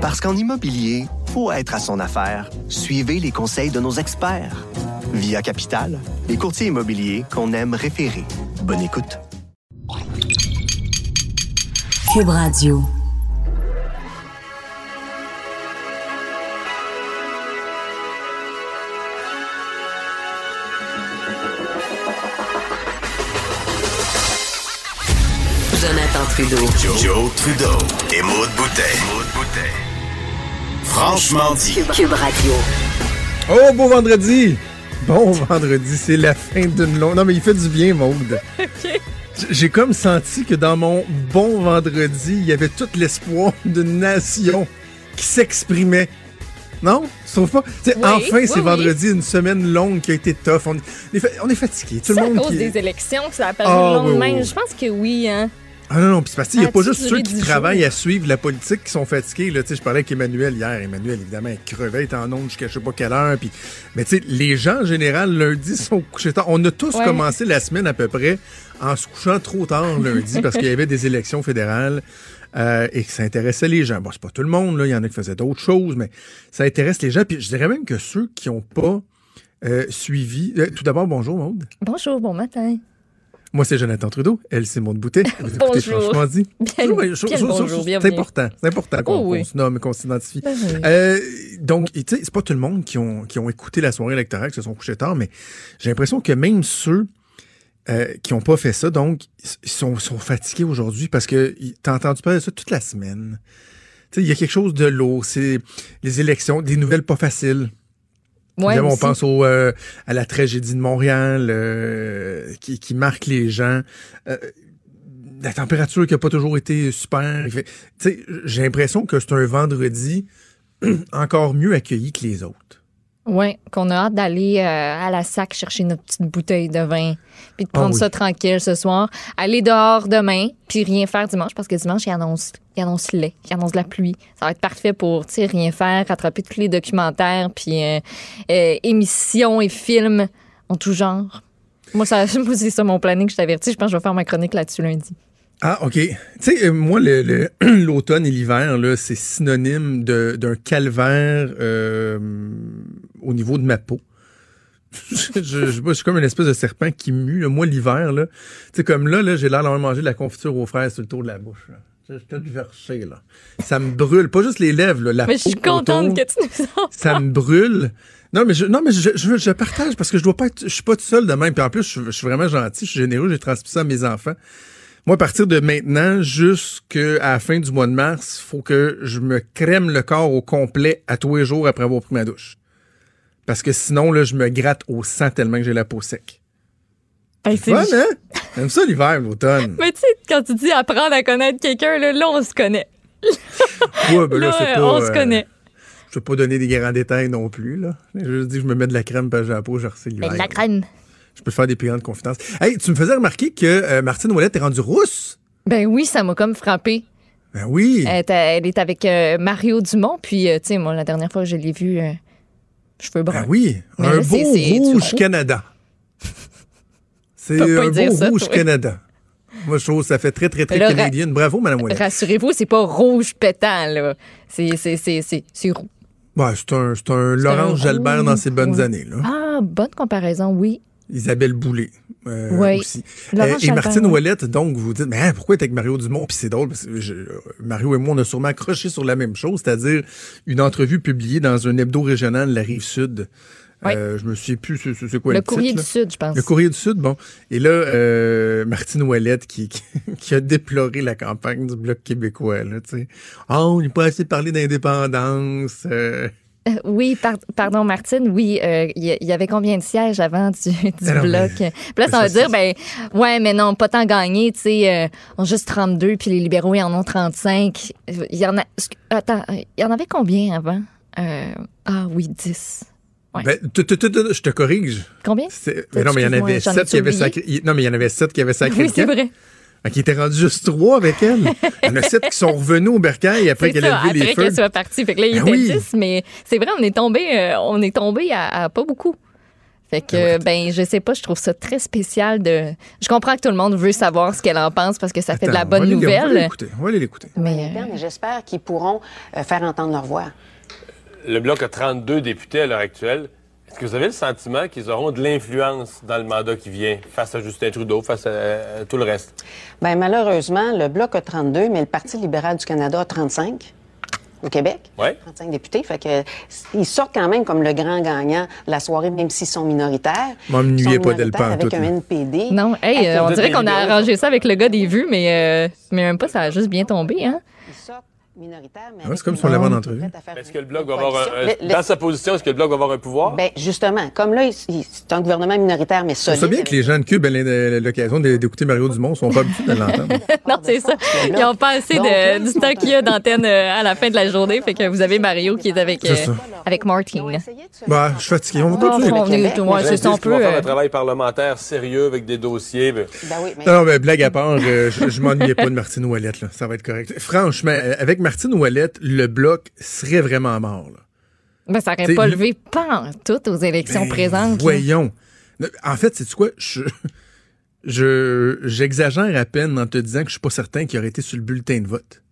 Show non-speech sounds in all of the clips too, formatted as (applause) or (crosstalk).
Parce qu'en immobilier, faut être à son affaire. Suivez les conseils de nos experts. Via Capital, les courtiers immobiliers qu'on aime référer. Bonne écoute. Cube Radio. Jonathan Trudeau. Joe, Trudeau et Maude Boutet. Franchement dit. Cube Radio. Oh, beau vendredi! Bon vendredi, c'est la fin d'une longue... Non, mais il fait du bien, Maude. (laughs) J'ai comme senti que dans mon bon vendredi, il y avait tout l'espoir d'une nation qui s'exprimait. Non? Tu trouves pas? Oui, enfin, oui, c'est oui. vendredi, une semaine longue qui a été tough. On est, fa- on est fatigué. Tout C'est le à monde cause qui... des élections que ça appelle Ah, une longue oui, main. oui. Je pense que oui, hein. Ah non, non, puis c'est parce qu'il n'y a Ah, pas juste ceux qui travaillent à suivre la politique qui sont fatigués. Là. Tu sais, Je parlais avec Emmanuel hier. Emmanuel, évidemment, est crevé, il est en onde jusqu'à je sais pas quelle heure. Puis... Mais tu sais, les gens, en général, lundi, sont couchés tard. On a tous Ouais. commencé la semaine à peu près en se couchant trop tard lundi parce qu'il y avait des élections fédérales euh, et que ça intéressait les gens. Bon, c'est pas tout le monde, là. il y en a qui faisaient d'autres choses, mais ça intéresse les gens. Puis je dirais même que ceux qui n'ont pas euh, suivi... euh, tout d'abord, bonjour, Maude. Bonjour, bon matin. Moi, c'est Jonathan Trudeau. Elle, c'est Maude Boutet. Vous (laughs) écoutez Bonjour. Franchement dit. Bien- bien C'est important. C'est important qu'on Oh oui. qu'on se nomme, qu'on s'identifie. Ben oui. Euh, donc, tu sais, c'est pas tout le monde qui ont, qui ont écouté la soirée électorale, qui se sont couchés tard, mais j'ai l'impression que même ceux euh, qui ont pas fait ça, donc, ils sont, sont fatigués aujourd'hui parce que t'as entendu parler de ça toute la semaine. Tu sais, il y a quelque chose de lourd. C'est les élections, des nouvelles pas faciles. Ouais, on pense au, euh, à la tragédie de Montréal euh, qui, qui marque les gens. Euh, la température qui n'a pas toujours été super. J'ai l'impression que c'est un vendredi (clears throat) encore mieux accueilli que les autres. Oui, qu'on a hâte d'aller euh, à la sac chercher notre petite bouteille de vin, puis de Ah prendre oui. ça tranquille ce soir. Aller dehors demain, puis rien faire dimanche, parce que dimanche, il annonce, il annonce lait, il annonce de la pluie. Ça va être parfait pour, rien faire, rattraper tous les documentaires, puis euh, euh, émissions et films en tout genre. Moi, ça, (laughs) moi c'est ça mon planning, je t'avertis. Je pense que je vais faire ma chronique là-dessus lundi. Ah, OK. Tu sais, moi, le- le- (clears throat) l'automne et l'hiver, là, c'est synonyme d'un calvaire au niveau de ma peau. je, (laughs) je, je- je suis comme une espèce de serpent qui mue. Moi, l'hiver, là, tu sais, comme là, là j'ai l'air d'avoir mangé de la confiture aux fraises sur le tour de la bouche. là. Je suis tout versé, là. Ça me brûle. Pas juste les lèvres, là, la Mais je suis contente autour, que tu nous en (laughs) Ça me brûle. Non, mais je, non, mais je, je, je partage parce que je dois pas être, je suis pas tout seul de même. Puis en plus, je, je suis vraiment gentil, je suis généreux, j'ai transmis ça à mes enfants. Moi, à partir de maintenant, jusqu'à la fin du mois de mars, faut que je me crème le corps au complet à tous les jours après avoir pris ma douche. Parce que sinon, là, je me gratte au sang tellement que j'ai la peau sec. Ben, c'est- Fun, hein? J'aime ça l'hiver, l'automne. Mais tu sais, quand tu dis apprendre à connaître quelqu'un, là, là, on se connaît. Ouais, ben là, Là, c'est pas, on se euh, connaît. Je peux pas donner des grands détails non plus, là. Je veux dire, je me mets de la crème parce que j'ai la peau, je ressens Mais l'hiver. de la crème. Je peux te faire des plus grandes confidences. Hey, tu me faisais remarquer que euh, Martine Ouellette est rendue rousse? Ben oui, ça m'a comme frappé. Ben oui. Elle, est- elle est avec euh, Mario Dumont, puis, euh, tu sais, moi, la dernière fois que je l'ai vu, euh, cheveux bruns. Ben oui. Mais un là, beau rouge. Canada. C'est un beau ça, rouge toi. Canada. Moi, je trouve que ça fait très, très, très là, canadien. Bravo, Mme. Rassurez-vous, c'est pas rouge pétant, là. C'est, roux. Ouais, c'est un, un Jalbert dans ses bonnes années. Là. Ah, bonne comparaison, oui. Isabelle Boulay euh, Oui. aussi. Euh, et Martine. Ouellette, donc, vous dites, mais hein, pourquoi être avec Mario Dumont? Puis c'est drôle, parce que je- Mario et moi, on a sûrement accroché sur la même chose, c'est-à-dire une entrevue publiée dans un hebdo régional de la Rive-Sud. Oui. Euh, je me souviens plus, c'est, quoi Le le, courrier titre, du là? Sud, je pense. Le courrier du Sud, bon. Et là, euh, Martine Ouellette qui, qui, (laughs) qui a déploré la campagne du Bloc québécois, là, tu sais. Ah, on n'est pas assez parlé d'indépendance. euh. (laughs) Oui, par- pardon, Martine, oui, euh, il y, avait combien de sièges avant du, (laughs) bloc? mais- Puis là, ça ça, veut dire, ben, ouais, mais non, pas tant gagné, tu sais, euh, on a juste 32, puis les libéraux, ils en ont 35. Il y en a, attends, il y en avait combien avant? Euh, ah oui, 10. Ouais. Ben, tu- tu- tu- je te corrige. Combien? Mais non, mais il y en avait sept qui avaient sacré. Non, mais il y en avait sept qui avaient sacré. Oui, c'est vrai. Ah, Qui étaient rendus juste trois avec elle. Il y en a sept qui sont revenus au bercail après qu'elle a levé les après feux. qu'elle soit partie. Fait que là, il Ben était oui. 10, mais c'est vrai, on est tombé, euh, on est tombé à, à pas beaucoup. Fait que, ben, je sais pas, je trouve ça très spécial de. Je comprends que tout le monde veut savoir ce qu'elle en pense parce que ça fait de la on bonne aller- On va nouvelle. l'écouter. On va aller l'écouter. Mais. et j'espère qu'ils pourront euh, faire entendre leur voix. Le Bloc a 32 députés à l'heure actuelle. Est-ce que vous avez le sentiment qu'ils auront de l'influence dans le mandat qui vient face à Justin Trudeau, face à, à tout le reste? Ben malheureusement, le Bloc a 32, mais le Parti libéral du Canada a 35 au Québec. Ouais. 35 députés. Fait que ils sortent quand même comme le grand gagnant de la soirée, même s'ils sont minoritaires. M'ennuyez Ils sont pas d'elle Avec un. NPD. Non, hey, euh, on dirait qu'on a arrangé ça avec le gars des vues, mais, euh, mais même pas, ça a juste bien tombé, hein? Ils sortent mais Ouais, avec c'est comme si on l'avait en entrevue. Est-ce que le Bloc va avoir un, coalition. un- Le- le- dans sa position, est-ce que le Bloc va avoir un pouvoir? Ben justement, comme là, c'est un gouvernement minoritaire, mais solide. sais bien que les gens de Cube aient l'occasion d'écouter Mario Dumont, sont pas habitués de l'entendre. (laughs) Non, c'est ça. Ils n'ont pas assez de, du ils temps qu'il y a d'antenne euh, à la fin de la journée. Fait que vous avez Mario qui est avec, C'est euh, avec Martine. Bah, je suis fatigué. On va continuer. est- mais c'est Ils vont peut. faire euh, un travail parlementaire sérieux avec des dossiers. ben, Ben oui, mais Non, mais blague à part, je, je m'ennuyais pas de Martine Ouellette, là. Ça va être correct. Franchement, avec Martine Ouellette, le bloc serait vraiment mort, là. Ben, ça n'aurait pas le- levé pas en tout aux élections Ben, présentes. là. Voyons. En fait, c'est quoi? Je, je, j'exagère à peine en te disant que je suis pas certain qu'il aurait été sur le bulletin de vote.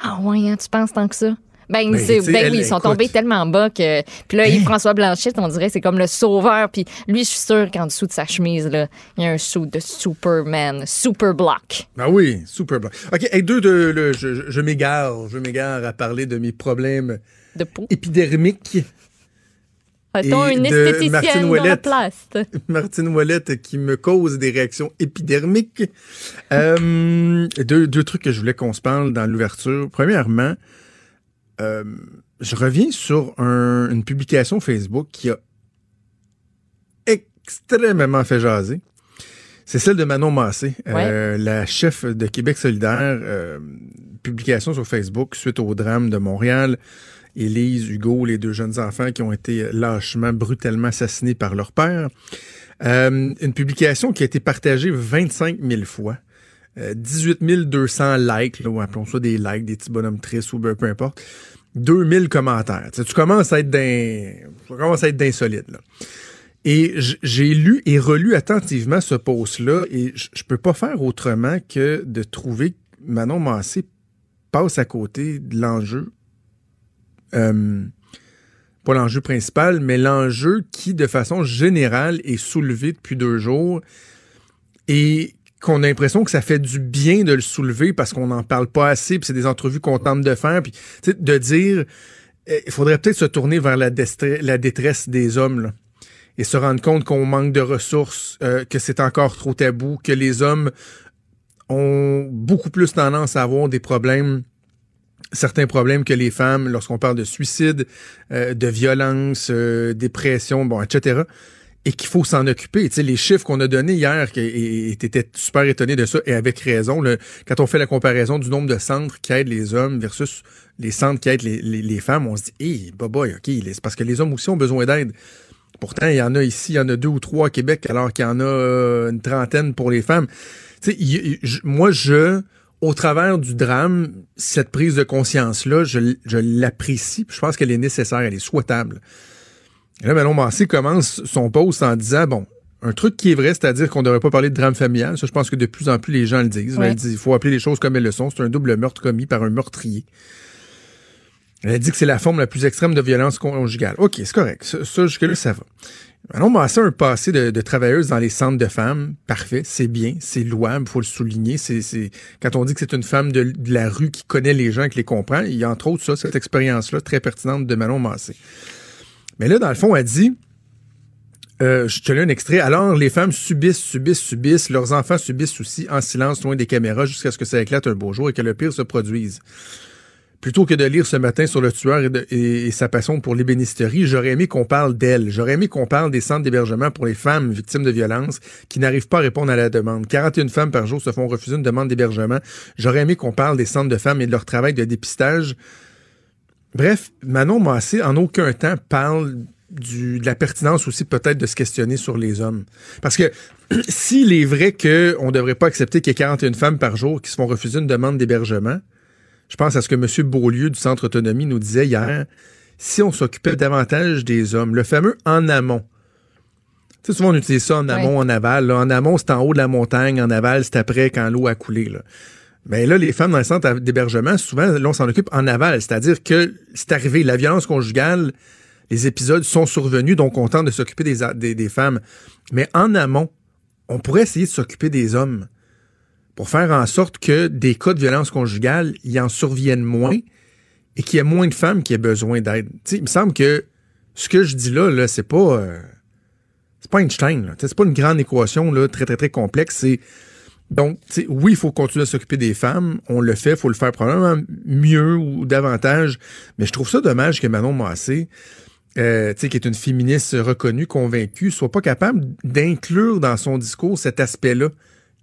Ah ouais, hein, tu penses tant que ça? Ben, Ben, ben elle, oui, ils sont écoute. Tombés tellement bas que. Puis là, (laughs) Yves-François Blanchette, on dirait que c'est comme le sauveur. Puis lui, je suis sûr qu'en dessous de sa chemise, là, il y a un sou de Superman, Super Block. Ah oui, super bloc. OK, hey, deux, deux, le- je, m'égare, je m'égare à parler de mes problèmes de peau. épidermiques. A-t-on et une de esthéticienne Martine place? (laughs) Martine Ouellette qui me cause des réactions épidermiques. Euh, deux, deux trucs que je voulais qu'on se parle dans l'ouverture. Premièrement, euh, je reviens sur un- une publication Facebook qui a extrêmement fait jaser. C'est celle de Manon Massé, euh, la chef de Québec solidaire. euh, publication sur Facebook suite au drame de Montréal. Élise, Hugo, les deux jeunes enfants qui ont été lâchement, brutalement assassinés par leur père. Euh, une publication qui a été partagée 25 000 fois. Euh, 18 200 likes, là, ou appelons ça des likes, des petits bonhommes tristes ou peu importe. 2000 commentaires. Tu, commences à être d'un, commences à être d'insolite, là. Et j'ai lu et relu attentivement ce post-là et je peux pas faire autrement que de trouver que Manon Massé passe à côté de l'enjeu euh, pas l'enjeu principal, mais l'enjeu qui, de façon générale, est soulevé depuis deux jours et qu'on a l'impression que ça fait du bien de le soulever parce qu'on n'en parle pas assez, puis c'est des entrevues qu'on tente de faire, puis de dire, euh, il faudrait peut-être se tourner vers la, détresse des hommes, et se rendre compte qu'on manque de ressources, euh, que c'est encore trop tabou, que les hommes ont beaucoup plus tendance à avoir des problèmes certains problèmes que les femmes lorsqu'on parle de suicide, euh, de violence, euh, dépression, bon, etc. Et qu'il faut s'en occuper. Tu sais, les chiffres qu'on a donnés hier, qui- t'étais super étonné de ça, et avec raison, quand on fait la comparaison du nombre de centres qui aident les hommes versus les centres qui aident les, femmes, on se dit, hé, boboy, OK, c'est parce que les hommes aussi ont besoin d'aide. Pourtant, il y en a ici, il y en a deux ou trois à Québec, alors qu'il y en a euh, une trentaine pour les femmes. Tu sais, moi, je, au travers du drame, cette prise de conscience-là, je, je l'apprécie. Je pense qu'elle est nécessaire, elle est souhaitable. Et là, Manon Massé commence son post en disant, bon, un truc qui est vrai, c'est-à-dire qu'on ne devrait pas parler de drame familial. Ça, je pense que de plus en plus, les gens le disent. Ouais. Elle dit, il faut appeler les choses comme elles le sont. C'est un double meurtre commis par un meurtrier. Elle a dit que c'est la forme la plus extrême de violence conjugale. OK, c'est correct. Ça, ça, jusque-là, ça va. Manon Massé a un passé de, de travailleuse dans les centres de femmes. Parfait, c'est bien, c'est louable, faut le souligner. C'est, c'est, quand on dit que c'est une femme de, de la rue qui connaît les gens, qui les comprend, il y a entre autres ça, cette expérience-là très pertinente de Manon Massé. Mais là, dans le fond, elle dit, euh, je te lis un extrait. Alors, les femmes subissent, subissent, subissent. Leurs enfants subissent aussi en silence, loin des caméras, jusqu'à ce que ça éclate un beau jour et que le pire se produise. Plutôt que de lire ce matin sur le tueur et, sa passion pour l'ébénisterie, j'aurais aimé qu'on parle d'elle. J'aurais aimé qu'on parle des centres d'hébergement pour les femmes victimes de violences qui n'arrivent pas à répondre à la demande. 41 femmes par jour se font refuser une demande d'hébergement. J'aurais aimé qu'on parle des centres de femmes et de leur travail de dépistage. Bref, Manon Massé, en aucun temps, parle du, de la pertinence aussi peut-être de se questionner sur les hommes. Parce que (clears throat) s'il est vrai qu'on ne devrait pas accepter qu'il y ait 41 femmes par jour qui se font refuser une demande d'hébergement, je pense à ce que M. Beaulieu du Centre Autonomie nous disait hier, si on s'occupait davantage des hommes, le fameux en amont. Tu sais, souvent, on utilise ça en amont, en aval. là. En amont, c'est en haut de la montagne. En aval, c'est après quand l'eau a coulé. Là. Mais là, les femmes dans le centre d'hébergement, souvent, là, on s'en occupe en aval. C'est-à-dire que c'est arrivé. La violence conjugale, les épisodes sont survenus, donc on tente de s'occuper des, femmes. Mais en amont, on pourrait essayer de s'occuper des hommes pour faire en sorte que des cas de violence conjugale, y en surviennent moins et qu'il y ait moins de femmes qui aient besoin d'aide. Il me semble que ce que je dis là, c'est pas... euh, c'est pas Einstein, C'est pas une grande équation là, très, très, très complexe. C'est donc, oui, il faut continuer à s'occuper des femmes. On le fait, il faut le faire probablement mieux ou davantage. Mais je trouve ça dommage que Manon Massé, euh, qui est une féministe reconnue, convaincue, soit pas capable d'inclure dans son discours cet aspect-là.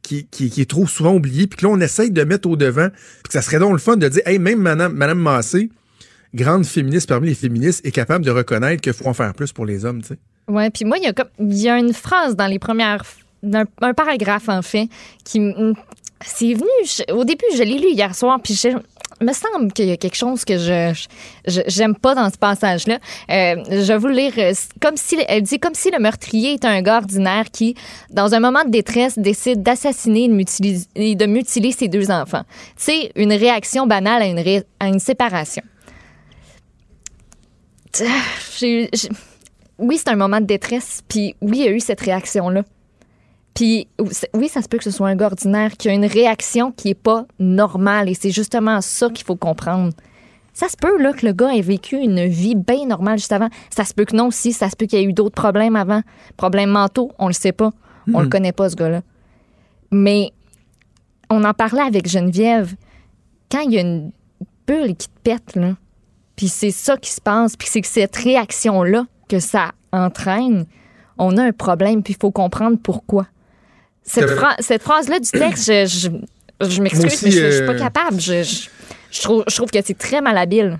Qui, est trop souvent oublié, puis que là, on essaye de mettre au devant, puis que ça serait donc le fun de dire, hey, même Madame, Madame Massé, grande féministe parmi les féministes, est capable de reconnaître qu'il faut en faire plus pour les hommes, tu sais. Ouais, puis moi, il y a il y a une phrase dans les premières d'un un paragraphe en fait qui c'est venu au début je l'ai lu hier soir puis je me semble qu'il y a quelque chose que je j'aime pas dans ce passage là je vais vous le lire euh, comme si elle dit comme si le meurtrier était un gars ordinaire qui dans un moment de détresse décide d'assassiner et de mutiler, ses deux enfants. C'est une réaction banale à une à une séparation. Oui, c'est un moment de détresse, puis oui, il y a eu cette réaction-là. Puis oui, ça se peut que ce soit un gars ordinaire qui a une réaction qui est pas normale, et c'est justement ça qu'il faut comprendre. Ça se peut là que le gars ait vécu une vie bien normale juste avant. Ça se peut que non aussi. Ça se peut qu'il y ait eu d'autres problèmes avant. Problèmes mentaux, on le sait pas. On le connaît pas, ce gars-là. Mais on en parlait avec Geneviève. Quand il y a une bulle qui te pète, là, puis c'est ça qui se passe, puis c'est que cette réaction-là que ça entraîne, on a un problème, puis il faut comprendre pourquoi. Cette, phrase-là du texte, je, je, je m'excuse, mais je, je suis pas euh, capable. Je, trouve, je trouve que c'est très malhabile.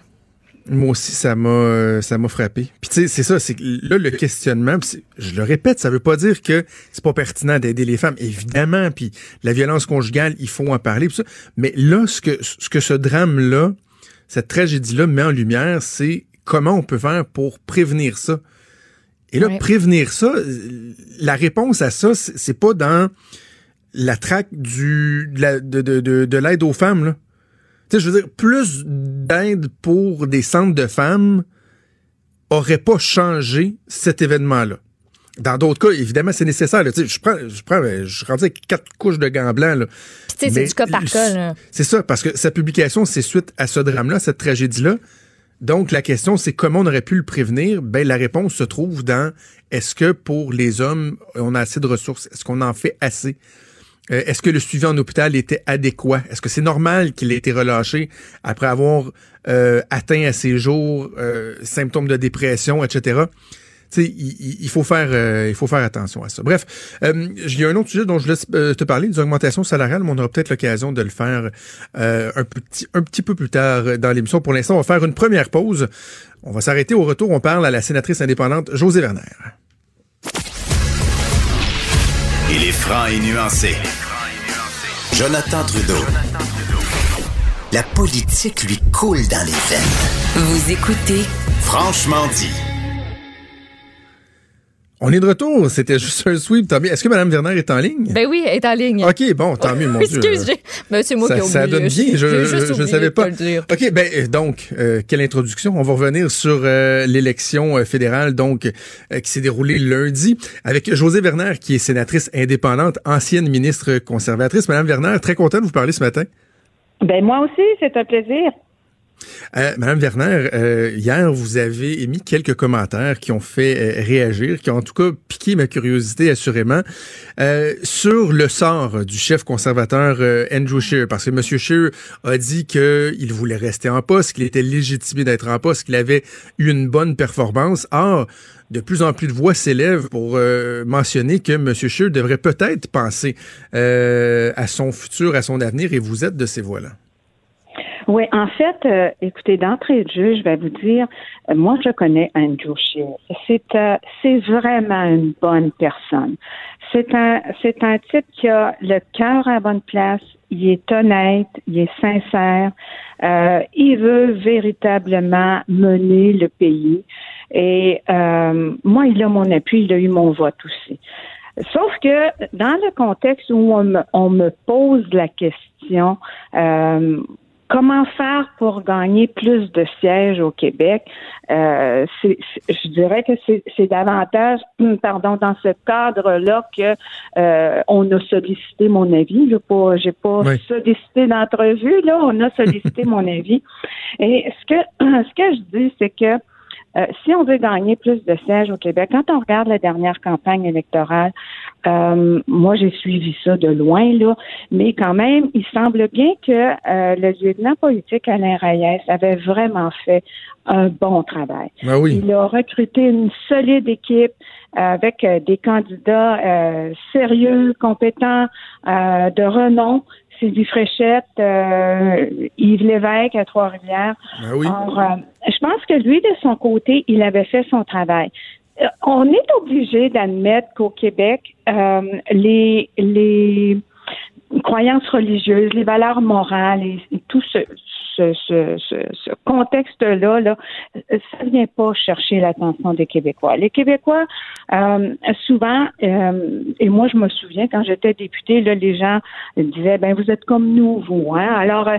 Moi aussi, ça m'a euh, ça m'a frappé. Puis tu sais, c'est ça, c'est là le questionnement, je le répète, ça veut pas dire que c'est pas pertinent d'aider les femmes, évidemment. Puis la violence conjugale, il faut en parler, ça. Mais là, ce que ce que ce drame là, cette tragédie là met en lumière, c'est comment on peut faire pour prévenir ça. Et là, Ouais. prévenir ça, la réponse à ça, c'est pas dans la traque du de la- de, de, l'aide aux femmes là. Tu sais, je veux dire, plus d'aide pour des centres de femmes aurait pas changé cet événement-là. Dans d'autres cas, évidemment, c'est nécessaire. là. Tu sais, je prends, je prends, euh, je suis rendu avec quatre couches de gants blancs. Là. Puis tu sais, c'est du cas par cas. là. C'est ça, parce que sa publication, c'est suite à ce drame-là, cette tragédie-là. Donc, la question, c'est comment on aurait pu le prévenir? Ben, la réponse se trouve dans est-ce que pour les hommes, on a assez de ressources? Est-ce qu'on en fait assez? Euh, Est-ce que le suivi en hôpital était adéquat? Est-ce que c'est normal qu'il ait été relâché après avoir euh, atteint à ses jours euh, symptômes de dépression, etc.? Il, il- il faut faire, euh, il faut faire attention à ça. Bref, euh, il y a un autre sujet dont je laisse euh, te parler, des augmentations salariales, mais on aura peut-être l'occasion de le faire euh, un, petit, un petit peu plus tard dans l'émission. Pour l'instant, on va faire une première pause. On va s'arrêter au retour. On parle à la sénatrice indépendante José Werner. Il est franc et nuancé. Jonathan Trudeau. La politique lui coule dans les veines. Vous écoutez Franchement dit. On est de retour. C'était juste un sweep. Tant mieux. Est-ce que Mme Werner est en ligne? Ben oui, elle est en ligne. OK, bon, tant mieux, mon (laughs) Dieu. Excuse, ben, c'est moi ça, qui ai ça donne bien, je oublié savais pas. te le dire. OK, ben euh, donc, euh, quelle introduction? On va revenir sur euh, l'élection fédérale donc euh, qui s'est déroulée lundi avec José Werner, qui est sénatrice indépendante, ancienne ministre conservatrice. Madame Werner, très content de vous parler ce matin. Ben moi aussi, c'est un plaisir. Euh, Madame Werner, euh, hier, vous avez émis quelques commentaires qui ont fait euh, réagir, qui ont en tout cas piqué ma curiosité assurément, sur le sort du chef conservateur Andrew Scheer. Parce que M. Scheer a dit qu'il voulait rester en poste, qu'il était légitimé d'être en poste, qu'il avait eu une bonne performance. Or, de plus en plus de voix s'élèvent pour mentionner que M. Scheer devrait peut-être penser à son futur, à son avenir, et vous êtes de ces voix-là. Oui, en fait, euh, écoutez, d'entrée de jeu, je vais vous dire, euh, moi, je connais Andrew Scheer. C'est euh, c'est vraiment une bonne personne. C'est un c'est un type qui a le cœur à la bonne place. Il est honnête, il est sincère. Euh, il veut véritablement mener le pays. Et euh, moi, il a mon appui, il a eu mon vote aussi. Sauf que dans le contexte où on me, on me pose la question, euh, comment faire pour gagner plus de sièges au Québec, euh, je dirais que c'est davantage, (clears throat) pardon, dans ce cadre-là que euh, on a sollicité mon avis. J'ai pas, j'ai pas Oui. sollicité d'entrevue. Là, on a sollicité (laughs) mon avis. Et ce que (clears throat) ce que je dis, c'est que euh, si on veut gagner plus de sièges au Québec, quand on regarde la dernière campagne électorale, euh, moi j'ai suivi ça de loin là, mais quand même, il semble bien que euh, le lieutenant politique Alain Reyes avait vraiment fait un bon travail. Ben oui. Il a recruté une solide équipe euh, avec euh, des candidats euh, sérieux, compétents, euh, de renom. Sylvie Fréchette, euh, Yves Lévesque à Trois-Rivières. Ben oui. Alors, euh, je pense que lui, de son côté, il avait fait son travail. Euh, on est obligé d'admettre qu'au Québec, euh, les, les croyances religieuses, les valeurs morales et, et tout ce, ce, ce, ce, ce contexte-là, là, ça vient pas chercher l'attention des Québécois. Les Québécois, euh, souvent, euh, et moi je me souviens quand j'étais députée, là, les gens disaient, ben vous êtes comme nous, vous. Hein? Alors, euh,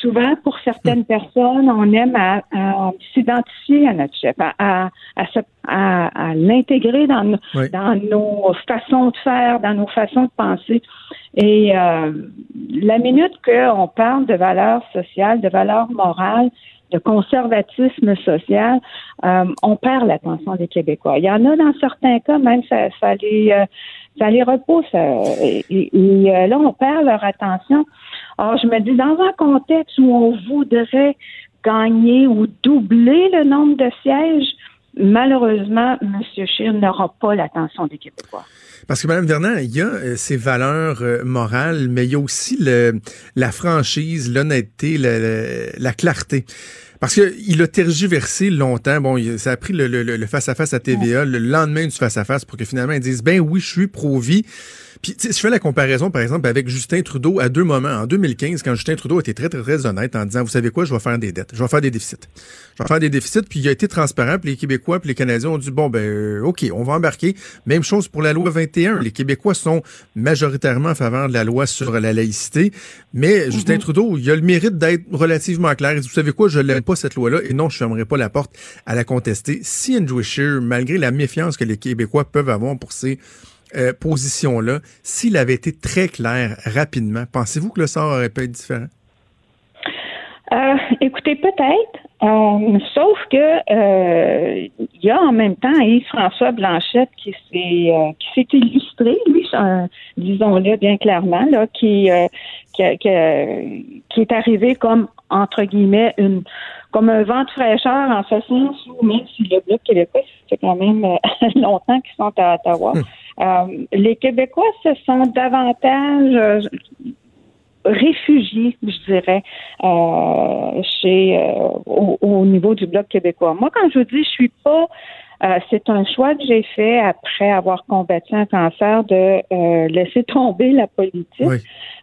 souvent, pour certaines personnes, on aime à, à s'identifier à notre chef, à, à, à, l'intégrer dans, Oui. dans nos façons de faire, dans nos façons de penser. Et euh, la minute qu'on parle de valeurs sociales, de valeurs morales, de conservatisme social, euh, on perd l'attention des Québécois. Il y en a dans certains cas, même ça, ça les euh, ça les repousse. euh, et, et- euh, là, on perd leur attention. Alors, je me dis, dans un contexte où on voudrait gagner ou doubler le nombre de sièges, malheureusement, M. Scheer n'aura pas l'attention des Québécois. Parce que, Mme Vernant, il y a euh, ces valeurs euh, morales, mais il y a aussi le, la franchise, l'honnêteté, la, la- la clarté. Parce que il a tergiversé longtemps. Bon, il- ça a pris le, le- le face-à-face à TVA le lendemain du face-à-face pour que finalement ils disent, ben oui, je suis pro-vie. Puis, tu sais, si je fais la comparaison, par exemple, avec Justin Trudeau à deux moments. En 2015, quand Justin Trudeau était très, très, très honnête en disant, vous savez quoi, je vais faire des dettes, je vais faire des déficits. Je vais faire des déficits, puis il a été transparent, puis les Québécois, puis les Canadiens ont dit, bon, ben, euh, OK, on va embarquer. Même chose pour la loi 21. Les Québécois sont majoritairement en faveur de la loi sur la laïcité, mais Justin Trudeau, il a le mérite d'être relativement clair. Il dit, vous savez quoi, je l'aime pas, cette loi-là, et non, je fermerai pas la porte à la contester. Si Andrew Scheer, malgré la méfiance que les Québécois peuvent avoir pour ces euh, position-là, s'il avait été très clair rapidement, pensez-vous que le sort aurait pu être différent? Euh, écoutez, peut-être. Euh, sauf que euh, il y a en même temps Yves-François Blanchette qui s'est qui s'est illustré, lui, disons-le bien clairement, là, qui, qui, est arrivé comme entre guillemets une comme un vent de fraîcheur en ce sens où même si le Bloc québécois, ça fait quand même (laughs) longtemps qu'ils sont à Ottawa, euh, les Québécois se sentent davantage euh, réfugiés, je dirais, euh, chez euh, au, au niveau du bloc québécois. Moi, quand je vous dis, je suis pas euh, c'est un choix que j'ai fait après avoir combattu un cancer de euh, laisser tomber la politique. Oui.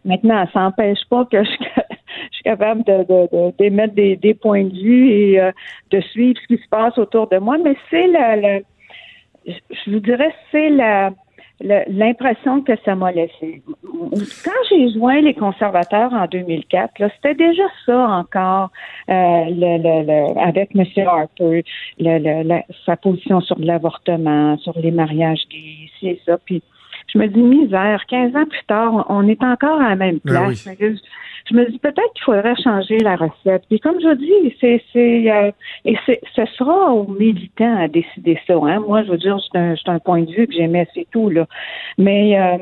Maintenant, ça n'empêche pas que (laughs) je, je suis capable de, de, de- d'émettre des, des points de vue et euh, de suivre ce qui se passe autour de moi, mais c'est la, la- je vous dirais, c'est la- l'impression que ça m'a laissé. Quand j'ai joint les conservateurs en 2004, là, c'était déjà ça encore, euh, le, le, le- avec M. Harper, la- sa position sur l'avortement, sur les mariages gays, ci et ça. Puis je me dis, misère, 15 ans plus tard, on est encore à la même Ben place. oui. Je- me dis peut-être qu'il faudrait changer la recette. Puis comme je dis, c'est c'est euh, et c'est ce sera aux militants à décider ça. Hein. Moi, je veux dire, c'est un, un point de vue que j'aimais, c'est tout là. Mais euh,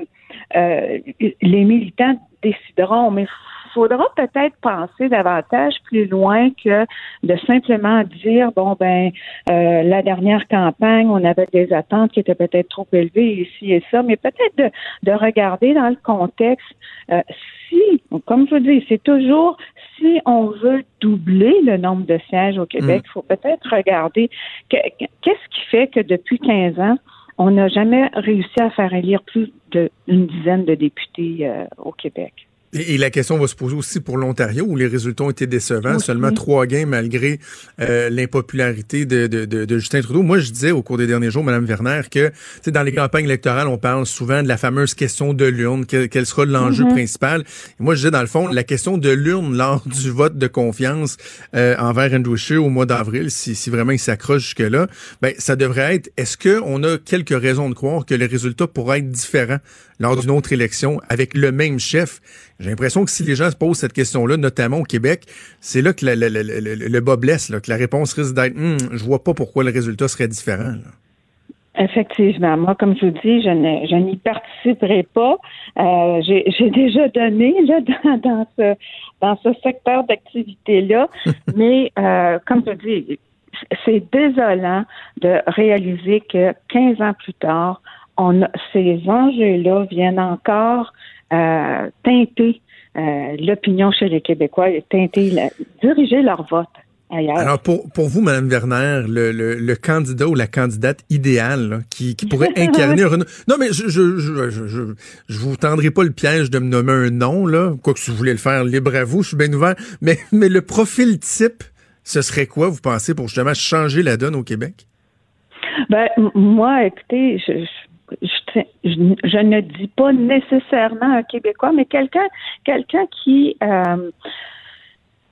euh, les militants décideront. Mais faudra peut-être penser davantage plus loin que de simplement dire bon ben euh, la dernière campagne on avait des attentes qui étaient peut-être trop élevées ici et ça mais peut-être de, de regarder dans le contexte euh, si comme je vous dis c'est toujours si on veut doubler le nombre de sièges au Québec il faut peut-être regarder que- que- qu'est-ce qui fait que depuis 15 ans on n'a jamais réussi à faire élire plus d'une dizaine de députés euh, au Québec Et, et la question va se poser aussi pour l'Ontario, où les résultats ont été décevants. Seulement trois gains malgré euh, l'impopularité de, de, de, de Justin Trudeau. Moi, je disais au cours des derniers jours, Mme Werner, que dans les campagnes électorales, on parle souvent de la fameuse question de l'urne, que- quel sera l'enjeu Mhm. principal. Et moi, je disais, dans le fond, la question de l'urne lors du vote de confiance euh, envers Andrew Scheer au mois d'avril, si, si vraiment il s'accroche jusque-là, ben, ça devrait être, est-ce qu'on a quelques raisons de croire que les résultats pourraient être différents lors d'une autre élection avec le même chef? J'ai l'impression que si les gens se posent cette question-là, notamment au Québec, c'est là que la- la- la- la- le, le bas blesse, là, que la réponse risque d'être Hum, je vois pas pourquoi le résultat serait différent. là. Effectivement. Moi, comme je vous dis, je ne- je n'y participerai pas. Euh, J'ai j'ai déjà donné là, dans, dans ce, dans ce secteur d'activité-là. (laughs) Mais euh, comme je dis, c'est désolant de réaliser que 15 ans plus tard, on a, ces enjeux-là viennent encore euh, teinter euh, l'opinion chez les Québécois teinter, la- diriger leur vote ailleurs. Alors, pour, pour vous, Mme Werner, le, le, le candidat ou la candidate idéale là, qui, qui pourrait (laughs) incarner un. Non, mais je je, je, je, je, je vous tendrai pas le piège de me nommer un nom, là. Quoique si vous voulez le faire, libre à vous, je suis bien ouvert. Mais, mais le profil type, ce serait quoi, vous pensez, pour justement changer la donne au Québec? Ben, moi, écoutez, je, je, je, je- je ne dis pas nécessairement un Québécois, mais quelqu'un quelqu'un qui, euh,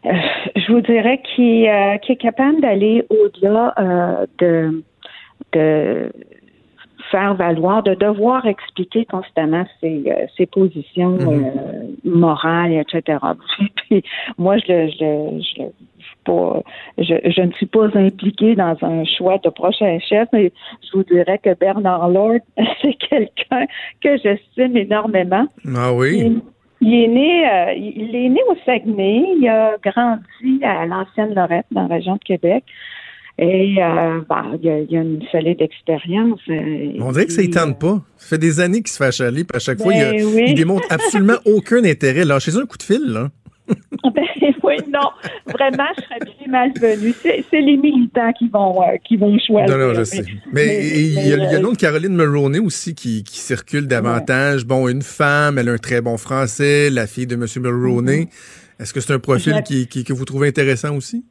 euh, je vous dirais, qui, euh, qui est capable d'aller au-delà de, de faire valoir, de devoir expliquer constamment ses, ses positions euh, morales, etc. (laughs) Puis, moi, je le, je, je, pas, je, je ne suis pas impliquée dans un choix de prochain chef, mais je vous dirais que Bernard Lord, (laughs) c'est quelqu'un que j'estime énormément. Ah oui? Il, il est né, euh, il est né au Saguenay. Il a grandi à l'ancienne Lorette, dans la région de Québec. Et euh, ben, il, a, il a une solide expérience. euh, On dirait que ça ne tente pas. Ça fait des années qu'il se fait achaler, puis à chaque fois, il, a- Ben oui. il démontre absolument (laughs) aucun intérêt. Lâchez-y un coup de fil, là. (laughs) Ben oui, non, vraiment, je serais bien malvenue. C'est les militants qui vont, euh, qui vont choisir. Non, non, je sais. Mais il y a, a euh, de Caroline Mulroney aussi qui, qui circule davantage. Bon, une femme, elle a un très bon français, la fille de M. Mulroney. Est-ce que c'est un profil Mm-hmm. Je la- qui, qui- que vous trouvez intéressant aussi?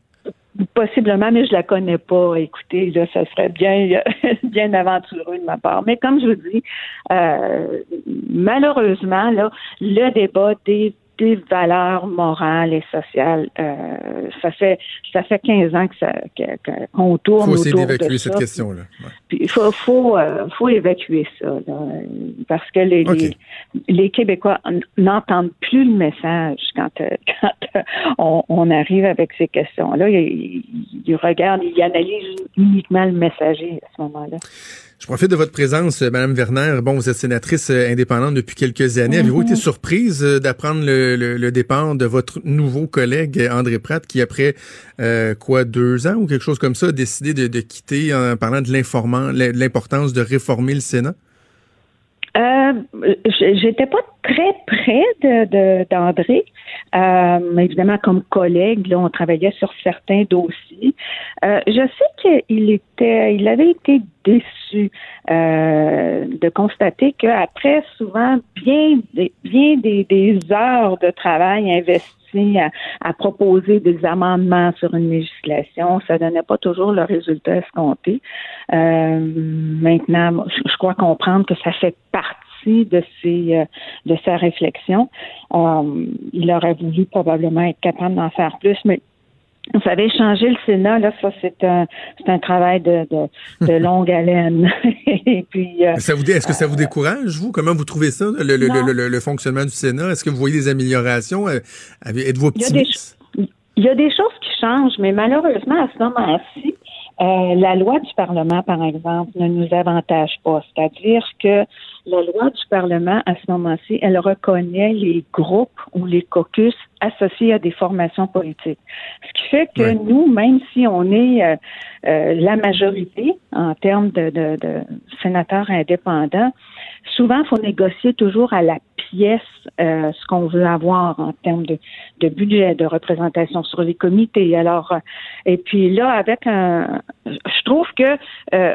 Possiblement, mais je la connais pas. Écoutez, là, ça serait bien, (laughs) bien aventureux de ma part. Mais comme je vous dis, euh, malheureusement, là, le débat des des valeurs morales et sociales, euh, ça fait ça fait 15 ans que ça qu'on Il tourne faut essayer autour de ça. cette question-là. Ouais. Puis il faut faut euh, faut évacuer ça là, parce que les, les les Québécois n'entendent plus le message quand euh, (laughs) quand on, on arrive avec ces questions là ils, ils regardent ils analysent uniquement le messager à ce moment-là. Je profite de votre présence, euh, Madame Werner. Bon, vous êtes sénatrice euh, indépendante depuis quelques années. Avez-vous été surprise euh, d'apprendre le, le- le départ de votre nouveau collègue André Pratt, qui après euh, quoi deux ans ou quelque chose comme ça a décidé de, de quitter en parlant de l'informant, de l'importance de réformer le Sénat? Euh, j'étais pas très près de de- d'André. Euh, évidemment, comme collègue, là, on travaillait sur certains dossiers. Euh, je sais qu'il était, il avait été déçu euh, de constater qu'après souvent bien, bien des, des heures de travail investies à, à proposer des amendements sur une législation, ça donnait pas toujours le résultat escompté. Euh, maintenant, je crois comprendre que ça fait partie de ses euh, de sa réflexion. Euh, il aurait voulu probablement être capable d'en faire plus, mais vous savez, changer le Sénat, là, ça c'est un c'est un travail de, de, de (laughs) longue haleine. (laughs) Et puis euh, Ça vous, est-ce que ça vous décourage, vous? Comment vous trouvez ça, le, le- le- le- fonctionnement du Sénat? Est-ce que vous voyez des améliorations? Euh, Êtes-vous Il y a des optimiste? Il y a des choses qui changent, mais malheureusement, à ce moment-ci, euh, la loi du Parlement, par exemple, ne nous avantage pas. C'est-à-dire que la loi du Parlement, à ce moment-ci, elle reconnaît les groupes ou les caucus associés à des formations politiques. Ce qui fait que nous, même si on est euh, euh, la majorité en termes de, de, de sénateurs indépendants, souvent, il faut négocier toujours à la pièce euh, ce qu'on veut avoir en termes de, de budget, de représentation sur les comités. Alors, euh, et puis là, avec un, je trouve que euh,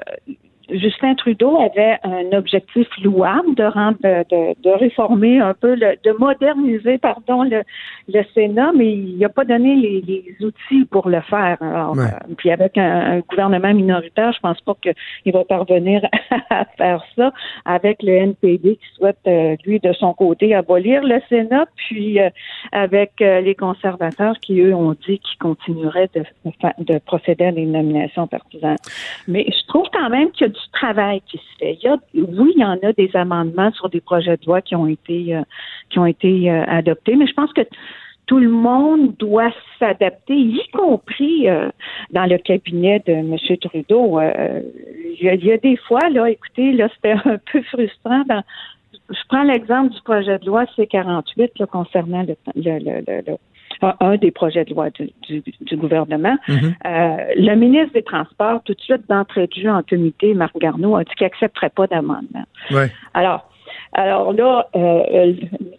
Justin Trudeau avait un objectif louable de rendre, de, de réformer un peu, le, de moderniser, pardon, le, le Sénat, mais il n'a pas donné les, les, outils pour le faire. Alors, Ouais. euh, puis avec un, un gouvernement minoritaire, je pense pas qu'il va parvenir (laughs) à faire ça avec le NPD qui souhaite, euh, lui, de son côté, abolir le Sénat, puis euh, avec euh, les conservateurs qui, eux, ont dit qu'ils continueraient de, de procéder à des nominations partisanes. Mais je trouve quand même qu'il y a du travail qui se fait. Il y a, oui, il y en a des amendements sur des projets de loi qui ont été, euh, qui ont été euh, adoptés, mais je pense que tout le monde doit s'adapter, y compris euh, dans le cabinet de M. Trudeau. Il, y a, des fois, là, écoutez, là, c'était un peu frustrant. Dans, je prends l'exemple du projet de loi C-48 là, concernant le, le- un- des projets de loi du, du, du gouvernement. Mhm. Euh, le ministre des Transports, tout de suite d'entrée de jeu en comité, Marc Garneau, a dit qu'il n'accepterait pas d'amendement. Ouais. Alors, alors là, euh,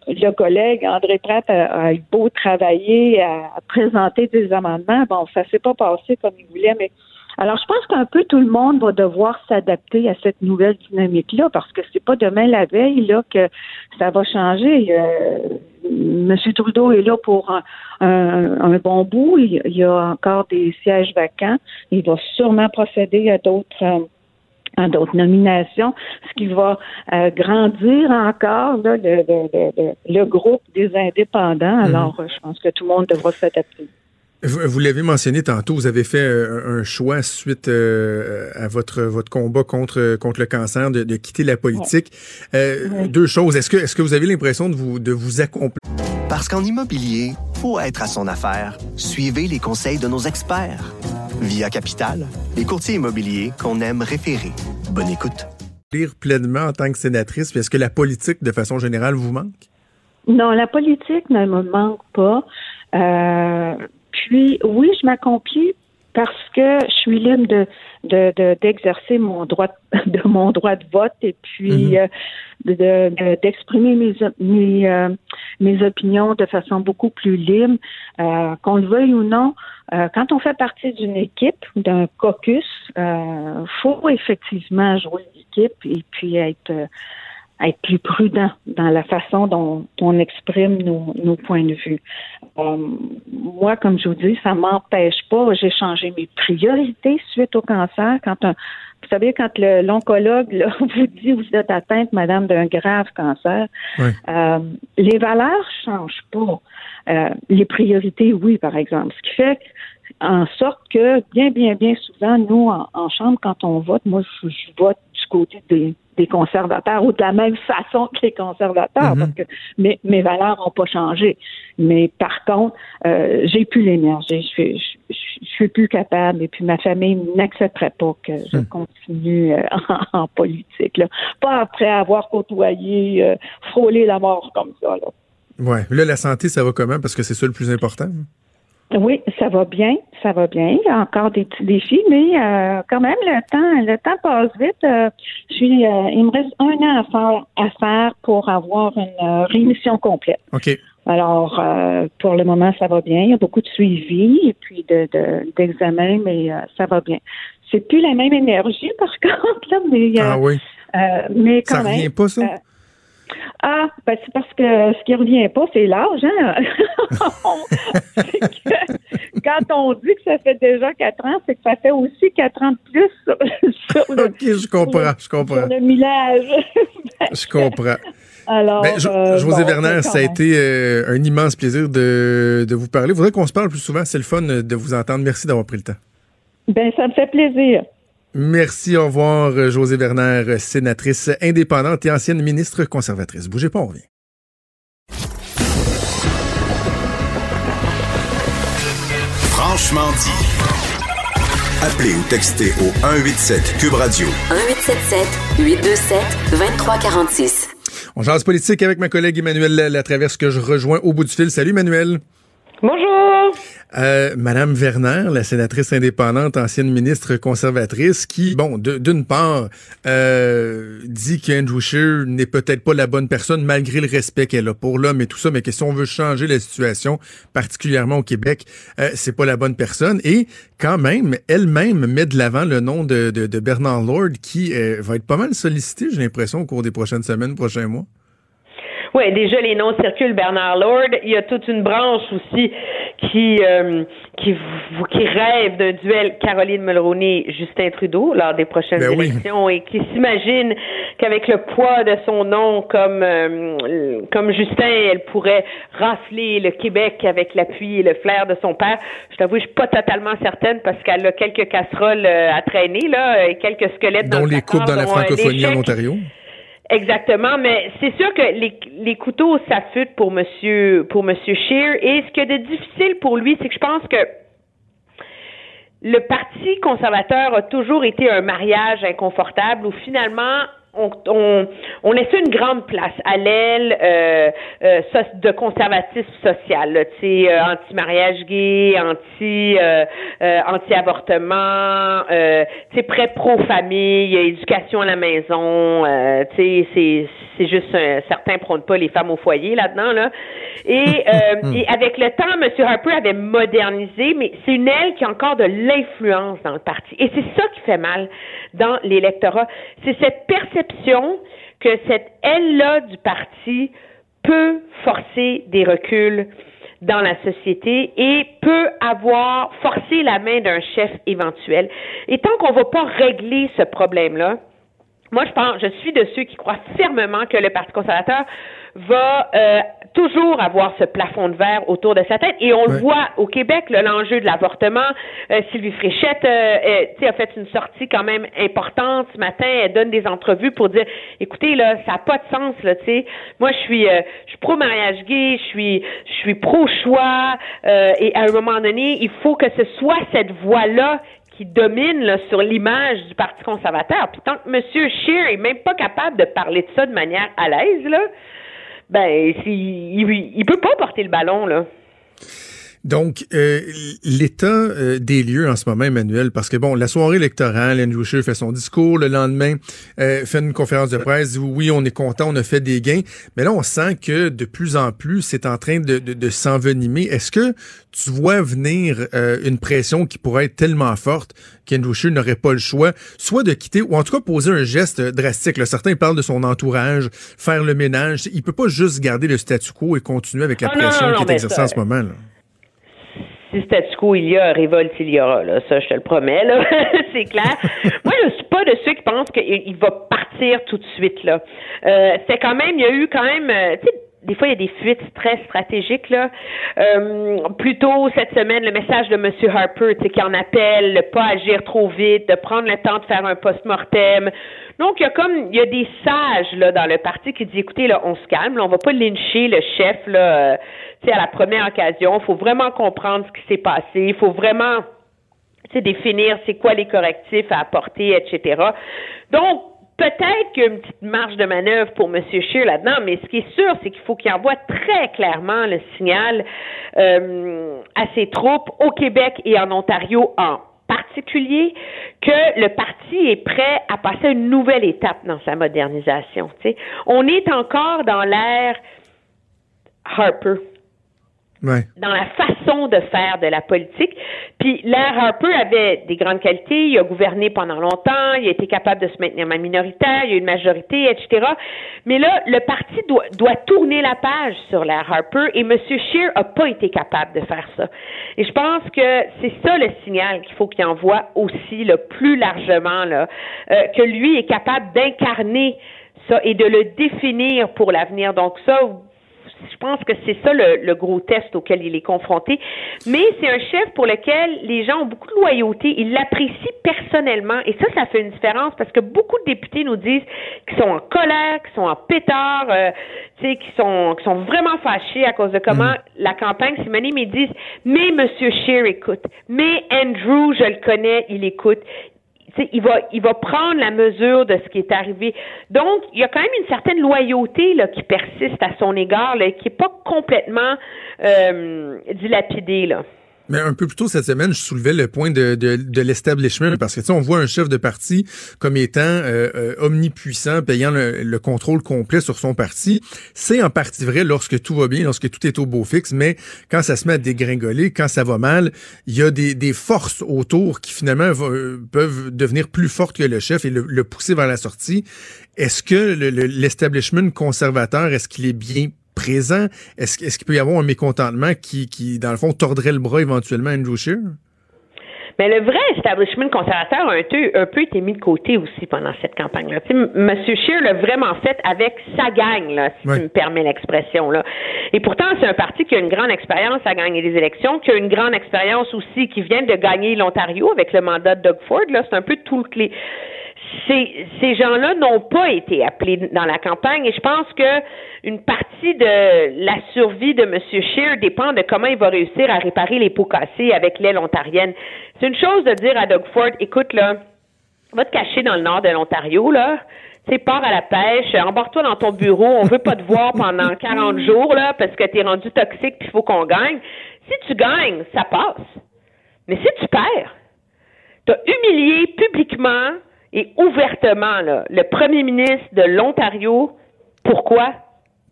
le collègue André Pratt a, a beau travailler à, à présenter des amendements. Bon, ça s'est pas passé comme il voulait, mais alors je pense qu'un peu tout le monde va devoir s'adapter à cette nouvelle dynamique-là, parce que c'est pas demain la veille là que ça va changer. Euh, Monsieur Trudeau est là pour un, un- un bon bout. Il, il y a encore des sièges vacants. Il va sûrement procéder à d'autres. euh, à d'autres nominations, ce qui va euh, grandir encore là, le, le- le- le- groupe des indépendants. Alors, euh, je pense que tout le monde devra s'adapter. Vous, vous l'avez mentionné tantôt, vous avez fait euh, un choix suite euh, à votre votre combat contre contre le cancer de, de quitter la politique. Euh, Ouais. Deux choses. Est-ce que est-ce que vous avez l'impression de vous de vous accomplir Parce qu'en immobilier, pour être à son affaire, suivez les conseils de nos experts. Via Capital, les courtiers immobiliers qu'on aime référer. Bonne écoute. pleinement en tant que sénatrice Puis Est-ce que la politique, de façon générale, vous manque? Non, la politique ne me manque pas. Euh, puis, oui, je m'accomplis parce que je suis libre de de- de- d'exercer mon droit de (laughs) mon droit de vote et puis euh, de- de- d'exprimer mes mes euh, mes opinions de façon beaucoup plus libre, Euh, qu'on le veuille ou non. quand on fait partie d'une équipe, d'un caucus, euh, faut effectivement jouer l'équipe et puis être être plus prudent dans la façon dont on exprime nos, nos points de vue. Euh, moi, comme je vous dis, ça m'empêche pas. J'ai changé mes priorités suite au cancer. Quand un, vous savez, quand l'oncologue (laughs) vous dit vous êtes atteinte, madame, d'un grave cancer, euh, les valeurs changent pas. Euh, les priorités, oui, par exemple. Ce qui fait en sorte que bien, bien, bien souvent, nous, en, en chambre, quand on vote, moi, je, je vote côté des, des conservateurs ou de la même façon que les conservateurs, Mhm. parce que mes, mes valeurs n'ont pas changé. Mais par contre, euh, j'ai plus l'énergie, je suis, je, suis plus capable, et puis ma famille n'accepterait pas que je Mhm. continue euh, en, (laughs) en politique. Là. Pas après avoir côtoyé, euh, frôlé la mort comme ça. Là. Ouais. Là, la santé, ça va comment? Parce que c'est ça le plus important. Oui, ça va bien, ça va bien. Il y a encore des petits défis, mais euh, quand même le temps, le temps passe vite. Euh, je suis, euh, il me reste un an à faire, à faire pour avoir une euh, rémission complète. Ok. Alors, euh, pour le moment, ça va bien. Il y a beaucoup de suivi et puis de, de- d'examen, mais euh, ça va bien. C'est plus la même énergie, par (laughs) contre, là, mais, euh, Ah oui. euh, mais quand Ça même. revient pas, ça? Ah, ben c'est parce que ce qui revient pas, c'est l'âge, hein? (laughs) Que quand on dit que ça fait déjà quatre ans, c'est que ça fait aussi quatre ans de plus sur, (laughs) sur le, Ok, je comprends, je sur comprends. le millage. (laughs) Je comprends. Alors, Ben, euh, José bon, Werner, ça a été euh, un immense plaisir de, de vous parler. Il faudrait qu'on se parle plus souvent. C'est le fun de vous entendre. Merci d'avoir pris le temps. Ben, ça me fait plaisir. Merci, au revoir, José Werner, sénatrice indépendante et ancienne ministre conservatrice. Bougez pas, on revient. Franchement dit. Appelez ou textez au 187 Cube Radio 1877 827 2346. On jase politique avec ma collègue Emmanuel Latraverse que je rejoins au bout du fil. Salut, Emmanuel. Bonjour. Euh, Madame Werner, la sénatrice indépendante, ancienne ministre conservatrice, qui, bon, d'une part, euh, dit qu'Andrew Scheer n'est peut-être pas la bonne personne malgré le respect qu'elle a pour l'homme et tout ça, mais que si on veut changer la situation, particulièrement au Québec, euh, c'est pas la bonne personne. Et quand même, elle-même met de l'avant le nom de, de, Bernard Lord, qui euh, va être pas mal sollicité, j'ai l'impression, au cours des prochaines semaines, prochains mois. Oui, déjà les noms circulent, Bernard Lord. Il y a toute une branche aussi qui euh, qui, qui rêve d'un duel Caroline Mulroney Justin Trudeau lors des prochaines ben élections et qui s'imagine qu'avec le poids de son nom comme euh, comme Justin, elle pourrait rafler le Québec avec l'appui et le flair de son père. Je t'avoue, je suis pas totalement certaine parce qu'elle a quelques casseroles euh, à traîner là et quelques squelettes dont les coupes dans la francophonie en Ontario. Exactement, mais c'est sûr que les, les couteaux s'affûtent pour monsieur pour monsieur Scheer. Et ce qui est de difficile pour lui, c'est que je pense que le Parti conservateur a toujours été un mariage inconfortable où finalement on, on, on laissait une grande place à l'aile euh, euh, de conservatisme social, tu sais, euh, anti-mariage gay, anti euh, euh, anti-avortement, tu sais, prêt pro-famille, éducation à la maison, tu sais, c'est c'est juste certains prônent pas les femmes au foyer là-dedans là. Et, (laughs) et avec le temps, M. Harper avait modernisé, mais c'est une aile qui a encore de l'influence dans le parti. Et c'est ça qui fait mal dans l'électorat. C'est cette perception que cette aile-là du parti peut forcer des reculs dans la société et peut avoir forcé la main d'un chef éventuel. Et tant qu'on ne va pas régler ce problème-là, moi, je pense, je suis de ceux qui croient fermement que le Parti conservateur va euh, toujours avoir ce plafond de verre autour de sa tête. Et on le voit au Québec, l'enjeu de l'avortement. Euh, Sylvie Fréchette euh, a fait une sortie quand même importante ce matin. Elle donne des entrevues pour dire, écoutez, là, ça n'a pas de sens, là, tu sais. Moi, je suis, je suis pro-mariage gay, je suis, je suis pro-choix. et à un moment donné, il faut que ce soit cette voie-là qui domine là, sur l'image du Parti conservateur. Puis tant que M. Scheer est même pas capable de parler de ça de manière à l'aise, là, ben, il, il peut pas porter le ballon, là. Donc, euh, l'état euh, des lieux en ce moment, Emmanuel, parce que bon, la soirée électorale, Andrew Scheer fait son discours, le lendemain, euh, fait une conférence de presse, dit oui, on est content, on a fait des gains, mais là, on sent que de plus en plus, c'est en train de, de, de s'envenimer. Est-ce que tu vois venir une pression qui pourrait être tellement forte qu'Andrew Scheer n'aurait pas le choix, soit de quitter, ou en tout cas poser un geste drastique? Là, certains parlent de son entourage, faire le ménage. Il peut pas juste garder le statu quo et continuer avec la ah, pression qui est exercée en ce moment. Là si statu quo il y a, révolte il y aura. Là. Ça, je te le promets. Là. (laughs) c'est clair. Moi, je suis pas de ceux qui pensent qu'il va partir tout de suite. Là. Euh, c'est quand même, il y a eu quand même, euh, tu sais, des fois, il y a des fuites très stratégiques. Là. Euh, plus cette semaine, le message de M. Harper, qui en appelle, ne pas agir trop vite, de prendre le temps de faire un post-mortem. Donc, il y a comme il y a des sages là dans le parti qui disent écoutez, là, on se calme, là, on va pas lyncher le chef là, à la première occasion. Il faut vraiment comprendre ce qui s'est passé. Il faut vraiment définir c'est quoi les correctifs à apporter, etc. Donc, peut-être qu'il y a une petite marge de manœuvre pour M. Scheer là-dedans, mais ce qui est sûr, c'est qu'il faut qu'il envoie très clairement le signal euh, à ses troupes au Québec et en Ontario en particulier que le parti est prêt à passer une nouvelle étape dans sa modernisation. On est encore dans l'ère Harper dans la façon de faire de la politique. Puis l'air Harper avait des grandes qualités, il a gouverné pendant longtemps, il a été capable de se maintenir ma minoritaire, il y a une majorité, etc. Mais là, le parti doit, doit tourner la page sur l'air Harper et M. Scheer a pas été capable de faire ça. Et je pense que c'est ça le signal qu'il faut qu'il envoie aussi, le plus largement, là, euh, que lui est capable d'incarner ça et de le définir pour l'avenir. Donc ça, je pense que c'est ça le, gros test auquel il est confronté. Mais c'est un chef pour lequel les gens ont beaucoup de loyauté. Ils l'apprécient personnellement. Et ça, ça fait une différence parce que beaucoup de députés nous disent qu'ils sont en colère, qu'ils sont en pétard, euh, qui sont, qui sont vraiment fâchés à cause de comment mm. la campagne s'est menée, mais ils disent, mais Monsieur Scheer écoute, mais Andrew, je le connais, il écoute il va, il va prendre la mesure de ce qui est arrivé. Donc, il y a quand même une certaine loyauté là, qui persiste à son égard, là, qui n'est pas complètement euh, dilapidée. Là. Mais un peu plus tôt cette semaine, je soulevais le point de, de, de l'establishment parce que tu sais, on voit un chef de parti comme étant euh, euh, omnipuissant, payant le, le, contrôle complet sur son parti. C'est en partie vrai lorsque tout va bien, lorsque tout est au beau fixe, mais quand ça se met à dégringoler, quand ça va mal, il y a des, des forces autour qui finalement va, peuvent devenir plus fortes que le chef et le, le pousser vers la sortie. Est-ce que l'establishment conservateur, est-ce qu'il est bien présent, est-ce est qu'il peut y avoir un mécontentement qui, qui, dans le fond, tordrait le bras éventuellement à Andrew Scheer? Mais le vrai establishment conservateur a un peu, un peu été mis de côté aussi pendant cette campagne-là. M. Scheer l'a vraiment fait avec sa gang, là, si tu me permets l'expression. là. Et pourtant, c'est un parti qui a une grande expérience à gagner des élections, qui a une grande expérience aussi, qui vient de gagner l'Ontario avec le mandat de Doug Ford. Là, c'est un peu tout les ces, ces gens-là n'ont pas été appelés dans la campagne et je pense que une partie de la survie de M. Scheer dépend de comment il va réussir à réparer les pots cassés avec l'aile ontarienne. C'est une chose de dire à Doug Ford, écoute là, va te cacher dans le nord de l'Ontario là, tu pars à la pêche, embarque-toi dans ton bureau, on veut pas te voir pendant (laughs) 40 jours là parce que tu es rendu toxique puis il faut qu'on gagne. Si tu gagnes, ça passe. Mais si tu perds, tu as humilié publiquement et ouvertement là, le premier ministre de l'Ontario. Pourquoi?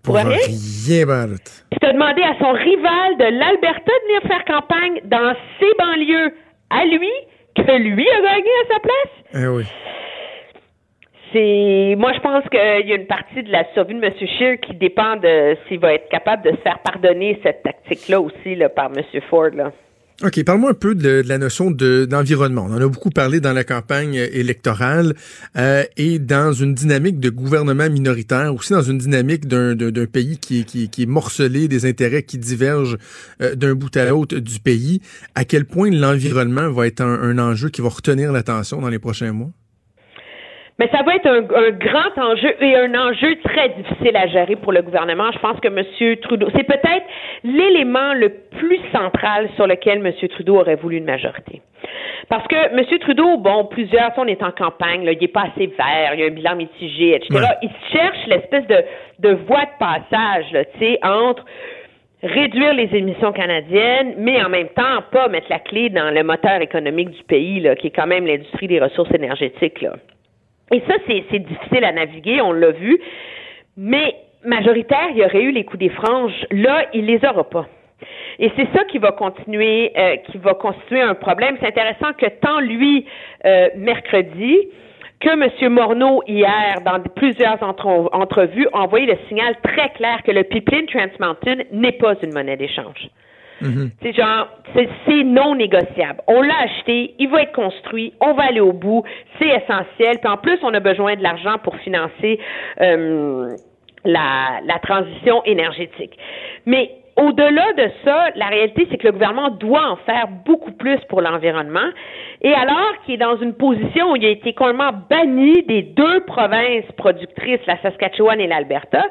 Pour, rien. rien Puis t'as demandé à son rival de l'Alberta de venir faire campagne dans ses banlieues à lui, que lui a gagné à sa place. Eh oui. C'est, moi, je pense qu'il y a une partie de la survie de M. Scheer qui dépend de s'il va être capable de se faire pardonner cette tactique-là aussi là, par M. Ford. Là. OK, parle-moi un peu de, la notion d'environnement. On en a beaucoup parlé dans la campagne électorale euh, et dans une dynamique de gouvernement minoritaire, aussi dans une dynamique d'un pays qui, est morcelé, des intérêts qui divergent euh, d'un bout à l'autre du pays. À quel point l'environnement va être un enjeu qui va retenir l'attention dans les prochains mois? Mais ça va être un, grand enjeu et un enjeu très difficile à gérer pour le gouvernement. Je pense que M. Trudeau, c'est peut-être l'élément le plus central sur lequel M. Trudeau aurait voulu une majorité. Parce que M. Trudeau, bon, plusieurs, on est en campagne, là, il n'est pas assez vert, il y a un bilan mitigé, etc. Il cherche l'espèce de, de voie de passage, tu sais, entre réduire les émissions canadiennes, mais en même temps, pas mettre la clé dans le moteur économique du pays, là, qui est quand même l'industrie des ressources énergétiques, là. Et ça, c'est difficile à naviguer, on l'a vu. Mais majoritaire, il y aurait eu les coups des franges. Là, il les aura pas. Et c'est ça qui va continuer, euh, qui va constituer un problème. C'est intéressant que tant lui, euh, mercredi, que M. Morneau, hier, dans plusieurs entrevues, a envoyé le signal très clair que le pipeline Trans Mountain n'est pas une monnaie d'échange. Mhm. C'est genre, c'est non négociable. On l'a acheté, il va être construit, on va aller au bout, c'est essentiel. Puis en plus, on a besoin de l'argent pour financer euh, la, la transition énergétique. Mais au-delà de ça, la réalité, c'est que le gouvernement doit en faire beaucoup plus pour l'environnement. Et alors qu'il est dans une position où il a été complètement banni des deux provinces productrices, la Saskatchewan et l'Alberta,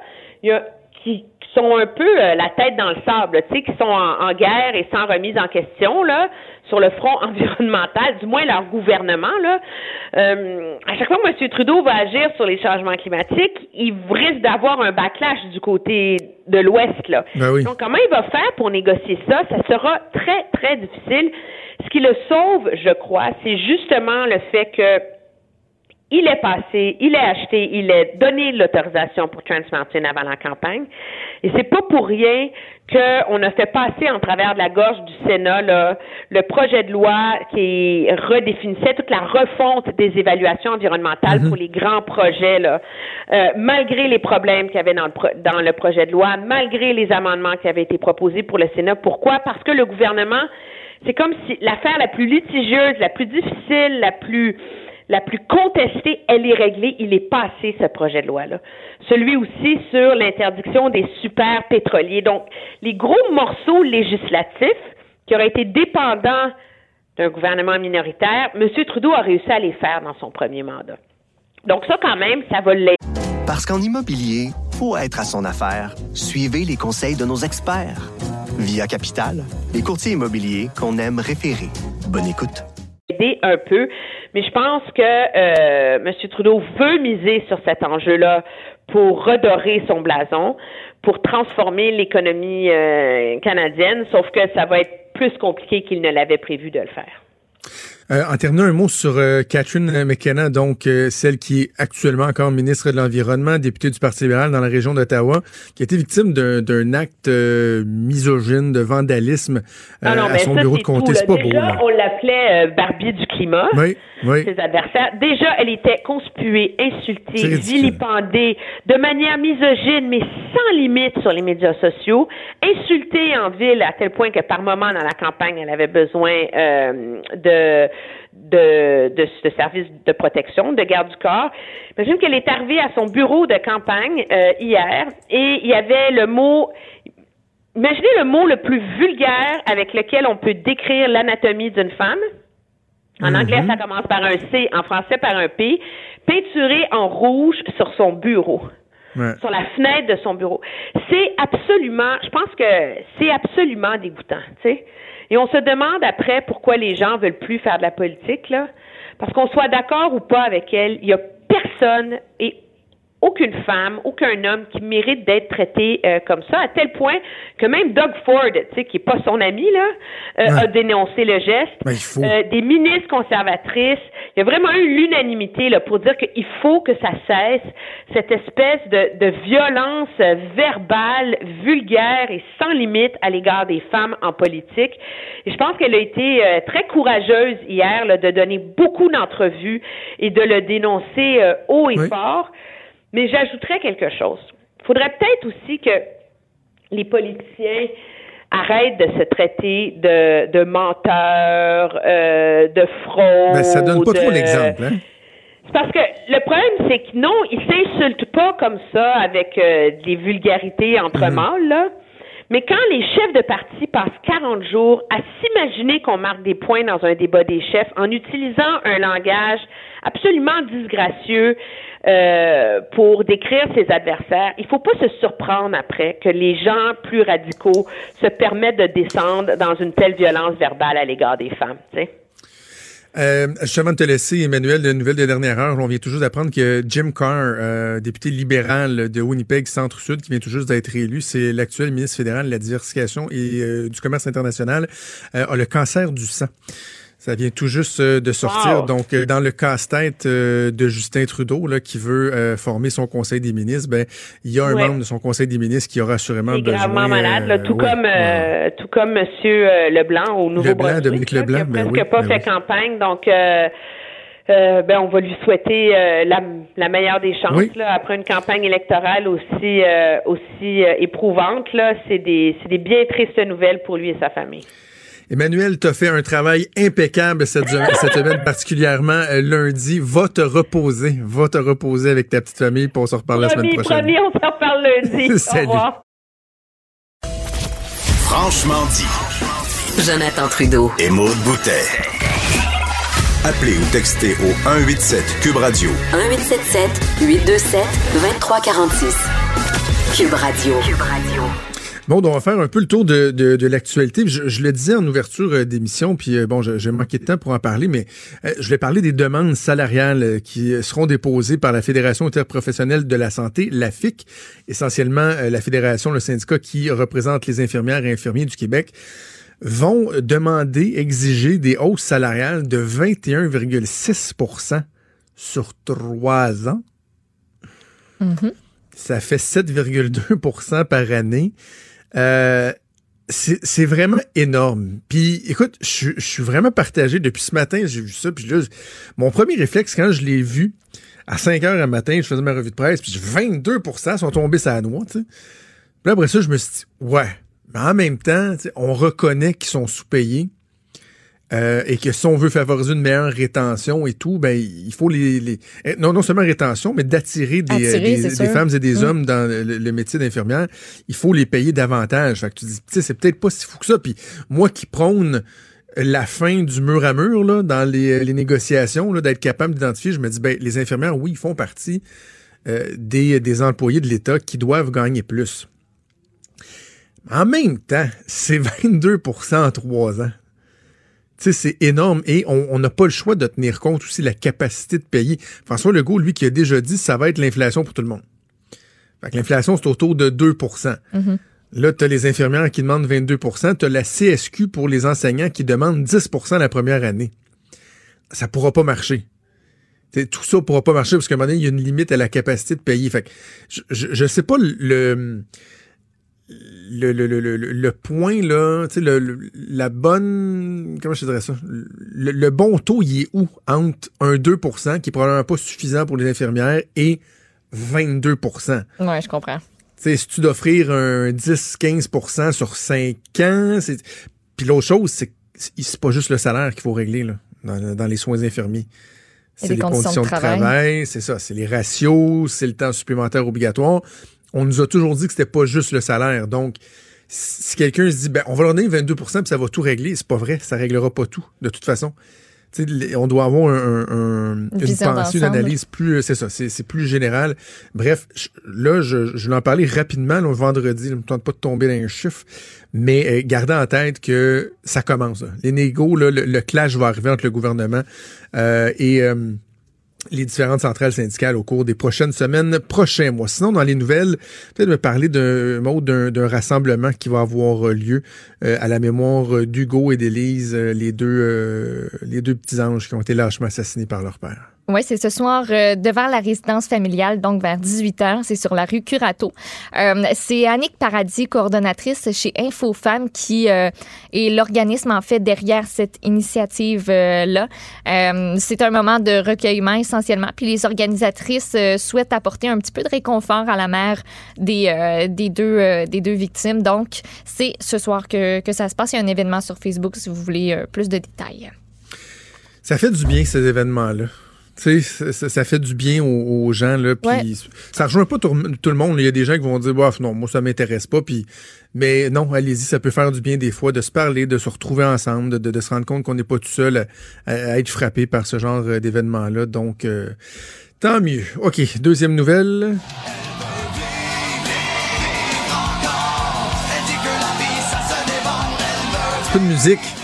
il y a qui, sont un peu euh, la tête dans le sable, tu sais, qui sont en, guerre et sans remise en question là sur le front (laughs) environnemental, du moins leur gouvernement là. Euh, à chaque fois que M. Trudeau va agir sur les changements climatiques, il risque d'avoir un backlash du côté de l'Ouest là. Ben oui. Donc comment il va faire pour négocier ça? Ça sera très très difficile. Ce qui le sauve, je crois, c'est justement le fait que il est passé, il est acheté, il est donné l'autorisation pour Trans Mountain avant la campagne. Et c'est pas pour rien qu'on a fait passer en travers de la gorge du Sénat là, le projet de loi qui redéfinissait toute la refonte des évaluations environnementales mhm. pour les grands projets, là, euh, malgré les problèmes qu'il y avait dans le, dans le projet de loi, malgré les amendements qui avaient été proposés pour le Sénat. Pourquoi? Parce que le gouvernement, c'est comme si l'affaire la plus litigieuse, la plus difficile, la plus la plus contestée, elle est réglée. Il est passé, ce projet de loi-là. Celui aussi sur l'interdiction des super pétroliers. Donc, les gros morceaux législatifs qui auraient été dépendants d'un gouvernement minoritaire, M. Trudeau a réussi à les faire dans son premier mandat. Donc ça, quand même, ça va l'aider. Parce qu'en immobilier, pour être à son affaire, suivez les conseils de nos experts. Via Capital, les courtiers immobiliers qu'on aime référer. Bonne écoute un peu. Mais je pense que euh, M. Trudeau veut miser sur cet enjeu-là pour redorer son blason, pour transformer l'économie euh, canadienne, sauf que ça va être plus compliqué qu'il ne l'avait prévu de le faire. Euh, en terminant, un mot sur euh, Catherine McKenna, donc euh, celle qui est actuellement encore ministre de l'Environnement, députée du Parti libéral dans la région d'Ottawa, qui a été victime d'un acte misogyne, de vandalisme ah à son bureau de comté. C'est pas beau. On l'appelait Barbie du climat. Oui, oui. Ses adversaires. Déjà, elle était conspuée, insultée, vilipendée, de manière misogyne, mais sans limite sur les médias sociaux, insultée en ville à tel point que par moment dans la campagne, elle avait besoin de de, de, de services de protection, de garde du corps. Imagine qu'elle est arrivée à son bureau de campagne euh, hier et il y avait le mot Imaginez le mot le plus vulgaire avec lequel on peut décrire l'anatomie d'une femme. En anglais, ça commence par un C, en français par un P. Peinturé en rouge sur son bureau. Sur la fenêtre de son bureau. C'est absolument, je pense que c'est absolument dégoûtant, tu sais. Et on se demande après pourquoi les gens veulent plus faire de la politique, là. Parce qu'on soit d'accord ou pas avec elle, il y a personne et aucune femme, aucun homme qui mérite d'être traité euh, comme ça, à tel point que même Doug Ford, tu sais, qui est pas son ami là, euh, a dénoncé le geste. Ben, euh, des ministres conservatrices, il y a vraiment eu l'unanimité là pour dire qu'il faut que ça cesse cette espèce de, de violence verbale, vulgaire et sans limite à l'égard des femmes en politique. Et je pense qu'elle a été très courageuse hier là, de donner beaucoup d'entrevues et de le dénoncer haut et fort. Mais j'ajouterais quelque chose. Il faudrait peut-être aussi que les politiciens arrêtent de se traiter de, de menteurs, euh, de fraude. Ben, ça donne pas trop l'exemple, hein? C'est parce que le problème, c'est que non, ils s'insultent pas comme ça avec euh, des vulgarités entre mhm. mâles, là. Mais quand les chefs de parti passent 40 jours à s'imaginer qu'on marque des points dans un débat des chefs en utilisant un langage absolument disgracieux euh, pour décrire ses adversaires, il ne faut pas se surprendre après que les gens plus radicaux se permettent de descendre dans une telle violence verbale à l'égard des femmes. Tu euh, juste avant de te laisser, Emmanuel, de nouvelles de dernière heure, on vient toujours d'apprendre que Jim Carr, euh, député libéral de Winnipeg Centre-Sud, qui vient tout juste d'être élu, c'est l'actuel ministre fédéral de la diversification et euh, du commerce international, euh, a le cancer du sang. Ça vient tout juste euh, de sortir. Donc, euh, dans le casse-tête euh, de Justin Trudeau, là, qui veut former son conseil des ministres, ben, il y a un membre de son conseil des ministres qui aura assurément il est gravement malade, tout comme tout comme Monsieur Leblanc au Nouveau-Brunswick. Leblanc, Dominique Leblanc, qui a ben presque pas ben fait campagne, donc. ben, on va lui souhaiter la, la, meilleure des chances là, après une campagne électorale aussi aussi éprouvante. Là, c'est des c'est des bien tristes nouvelles pour lui et sa famille. Emmanuel, tu as fait un travail impeccable cette, cette semaine, particulièrement euh, lundi. Va te reposer. Va te reposer avec ta petite famille, pour on se reparle la semaine prochaine. Promis, on se reparle lundi. (laughs) Salut. Au revoir. Franchement dit. Jonathan Trudeau. Et Maude Boutet. Appelez ou textez au 187 Cube Radio. 1877 827 2346. Cube Radio. Cube Radio. Bon, on va faire un peu le tour de, de, l'actualité. Je, le disais en ouverture euh, d'émission, puis euh, bon, j'ai manqué de temps pour en parler, mais euh, je vais parler des demandes salariales qui seront déposées par la Fédération interprofessionnelle de la santé, la FIC, essentiellement la fédération, le syndicat qui représente les infirmières et infirmiers du Québec vont demander, exiger des hausses salariales de 21,6% sur trois ans. Mm-hmm. Ça fait 7,2% par année. Euh, c'est vraiment énorme. Puis, écoute, je, suis vraiment partagé. Depuis ce matin, j'ai vu ça. Puis là, mon premier réflexe, quand je l'ai vu, à 5 heures le matin, je faisais ma revue de presse, puis 22% sont tombés sur la noix, tu sais. Puis après ça, je me suis dit, ouais. Mais en même temps, on reconnaît qu'ils sont sous-payés. Euh, et que si on veut favoriser une meilleure rétention et tout, ben il faut les, eh, non non seulement rétention, mais d'attirer des, des, femmes et des hum. hommes dans le, métier d'infirmière, il faut les payer davantage. Fait que tu dis, c'est peut-être pas si fou que ça. Puis moi qui prône la fin du mur à mur là, dans les, les négociations, d'être capable d'identifier, je me dis, ben les infirmières, oui, ils font partie euh, des, des employés de l'État qui doivent gagner plus. En même temps, c'est 22% en trois ans c'est énorme et on n'a pas le choix de tenir compte aussi de la capacité de payer. François Legault, lui, qui a déjà dit ça va être l'inflation pour tout le monde. Fait l'inflation, c'est autour de 2 mm-hmm. Là, tu as les infirmières qui demandent 22 tu as la CSQ pour les enseignants qui demandent 10% la première année. Ça pourra pas marcher. T'sais, tout ça pourra pas marcher parce qu'à un moment donné, il y a une limite à la capacité de payer. Fait que je, je, sais pas le le, le, le, le, point, là, tu sais, le, la bonne. Comment je dirais ça? Le, bon taux, il est où? Entre un 2% qui est probablement pas suffisant pour les infirmières, et 22% Ouais, je comprends. Tu sais, si tu d'offrir un 10-15% sur 5 ans, c'est. Puis l'autre chose, c'est que c'est pas juste le salaire qu'il faut régler, là, dans, dans les soins infirmiers. C'est les, conditions, de travail, c'est ça, c'est les ratios, c'est le temps supplémentaire obligatoire. On nous a toujours dit que c'était pas juste le salaire. Donc, si quelqu'un se dit, ben, on va leur donner 22% puis ça va tout régler, c'est pas vrai, ça réglera pas tout, de toute façon. on doit avoir un, une pensée, une analyse plus, c'est ça, c'est plus général. Bref, là, je, je vais en parler rapidement, le vendredi, je ne me tente pas de tomber dans un chiffre, mais euh, gardez en tête que ça commence. Les négos, le, le, clash va arriver entre le gouvernement euh, et euh, les différentes centrales syndicales au cours des prochaines semaines, prochains mois. Sinon, dans les nouvelles, peut-être me parler d'un mot d'un rassemblement qui va avoir lieu à la mémoire d'Hugo et d'Élise, les deux les deux petits anges qui ont été lâchement assassinés par leur père. Oui, c'est ce soir euh, devant la résidence familiale, donc vers 18 h. C'est sur la rue Curato. Euh, c'est Annick Paradis, coordonnatrice chez Info Femmes, qui euh, est l'organisme en fait derrière cette initiative-là. c'est un moment de recueillement essentiellement. Puis les organisatrices souhaitent apporter un petit peu de réconfort à la mère des, des, deux, des deux victimes. Donc, c'est ce soir que, que ça se passe. Il y a un événement sur Facebook si vous voulez plus de détails. Ça fait du bien, ces événements-là. Tu sais, ça, fait du bien aux, gens, là, puis ça rejoint pas tout, le monde. Il y a des gens qui vont dire, bof, non, moi, ça m'intéresse pas, puis... Mais non, allez-y, ça peut faire du bien des fois de se parler, de se retrouver ensemble, de, de, se rendre compte qu'on n'est pas tout seul à, être frappé par ce genre euh, d'événement-là. Donc, euh, tant mieux. OK, deuxième nouvelle. Un peu de musique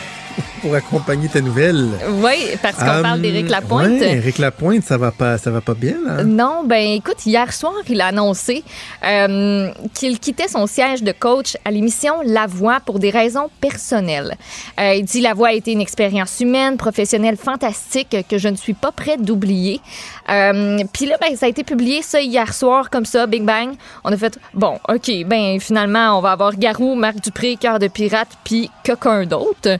pour accompagner ta nouvelle. Oui, parce qu'on parle d'Éric hum, Lapointe. Oui, Éric Lapointe, ça va pas, ça va pas bien, là. Non, ben écoute, hier soir, il a annoncé euh, qu'il quittait son siège de coach à l'émission La Voix pour des raisons personnelles. Euh, il dit La Voix a été une expérience humaine, professionnelle fantastique que je ne suis pas prête d'oublier. Euh, Puis là, ben, ça a été publié ça hier soir, comme ça, Big Bang. On a fait bon, ok, ben finalement, on va avoir Garou, Marc Dupré, Cœur de pirate, puis quelqu'un d'autre.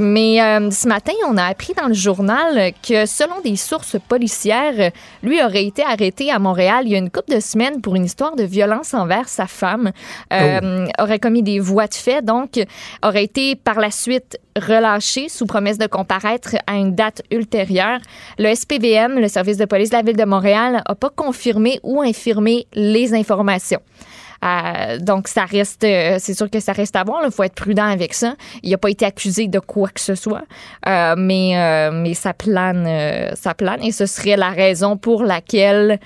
Mais euh, ce matin, on a appris dans le journal que selon des sources policières, lui aurait été arrêté à Montréal il y a une couple de semaines pour une histoire de violence envers sa femme. Euh, oh. Aurait commis des voies de fait, donc aurait été par la suite relâché sous promesse de comparaître à une date ultérieure. Le SPVM, le service de police de la ville de Montréal, n'a pas confirmé ou infirmé les informations. Euh, donc, ça reste, euh, c'est sûr que ça reste à voir. Il faut être prudent avec ça. Il n'a pas été accusé de quoi que ce soit, euh, mais, mais ça plane, ça plane, et ce serait la raison pour laquelle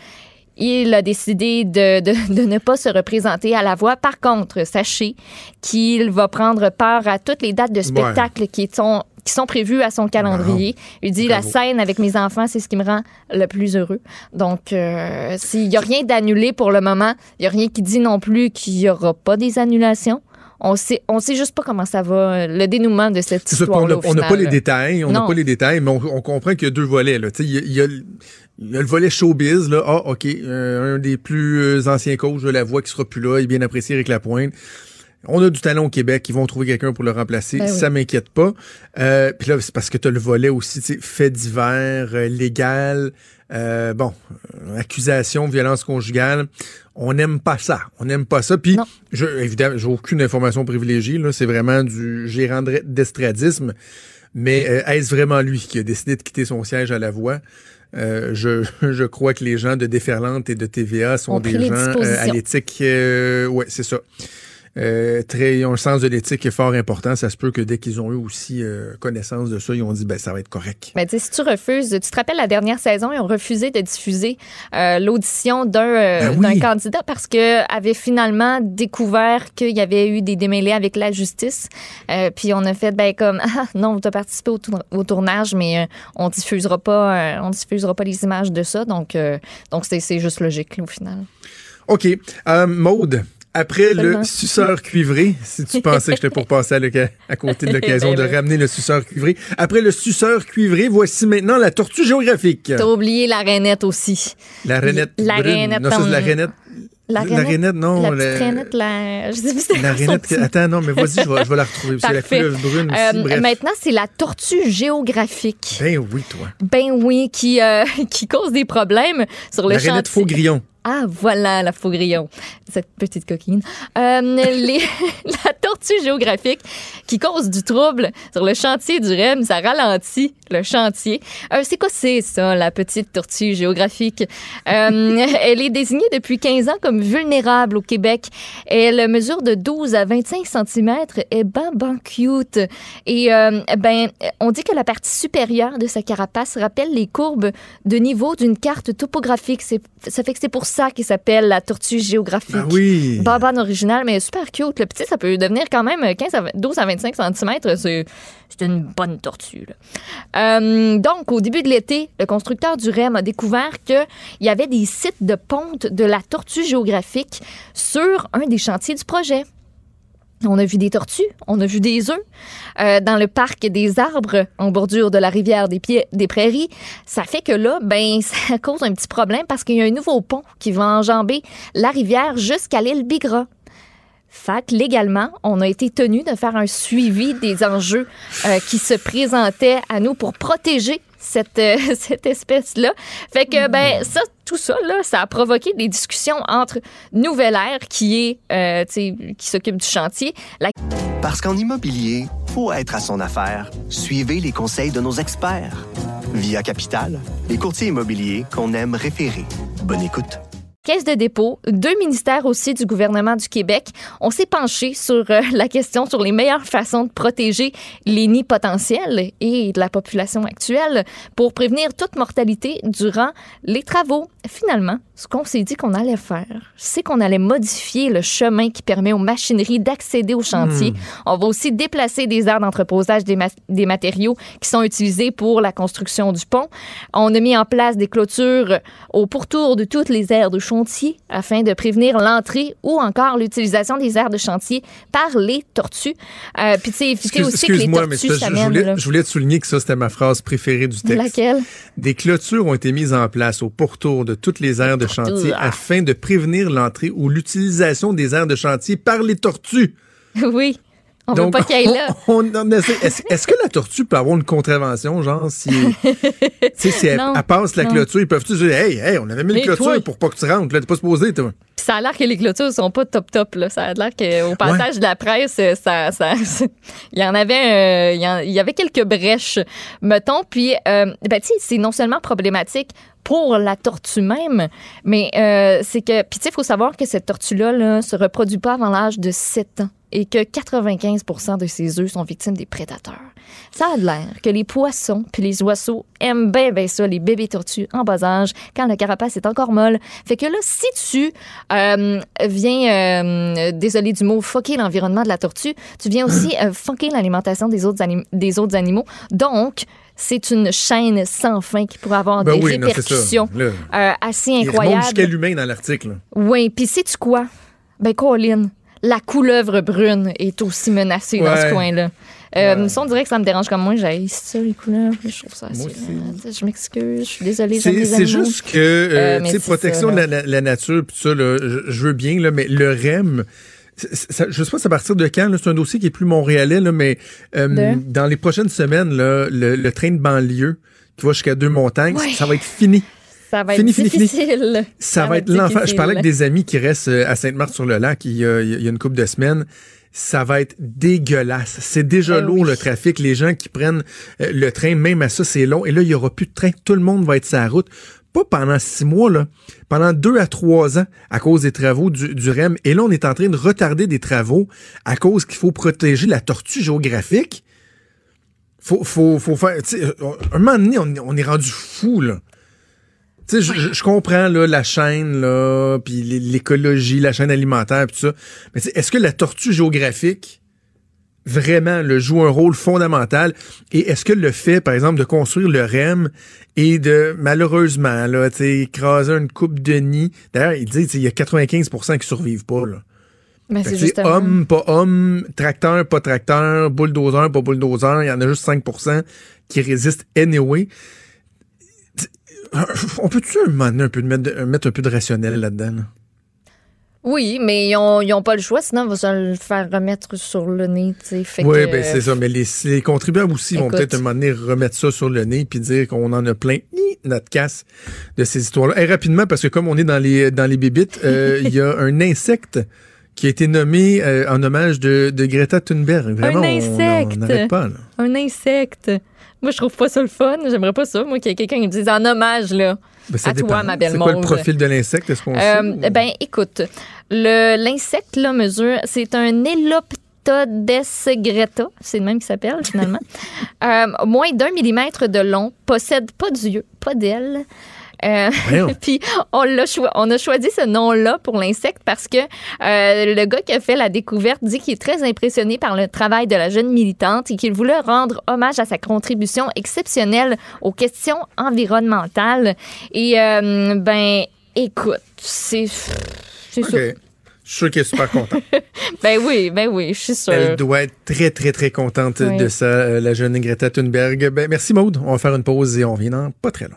il a décidé de, de, (laughs) de, ne pas se représenter à la voix. Par contre, sachez qu'il va prendre part à toutes les dates de spectacle qui sont qui sont prévus à son calendrier. Il dit la scène avec mes enfants, c'est ce qui me rend le plus heureux. Donc, euh, s'il n'y a rien d'annulé pour le moment, il n'y a rien qui dit non plus qu'il n'y aura pas des annulations. On sait, on sait juste pas comment ça va, le dénouement de cette histoire. on n'a pas les détails, on n'a pas les détails, mais on, comprend qu'il y a deux volets. Il, y a, il, y a, le volet showbiz, là. Ah, OK, euh, un des plus euh, anciens coachs de la voix qui sera plus là, il est bien apprécié avec la pointe. On a du talent au Québec, ils vont trouver quelqu'un pour le remplacer. Ben ça m'inquiète pas. Euh, Puis là, c'est parce que tu as le volet aussi, fait divers, euh, légal, euh, bon, euh, accusation, violence conjugale. On n'aime pas ça. On n'aime pas ça. Puis, je, évidemment, j'ai aucune information privilégiée. Là, c'est vraiment du gérant d'estradisme. Mais est-ce vraiment lui qui a décidé de quitter son siège à la voix? je, (laughs) je, crois que les gens de Déferlante et de TVA sont des gens à l'éthique. ouais, c'est ça. Euh, très, ils ont un sens de l'éthique qui est fort important. Ça se peut que dès qu'ils ont eu aussi euh, connaissance de ça, ils ont dit ben ça va être correct. Ben, si tu refuses, tu te rappelles la dernière saison, ils ont refusé de diffuser euh, l'audition d'un ben candidat parce que avait finalement découvert qu'il y avait eu des démêlés avec la justice. puis on a fait ben comme ah, non, tu as participé au, tournage, mais on diffusera pas, on diffusera pas les images de ça. Donc donc c'est juste logique au final. OK. Maude, Après le suceur cuivré, si tu pensais que j'étais pour passer à, à côté de (laughs) l'occasion Ben de ramener le suceur cuivré. Après le suceur cuivré, voici maintenant la tortue géographique. T'as oublié la rainette aussi. La rainette La brune. rainette Non, ça, c'est la rainette. La La rainette, non, La la- rainette, la... Je sais plus c'était La rainette. petit. Attends, non, mais vas-y, je vais, je vais la retrouver. C'est la couleuvre brune aussi. Euh, bref. maintenant, c'est la tortue géographique. Ben oui, toi. Ben oui, qui, euh, (laughs) qui cause des problèmes sur le La chantier. rainette faux grillon. Ah, voilà la faux grillon, cette petite coquine. Euh, (laughs) les- la tortue géographique qui cause du trouble sur le chantier du REM, ça ralentit le chantier. Euh, c'est quoi c'est ça, la petite tortue géographique? Euh, elle est désignée depuis 15 ans comme vulnérable au Québec. Elle mesure de 12 à 25 cm et ben, ben cute. Et euh, ben, on dit que la partie supérieure de sa carapace rappelle les courbes de niveau d'une carte topographique. Ça fait que c'est pour ça qu'il s'appelle la tortue géographique. Ah oui. Babane original, mais super cute. Le petit, ça peut devenir quand même 15 à 20 12 à 25 cm. C'est c'est une bonne tortue. là. Euh, donc, au début de l'été, le constructeur du REM a découvert qu'il y avait des sites de ponte de la tortue géographique sur un des chantiers du projet. On a vu des tortues, on a vu des œufs euh, dans le parc des arbres en bordure de la rivière des, Pieds- des Prairies. Ça fait que là, ben, (laughs) ça cause un petit problème parce qu'il y a un nouveau pont qui va enjamber la rivière jusqu'à l'île Bigra. Fait que légalement, on a été tenu de faire un suivi des enjeux euh, qui se présentaient à nous pour protéger cette, euh, (laughs) cette espèce-là. Fait que, ben, ça, tout ça, là, ça a provoqué des discussions entre Nouvelle Air, qui est, euh, tu sais, qui s'occupe du chantier, la Parce qu'en immobilier, faut être à son affaire. Suivez les conseils de nos experts. Via Capital, les courtiers immobiliers qu'on aime référer. Bonne écoute. Caisse de dépôt, deux ministères aussi du gouvernement du Québec. On s'est penché sur euh, la question sur les meilleures façons de protéger les nids potentiels et de la population actuelle pour prévenir toute mortalité durant les travaux. Finalement, ce qu'on s'est dit qu'on allait faire, c'est qu'on allait modifier le chemin qui permet aux machineries d'accéder au chantier. On va aussi déplacer des aires d'entreposage des, ma- des matériaux qui sont utilisés pour la construction du pont. On a mis en place des clôtures au pourtour de toutes les aires de chantier afin de prévenir l'entrée ou encore l'utilisation des aires de chantier par les tortues. Euh, Puis, tu sais, éviter Excuse- aussi que les Excuse-moi, mais tortues je s'amènent. voulais, là. je voulais te souligner que ça, c'était ma phrase préférée du texte. Laquelle? Des clôtures ont été mises en place au pourtour de toutes les aires de chantier Ah. afin de prévenir l'entrée ou l'utilisation des aires de chantier par les tortues. (laughs) oui. On veut Donc, pas qu'elle là. (laughs) on- on essaie- Est-ce que la tortue peut avoir une contravention, genre, (laughs) si, si elle, Non, elle passe la non. clôture, ils peuvent-tu dire, hey, hey, on avait mis une clôture toi- pour pas que tu rentres, là, t'es pas supposé, toi. Puis ça a l'air que les clôtures sont pas top top là. Ça a l'air qu'au passage de la presse, euh, ça, ça, (laughs) il y en avait, euh, il y en- il y avait quelques brèches, mettons. Puis, euh, ben tu sais, c'est non seulement problématique pour la tortue même, mais euh, c'est que, puis tu sais, il faut savoir que cette tortue-là là, se reproduit pas avant l'âge de 7 ans et que 95% de ses œufs sont victimes des prédateurs. Ça a l'air que les poissons puis les oiseaux aiment bien ben ça, les bébés tortues en bas âge, quand la carapace est encore molle. Fait que là, si tu euh, viens, euh, désolé du mot, fucker l'environnement de la tortue, tu viens aussi euh, fucker l'alimentation des autres animaux. Donc, c'est une chaîne sans fin qui pourrait avoir Ben des oui, non, répercussions Là, euh, assez Il incroyables. jusqu'à l'humain dans l'article. Oui, puis sais-tu quoi? Ben, Colin, la couleuvre brune est aussi menacée dans Ouais. ce coin-là. Euh, Ça, on dirait que ça me dérange comme moi. J'ai ça, les couleuvres. Je trouve ça assez. Moi euh, Je m'excuse, je suis désolée. C'est juste que, euh, Euh, tu sais, protection ça, de la, la- la nature, puis ça, là, je, je veux bien, là, mais le REM, ça- je sais pas c'est à partir de quand, c'est un dossier qui est plus montréalais, là, mais euh, dans les prochaines semaines, là, le, le train de banlieue qui va jusqu'à Deux-Montagnes, Ouais. ça va être fini. Ça va être Fini, difficile. Ça, va être l'enfer. Je parlais avec des amis qui restent euh, à Sainte-Marthe-sur-le-Lac il y a, il y a une couple de semaines. Ça va être dégueulasse. C'est déjà Eh lourd oui. le trafic. Les gens qui prennent euh, le train, même à ça, c'est long. Et là, il y aura plus de train. Tout le monde va être sur la route. Pas pendant six mois, là. Pendant deux à trois ans à cause des travaux du, du REM. Et là, on est en train de retarder des travaux à cause qu'il faut protéger la tortue géographique. Faut, faut, faut faire. euh, un moment donné, on, on est rendu fou, là. Tu sais, je- comprends là, la chaîne, là, puis l'é- l'écologie, la chaîne alimentaire, puis tout ça. Mais est-ce que la tortue géographique vraiment le joue un rôle fondamental? Et est-ce que le fait, par exemple, de construire le REM et de malheureusement là, tu sais, écraser une coupe de nid. D'ailleurs, il dit il y a 95% qui survivent pas. Là. Ben, c'est justement. homme, pas homme, tracteur, pas tracteur, bulldozer, pas bulldozer, il y en a juste 5% qui résistent anyway. On peut-tu un un peu de mettre, de- mettre un peu de rationnel là-dedans? là? Oui, mais ils ont, ils ont pas le choix, sinon on va se le faire remettre sur le nez. Fait Oui, que, ben c'est ça. Mais les, les contribuables aussi vont peut-être un moment donné remettre ça sur le nez puis dire qu'on en a plein notre casse de ces histoires-là. Et rapidement, parce que comme on est dans les dans les bébites, euh, (laughs) il y a un insecte qui a été nommé euh, en hommage de, de Greta Thunberg. Vraiment, Un insecte. on n'arrête pas. Là. Un insecte. Moi, je trouve pas ça le fun. J'aimerais pas ça. Moi, qu'il y ait quelqu'un qui me dise en hommage, là. Ben, à toi, ma belle C'est quoi le profil de l'insecte? Est-ce qu'on Euh, sait? ben, écoute, le- l'insecte, là, mesure, c'est un Eloptodes greta, c'est le même qui s'appelle, finalement. (laughs) Euh, moins d'un millimètre de long, possède pas d'yeux, pas d'ailes. Euh, (laughs) puis on, l'a choi- on a choisi ce nom-là pour l'insecte parce que euh, le gars qui a fait la découverte dit qu'il est très impressionné par le travail de la jeune militante et qu'il voulait rendre hommage à sa contribution exceptionnelle aux questions environnementales. Et euh, ben, écoute, c'est c'est OK. ça. Je suis sûr qu'elle est super contente. (laughs) Ben oui, ben oui, je suis sûre. Elle doit être très, très, très contente Oui. de ça, euh, la jeune Greta Thunberg. Ben, merci Maude. On va faire une pause et on revient dans pas très long.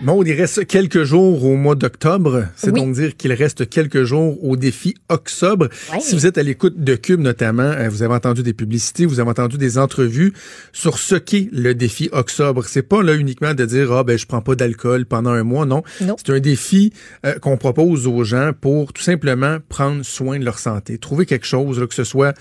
Maude, il reste quelques jours au mois d'octobre. C'est Oui. donc dire qu'il reste quelques jours au défi Octobre. Si vous êtes à l'écoute de Cube notamment, euh, vous avez entendu des publicités, vous avez entendu des entrevues sur ce qu'est le défi Octobre. C'est pas là uniquement de dire ah ben je prends pas d'alcool pendant un mois, non. Non. C'est un défi euh, qu'on propose aux gens pour tout simplement prendre soin de leur santé, trouver quelque chose là, que ce soit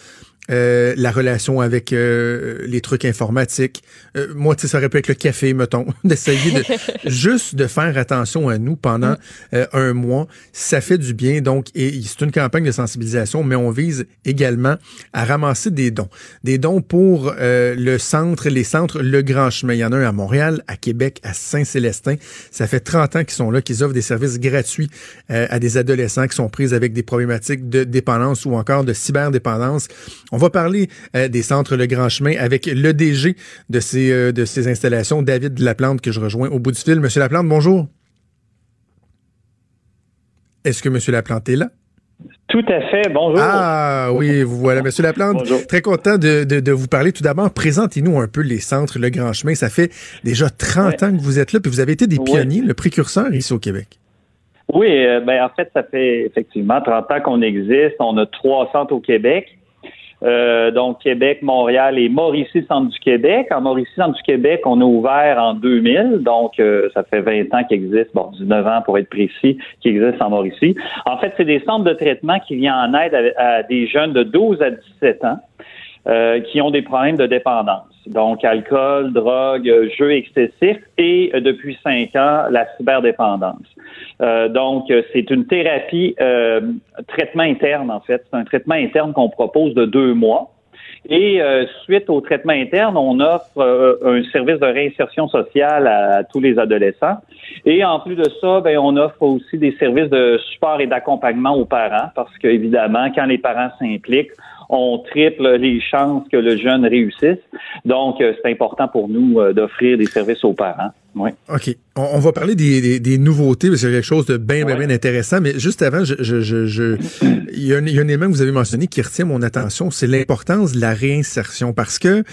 euh, la relation avec euh, les trucs informatiques. Euh, moi, tu sais, ça aurait pu être le café, mettons, (laughs) d'essayer de (laughs) juste de faire attention à nous pendant euh, un mois. Ça fait du bien, donc, et c'est une campagne de sensibilisation, mais on vise également à ramasser des dons. Des dons pour euh, le centre, les centres Le Grand Chemin. Il y en a un à Montréal, à Québec, à Saint-Célestin. Ça fait 30 ans qu'ils sont là, qu'ils offrent des services gratuits euh, à des adolescents qui sont pris avec des problématiques de dépendance ou encore de cyberdépendance. On va parler euh, des centres Le Grand Chemin avec le DG de ces, euh, de ces installations, David Laplante, que je rejoins au bout du fil. Monsieur Laplante, bonjour. Est-ce que Monsieur Laplante est là? Tout à fait. Bonjour. Ah oui, vous voilà, Monsieur Laplante. Bonjour. Très content de, de, de vous parler. Tout d'abord, présentez-nous un peu les centres Le Grand Chemin. Ça fait déjà 30 ans que vous êtes là, puis vous avez été des Ouais. pionniers, le précurseur ici au Québec. Oui, euh, ben en fait, ça fait effectivement 30 ans qu'on existe. On a trois centres au Québec. Euh, donc Québec, Montréal et Mauricie, centre du Québec. En Mauricie, centre du Québec, on a ouvert en 2000, donc euh, ça fait 20 ans qu'il existe, bon 19 ans pour être précis, qui existe en Mauricie. En fait, c'est des centres de traitement qui viennent en aide à, à des jeunes de 12 à 17 ans euh, qui ont des problèmes de dépendance. Donc, alcool, drogue, euh, jeux excessifs et euh, depuis cinq ans, la cyberdépendance. Euh, donc, euh, c'est une thérapie, euh, traitement interne en fait. C'est un traitement interne qu'on propose de deux mois. Et euh, suite au traitement interne, on offre euh, un service de réinsertion sociale à, tous les adolescents. Et en plus de ça, ben, on offre aussi des services de support et d'accompagnement aux parents parce qu'évidemment, quand les parents s'impliquent, on triple les chances que le jeune réussisse. Donc, euh, c'est important pour nous euh, d'offrir des services aux parents. Oui. OK. On, on va parler des, des, des nouveautés, parce que c'est quelque chose de bien, bien, bien intéressant. Mais juste avant, je, je, je, je- il, y a un, il y a un élément que vous avez mentionné qui retient mon attention, c'est l'importance de la réinsertion. Parce que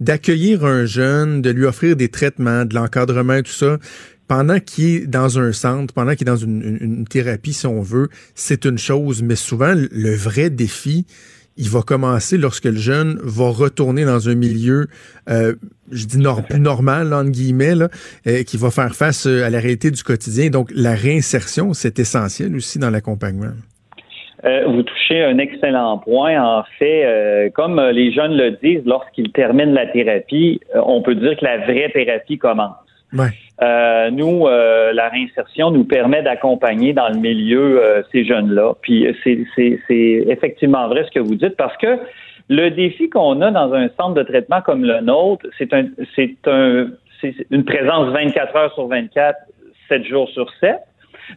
d'accueillir un jeune, de lui offrir des traitements, de l'encadrement, tout ça, pendant qu'il est dans un centre, pendant qu'il est dans une, une- une thérapie, si on veut, c'est une chose. Mais souvent, le vrai défi, il va commencer lorsque le jeune va retourner dans un milieu, euh, je dis nor- plus normal, entre guillemets, là, euh, qui va faire face euh, à la réalité du quotidien. Donc, la réinsertion, c'est essentiel aussi dans l'accompagnement. Euh, vous touchez un excellent point. En fait, euh, comme les jeunes le disent, lorsqu'ils terminent la thérapie, on peut dire que la vraie thérapie commence. Ouais. Euh, nous, euh, la réinsertion nous permet d'accompagner dans le milieu euh, ces jeunes-là. Puis c'est, effectivement vrai ce que vous dites parce que le défi qu'on a dans un centre de traitement comme le nôtre, c'est un, c'est un, c'est une présence 24 heures sur 24, 7 jours sur 7.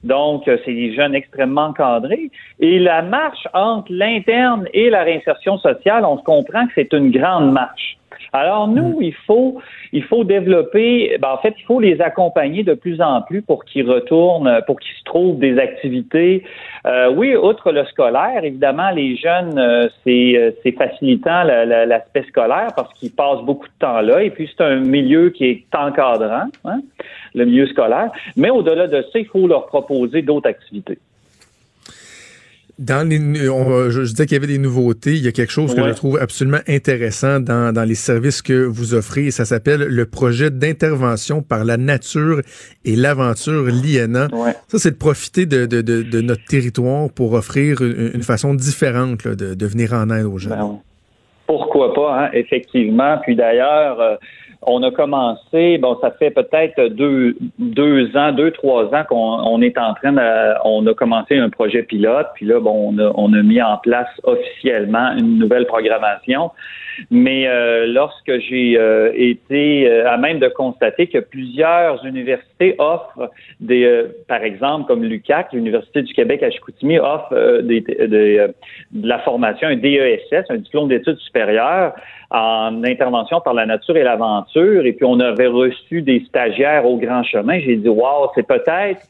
Donc, euh, c'est des jeunes extrêmement encadrés. Et la marche entre l'interne et la réinsertion sociale, on se comprend que c'est une grande marche. Alors nous, il faut il faut développer, ben, en fait, il faut les accompagner de plus en plus pour qu'ils retournent, pour qu'ils se trouvent des activités. Euh, oui, outre le scolaire, évidemment, les jeunes, euh, c'est euh, c'est facilitant l'aspect scolaire parce qu'ils passent beaucoup de temps là. Et puis c'est un milieu qui est encadrant, hein, le milieu scolaire. Mais au-delà de ça, il faut leur proposer d'autres activités. Dans les, je, disais qu'il y avait des nouveautés. Il y a quelque chose que je trouve absolument intéressant dans, dans les services que vous offrez. Ça s'appelle le projet d'intervention par la nature et l'aventure l'INA. Ça, c'est de profiter de, de, de, notre territoire pour offrir une, façon différente de, de venir en aide aux jeunes. Ben Pourquoi pas, hein? effectivement. Puis d'ailleurs, euh, on a commencé, bon, ça fait peut-être deux, deux ans, deux, trois ans qu'on est en train de, on a commencé un projet pilote, puis là, bon, on a, on a mis en place officiellement une nouvelle programmation. Mais euh, lorsque j'ai euh, été euh, à même de constater que plusieurs universités offrent des, par exemple, comme l'UCAC, l'Université du Québec à Chicoutimi, offre des, de la formation, un DESS, un diplôme d'études supérieures en intervention par la nature et l'aventure. Et puis, on avait reçu des stagiaires au grand chemin. J'ai dit, wow, c'est peut-être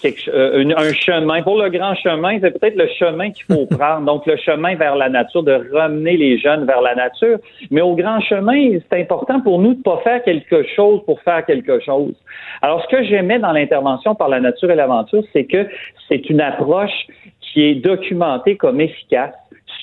quelque, euh, un chemin. Pour le grand chemin, c'est peut-être le chemin qu'il faut (laughs) prendre. Donc, le chemin vers la nature, de ramener les jeunes vers la nature. Mais au grand chemin, c'est important pour nous de pas faire quelque chose pour faire quelque chose. Alors, ce que j'aimais dans l'intervention par la nature et l'aventure, c'est que c'est une approche qui est documentée comme efficace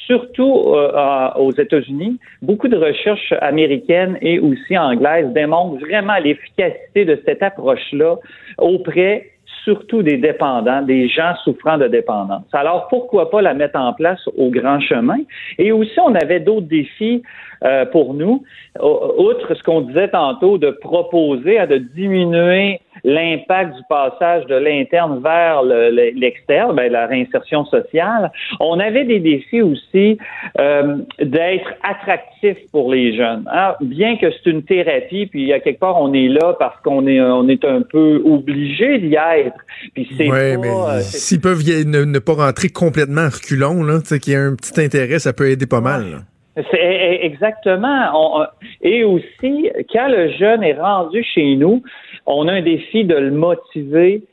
surtout euh, aux États-Unis, beaucoup de recherches américaines et aussi anglaises démontrent vraiment l'efficacité de cette approche-là auprès surtout des dépendants, des gens souffrant de dépendance. Alors, pourquoi pas la mettre en place au grand chemin? Et aussi, on avait d'autres défis euh, pour nous, outre ce qu'on disait tantôt, de proposer à de diminuer l'impact du passage de l'interne vers l'externe, ben, la réinsertion sociale. On avait des défis aussi euh, d'être attractif pour les jeunes. Alors, bien que c'est une thérapie, puis à quelque part on est là parce qu'on est on est un peu obligé d'y être. Puis c'est ouais, mais euh, s'ils peuvent ne, pas rentrer complètement reculons, là, qu'il y a un petit intérêt, ça peut aider pas mal. C'est e, e, exactement. et aussi, quand le jeune est rendu chez nous, on a un défi de le motiver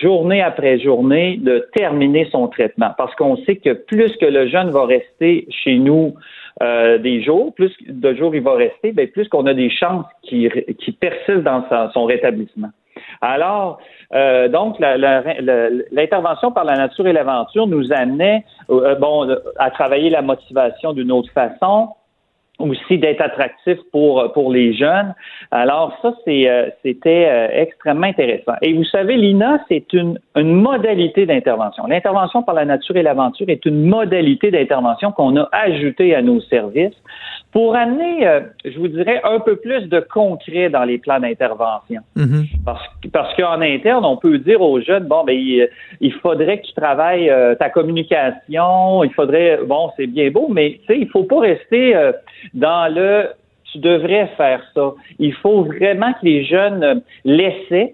journée après journée de terminer son traitement. Parce qu'on sait que plus que le jeune va rester chez nous euh, des jours, plus de jours il va rester, bien, plus qu'on a des chances qu'il persiste dans son rétablissement. Alors, euh, donc, l'intervention par la nature et l'aventure nous amenait, euh, bon, à travailler la motivation d'une autre façon, aussi d'être attractif pour pour les jeunes. Alors ça c'est euh, c'était euh, extrêmement intéressant. Et vous savez l'INA c'est une une modalité d'intervention. L'intervention par la nature et l'aventure est une modalité d'intervention qu'on a ajoutée à nos services pour amener euh, je vous dirais un peu plus de concret dans les plans d'intervention. Mm-hmm. Parce parce qu'en interne on peut dire aux jeunes bon ben il, faudrait que tu travailles ta communication, il faudrait bon c'est bien beau mais tu sais il faut pas rester dans le tu devrais faire ça. Il faut vraiment que les jeunes laissent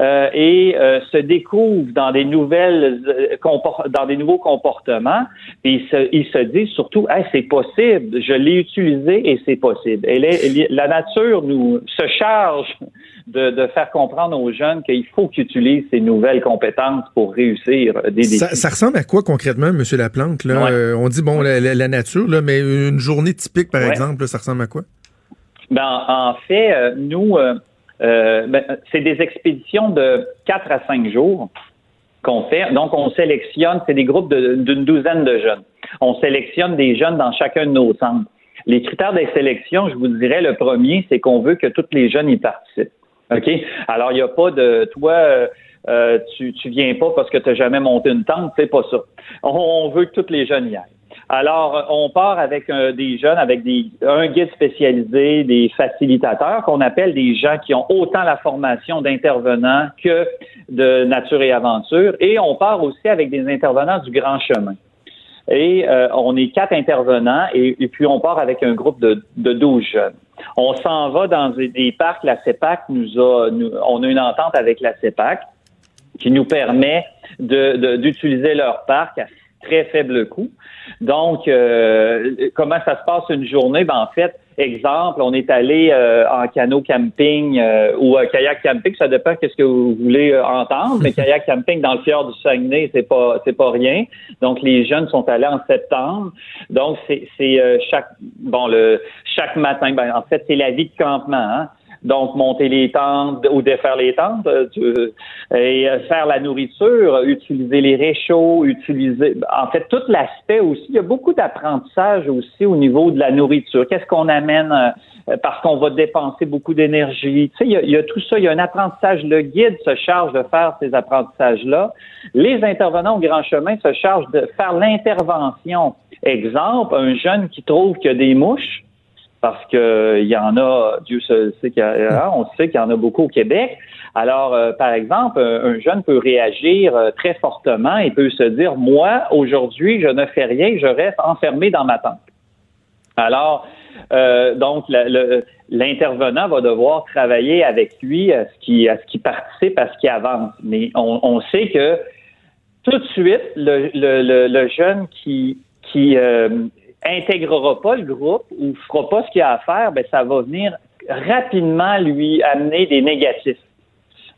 euh, et euh, se découvrent dans des nouvelles euh, dans des nouveaux comportements. Et ils se, disent surtout c'est possible. Je l'ai utilisé et c'est possible la nature nous se charge de, faire comprendre aux jeunes qu'il faut qu'ils utilisent ces nouvelles compétences pour réussir des défis. Ça, ressemble à quoi concrètement, Monsieur Laplante? Là? on dit, bon, la, nature, là, mais une journée typique, par exemple, ça ressemble à quoi? Ben, en fait, nous, euh, ben, c'est des expéditions de 4 à 5 jours qu'on fait. Donc, on sélectionne, c'est des groupes d'une douzaine de jeunes. On sélectionne des jeunes dans chacun de nos centres. Les critères de sélection, je vous dirais, le premier, c'est qu'on veut que tous les jeunes y participent. OK? Alors, il n'y a pas de toi. Euh, tu, tu viens pas parce que tu n'as jamais monté une tente, c'est pas ça. On, veut que tous les jeunes y aillent. Alors, on part avec euh, des jeunes, avec des, un guide spécialisé, des facilitateurs qu'on appelle des gens qui ont autant la formation d'intervenants que de nature et aventure. Et on part aussi avec des intervenants du grand chemin. Et euh, on est quatre intervenants et, puis on part avec un groupe de, de 12 jeunes. On s'en va dans des, parcs. La CEPAC nous a, nous, on a une entente avec la CEPAC qui nous permet d'utiliser leur parc très faible coût. Donc, euh, comment ça se passe une journée? Ben, en fait, exemple, on est allé euh, en canot camping euh, ou euh, kayak camping, ça dépend qu'est-ce que vous voulez euh, entendre, mais (laughs) kayak camping dans le fjord du Saguenay, c'est pas c'est pas rien. Donc, les jeunes sont allés en septembre. Donc, c'est c'est, euh, chaque bon le chaque matin. Ben, en fait, c'est la vie de campement. Hein? Donc, monter les tentes ou défaire les tentes euh, euh, et euh, faire la nourriture, utiliser les réchauds, utiliser, en fait, tout l'aspect aussi. Il y a beaucoup d'apprentissage aussi au niveau de la nourriture. Qu'est-ce qu'on amène parce qu'on va dépenser beaucoup d'énergie. Tu sais, il y, a, il y a tout ça. Il y a un apprentissage. Le guide se charge de faire ces apprentissages-là. Les intervenants au grand chemin se chargent de faire l'intervention. Exemple, un jeune qui trouve qu'il y a des mouches, parce que il y en a, Dieu sait qu'il y a, on sait qu'il y en a beaucoup au Québec. Alors, euh, par exemple, un, un jeune peut réagir euh, très fortement et peut se dire, moi, aujourd'hui, je ne fais rien, je reste enfermé dans ma tente. Alors, euh, donc, l'intervenant va devoir travailler avec lui à ce qui, à ce qui participe, à ce qui avance. Mais on, on sait que tout de suite, le, le, le, le jeune qui, qui euh, intégrera pas le groupe ou fera pas ce qu'il a à faire, ben, ça va venir rapidement lui amener des négatifs.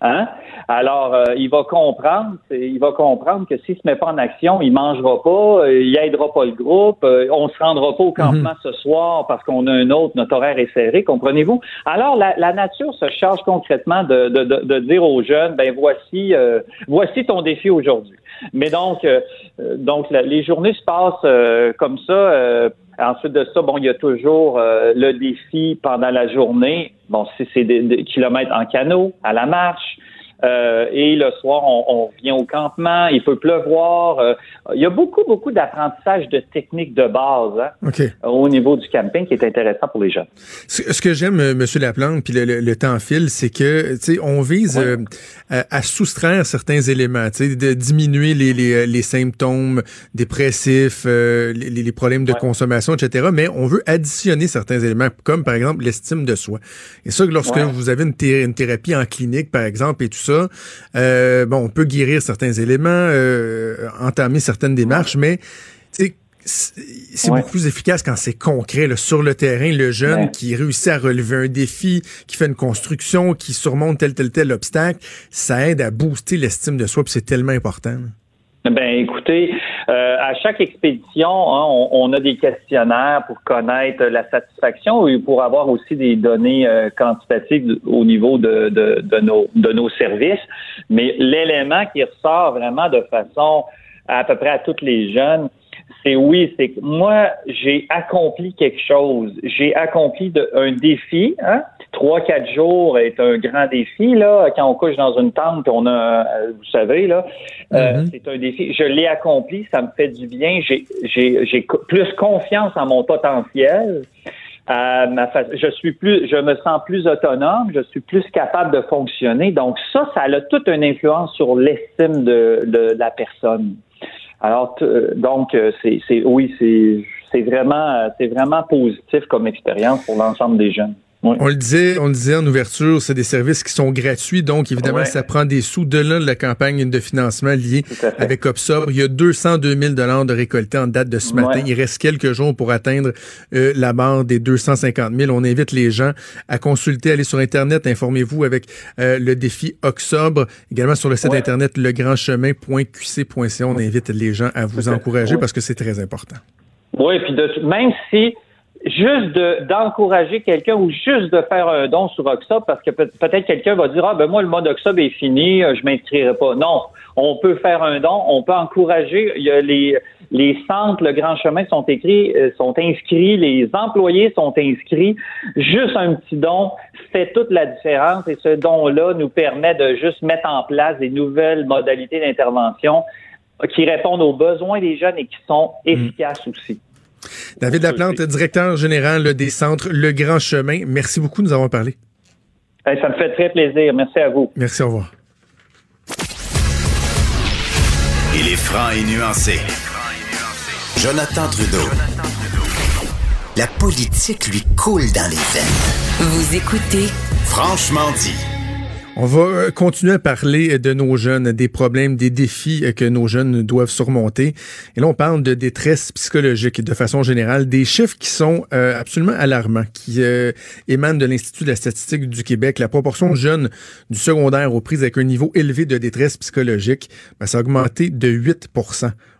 Hein? Alors, euh, il va comprendre, il va comprendre que s'il se met pas en action, il mangera pas, euh, il aidera pas le groupe, euh, on se rendra pas au campement ce soir parce qu'on a un autre, notre horaire est serré, comprenez-vous? Alors, la, la nature se charge concrètement de, de, de, de dire aux jeunes, ben voici, euh, voici ton défi aujourd'hui. Mais donc, euh, donc la- les journées se passent euh, comme ça. Ensuite de ça, bon, il y a toujours euh, le défi pendant la journée. Bon, si c'est des, des kilomètres en canot, à la marche. Euh, et le soir, on, on vient au campement. Il peut pleuvoir. euh, il y a beaucoup, beaucoup d'apprentissage de techniques de base hein, au niveau du camping qui est intéressant pour les jeunes. Ce, ce que j'aime, euh, Monsieur Laplante, puis le, le- le temps file, c'est que, tu sais, on vise euh, à, à soustraire certains éléments, tu sais, de diminuer les, les, les symptômes dépressifs, les, les problèmes de consommation, etc. Mais on veut additionner certains éléments, comme par exemple l'estime de soi. Et ça, lorsque Ouais. vous avez une, thé- une thérapie en clinique, par exemple, et tout ça, euh, bon, on peut guérir certains éléments, euh, entamer certaines démarches, mais c'est c'est Ouais. beaucoup plus efficace quand c'est concret. là, sur le terrain, le jeune Ouais. qui réussit à relever un défi, qui fait une construction, qui surmonte tel, tel, tel obstacle, ça aide à booster l'estime de soi, puis c'est tellement important. là. Ben, écoutez, euh, à chaque expédition, hein, on, on a des questionnaires pour connaître la satisfaction et pour avoir aussi des données euh, quantitatives au niveau de, de, de nos, de nos services. Mais l'élément qui ressort vraiment de façon à, peu près à tous les jeunes, c'est oui, c'est que moi, j'ai accompli quelque chose. J'ai accompli un défi. Hein? Trois, quatre jours est un grand défi. Là, quand on couche dans une tente, on a, euh, vous savez, là, euh, c'est un défi. Je l'ai accompli, ça me fait du bien. J'ai, j'ai, j'ai plus confiance en mon potentiel. ma fa- je suis plus, je me sens plus autonome, je suis plus capable de fonctionner. Donc ça, ça a toute une influence sur l'estime de, de la personne. Alors t- euh, donc euh, c'est, c'est oui, c'est, c'est vraiment, euh, c'est vraiment positif comme expérience pour l'ensemble des jeunes. Oui. On le disait, on le disait en ouverture, c'est des services qui sont gratuits, donc évidemment, Ouais. ça prend des sous de là de la campagne de financement liée avec Obsobre. Il y a 202 000 dollars de récoltés en date de ce matin. Ouais. Il reste quelques jours pour atteindre euh, la barre des 250 000. On invite les gens à consulter, aller sur Internet, informez-vous avec euh, le défi Oxobre, également sur le site Ouais. Internet legrandchemin.qc.ca. On invite les gens à vous encourager parce que c'est très important. Oui, puis de, même si juste de- d'encourager quelqu'un ou juste de faire un don sur Oxob, parce que peut- peut-être quelqu'un va dire ah ben moi le mode Oxob est fini, euh, je m'inscrirai pas. Non, on peut faire un don, on peut encourager. Il y a les les centres, le Grand Chemin sont écrits, euh, sont inscrits, les employés sont inscrits. Juste un petit don fait toute la différence et ce don-là nous permet de juste mettre en place des nouvelles modalités d'intervention qui répondent aux besoins des jeunes et qui sont efficaces aussi. David Laplante, directeur général des centres Le Grand Chemin. Merci beaucoup de nous avoir parlé. Hey, ça me fait très plaisir. Merci à vous. Merci, au revoir. Il est franc et nuancé. Jonathan Trudeau. La politique lui coule dans les veines. Vous écoutez Franchement dit. On va euh, continuer à parler de nos jeunes, des problèmes, des défis euh, que nos jeunes doivent surmonter. Et là, on parle de détresse psychologique de façon générale, des chiffres qui sont euh, absolument alarmants, qui émanent de l'Institut de la statistique du Québec. La proportion de jeunes du secondaire aux prises avec un niveau élevé de détresse psychologique, ben, ça a augmenté de 8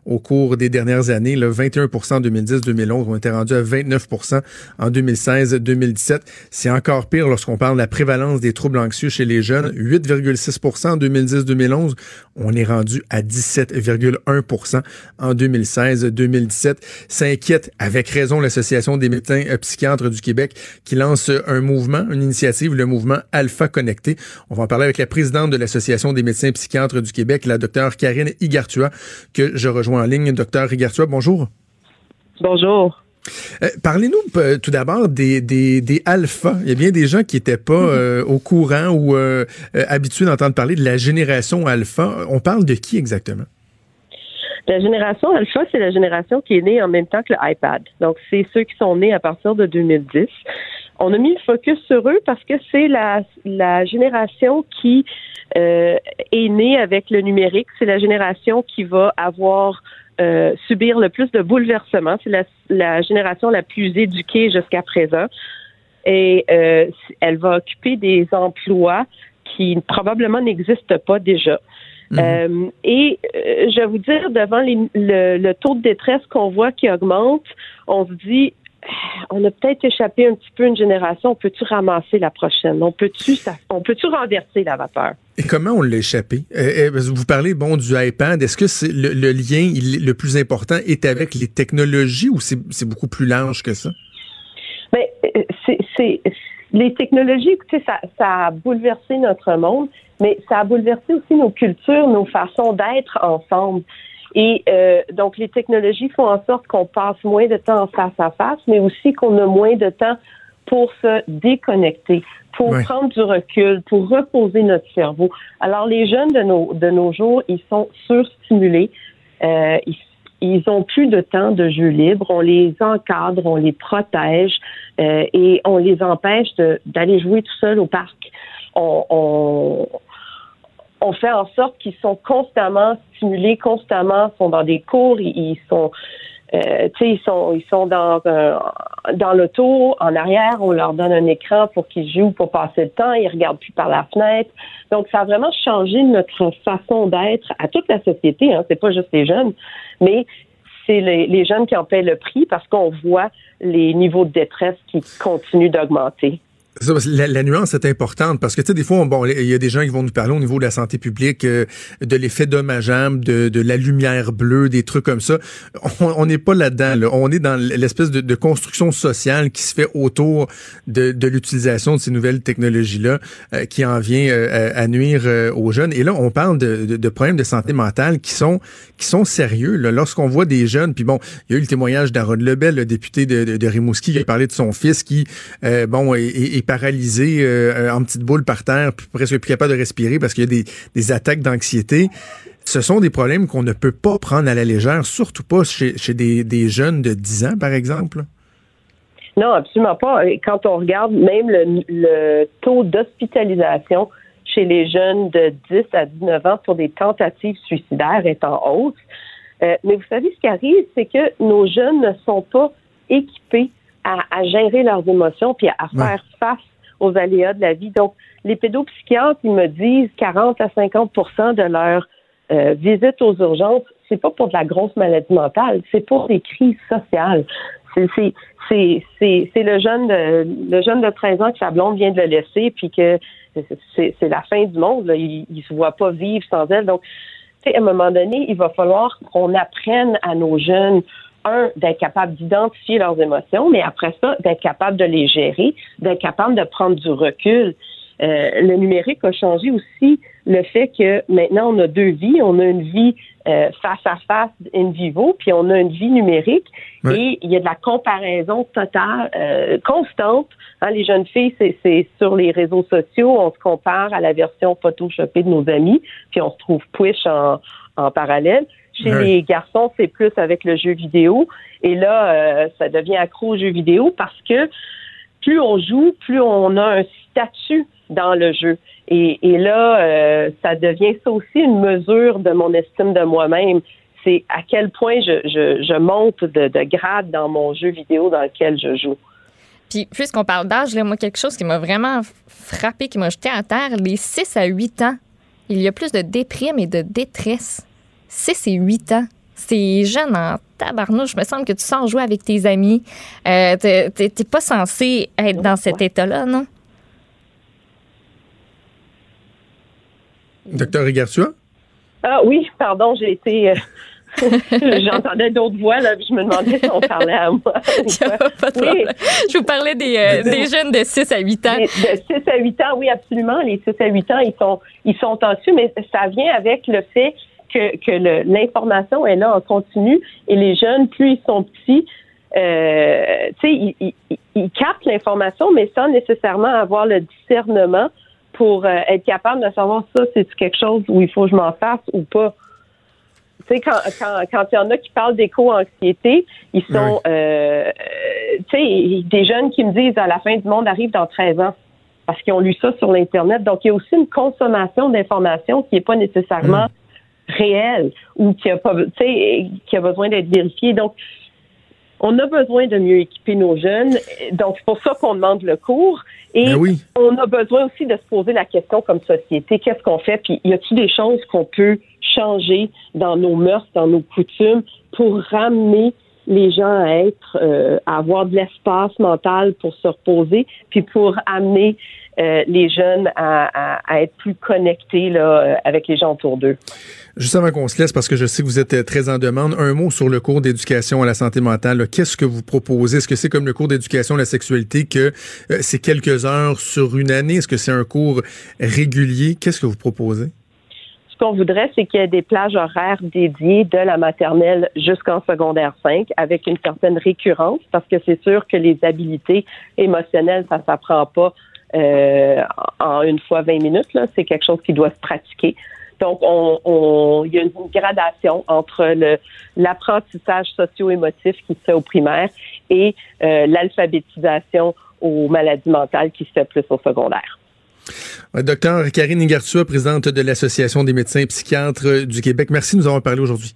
au cours des dernières années. Le 21% en 2010-2011, on était rendu à 29% en 2016-2017. C'est encore pire lorsqu'on parle de la prévalence des troubles anxieux chez les jeunes. 8,6% en 2010-2011. On est rendu à 17,1% en 2016-2017. S'inquiète avec raison l'Association des médecins euh, psychiatres du Québec qui lance un mouvement, une initiative, le mouvement Alpha Connecté. On va en parler avec la présidente de l'Association des médecins psychiatres du Québec, la docteure Karine Igartua, que je rejoins en ligne. Docteur Rigartua, bonjour. Bonjour. Euh, parlez-nous euh, tout d'abord des, des, des alphas. Il y a bien des gens qui n'étaient pas mhm. euh, au courant ou habitués d'entendre parler de la génération alpha. On parle de qui exactement? La génération alpha, c'est la génération qui est née en même temps que l'iPad. Donc, c'est ceux qui sont nés à partir de 2010. On a mis le focus sur eux parce que c'est la, la génération qui euh, est née avec le numérique. C'est la génération qui va avoir euh, subir le plus de bouleversements. C'est la, la, génération la plus éduquée jusqu'à présent. Et euh, elle va occuper des emplois qui probablement n'existent pas déjà. Mhm. Euh, et euh, je vais vous dire, devant les, le, le, taux de détresse qu'on voit qui augmente, on se dit, on a peut-être échappé un petit peu une génération. On peut-tu ramasser la prochaine? On peut-tu, on peut-tu renverser la vapeur? Et comment on l'a échappé? Euh, euh, vous parlez bon du iPad. Est-ce que c'est le, lien le plus important est avec les technologies ou c'est beaucoup plus large que ça? Mais ben, euh, c'est les technologies, écoutez, ça, ça a bouleversé notre monde, mais ça a bouleversé aussi nos cultures, nos façons d'être ensemble. Et euh, donc, les technologies font en sorte qu'on passe moins de temps en face à face, mais aussi qu'on a moins de temps pour se déconnecter, pour prendre du recul, pour reposer notre cerveau. Alors, les jeunes de nos, de nos jours, ils sont surstimulés. Euh, ils, ils ont plus de temps de jeu libre. On les encadre, on les protège euh, et on les empêche d'aller jouer tout seul au parc. On, on, on fait en sorte qu'ils sont constamment stimulés, constamment sont dans des cours, ils, sont euh, ils sont ils sont dans dans l'auto en arrière, on leur donne un écran pour qu'ils jouent pour passer le temps, ils regardent plus par la fenêtre. Donc ça a vraiment changé notre façon d'être à toute la société. Hein. C'est pas juste les jeunes, mais c'est les, les jeunes qui en paient le prix parce qu'on voit les niveaux de détresse qui continuent d'augmenter. La, nuance est importante parce que tu sais des fois bon il y a des gens qui vont nous parler au niveau de la santé publique euh, de l'effet dommageable de, de la lumière bleue des trucs comme ça. On n'est pas là-dedans là. on est dans l'espèce de, construction sociale qui se fait autour de, l'utilisation de ces nouvelles technologies là euh, qui en vient euh, à nuire aux jeunes. Et là on parle de, problèmes de santé mentale qui sont qui sont sérieux lorsqu'on voit des jeunes puis bon il y a eu le témoignage d'Aaron Lebel le député de, Rimouski qui a parlé de son fils qui bon est, est paralysé euh, en petite boule par terre, presque plus capable de respirer parce qu'il y a des, attaques d'anxiété. Ce sont des problèmes qu'on ne peut pas prendre à la légère, surtout pas chez, des, jeunes de 10 ans, par exemple. Non, absolument pas. Quand on regarde même le, taux d'hospitalisation chez les jeunes de 10 à 19 ans pour des tentatives suicidaires est en hausse. Euh, mais vous savez, ce qui arrive, c'est que nos jeunes ne sont pas équipés à, gérer leurs émotions puis à, faire face aux aléas de la vie. Donc, les pédopsychiatres, ils me disent 40 à 50% de leur euh, visite aux urgences, c'est pas pour de la grosse maladie mentale, c'est pour des crises sociales. C'est le jeune de le jeune de 13 ans que sa blonde vient de le laisser puis que c'est la fin du monde là. il, il se voit pas vivre sans elle donc à un moment donné il va falloir qu'on apprenne à nos jeunes un, d'être capable d'identifier leurs émotions, mais après ça, d'être capable de les gérer, d'être capable de prendre du recul. Euh, le numérique a changé aussi le fait que maintenant on a deux vies, on a une vie euh, face à face in vivo, puis on a une vie numérique, et il y a de la comparaison totale, euh, constante. Hein, les jeunes filles, c'est sur les réseaux sociaux, on se compare à la version photoshopée de nos amis, puis on se trouve push en, en parallèle. Chez les garçons, c'est plus avec le jeu vidéo. Et là, euh, ça devient accro au jeu vidéo parce que plus on joue, plus on a un statut dans le jeu. Et, et là, euh, ça devient ça aussi une mesure de mon estime de moi-même. C'est à quel point je, je, je monte de, de grade dans mon jeu vidéo dans lequel je joue. Puis, puisqu'on parle d'âge, là, moi, quelque chose qui m'a vraiment frappé, qui m'a jeté à terre, les 6 à 8 ans, il y a plus de déprime et de détresse. 6 et 8 ans. C'est jeune en tabarnouche. Je me semble que tu sors jouer avec tes amis. Euh, t'es t'es- t'es pas censé être dans cet état-là, non? Docteur Rigartua? Ah oui, pardon, j'ai été. euh, (laughs) J'entendais d'autres voix, là, puis je me demandais si on parlait à moi. (laughs) Pas de Oui. problème. Je vous parlais des, euh, des jeunes de 6 à 8 ans. De 6 à 8 ans, oui, absolument. Les 6 à 8 ans, ils sont, ils sont anxieux, mais ça vient avec le fait que, l'information est là en continu et les jeunes, plus ils sont petits, euh, tu sais, ils, ils, ils- ils captent l'information, mais sans nécessairement avoir le discernement pour euh, être capable de savoir ça, c'est quelque chose où il faut que je m'en fasse ou pas. Tu sais, quand, quand, quand il y en a qui parlent d'éco-anxiété, ils sont, euh, euh, tu sais, des jeunes qui me disent à la fin du monde arrive dans 13 ans parce qu'ils ont lu ça sur l'Internet. Donc, il y a aussi une consommation d'informations qui n'est pas nécessairement réelle ou qui a, pas, qui a besoin d'être vérifiée. Donc, on a besoin de mieux équiper nos jeunes. Donc, c'est pour ça qu'on demande le cours. Et Ben oui. on a besoin aussi de se poser la question comme société, qu'est-ce qu'on fait? Puis, y a-t-il des choses qu'on peut changer dans nos mœurs, dans nos coutumes pour ramener les gens à être, euh, à avoir de l'espace mental pour se reposer, puis pour amener euh, les jeunes à, à- à être plus connectés là, euh, avec les gens autour d'eux? Juste avant qu'on se laisse, parce que je sais que vous êtes euh, très en demande, un mot sur le cours d'éducation à la santé mentale. Qu'est-ce que vous proposez? Est-ce que c'est comme le cours d'éducation à la sexualité, que euh, c'est quelques heures sur une année? Est-ce que c'est un cours régulier? Qu'est-ce que vous proposez? Ce qu'on voudrait, c'est qu'il y ait des plages horaires dédiées de la maternelle jusqu'en secondaire 5 avec une certaine récurrence parce que c'est sûr que les habilités émotionnelles, ça s'apprend pas euh, en une fois 20 minutes. C'est quelque chose qui doit se pratiquer. Donc, on, il y a une gradation entre l'apprentissage socio-émotif qui se fait au primaire et euh, l'alphabétisation aux maladies mentales qui se fait plus au secondaire. Ouais, Docteur Karine Ingartua, présidente de l'Association des médecins psychiatres euh, du Québec. Merci de nous avoir parlé aujourd'hui.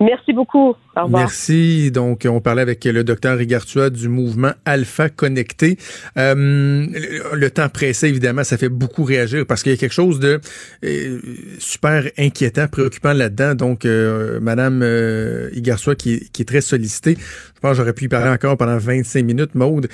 Merci beaucoup. Au revoir. Merci. Donc, on parlait avec le docteur Rigartua du mouvement Alpha Connecté. Euh, le, le temps pressé, évidemment, ça fait beaucoup réagir parce qu'il y a quelque chose de euh, super inquiétant, préoccupant là-dedans. Donc, euh, Madame euh, Igartua, qui, est- qui est très sollicitée, je pense que j'aurais pu y parler encore pendant 25 minutes, Maude,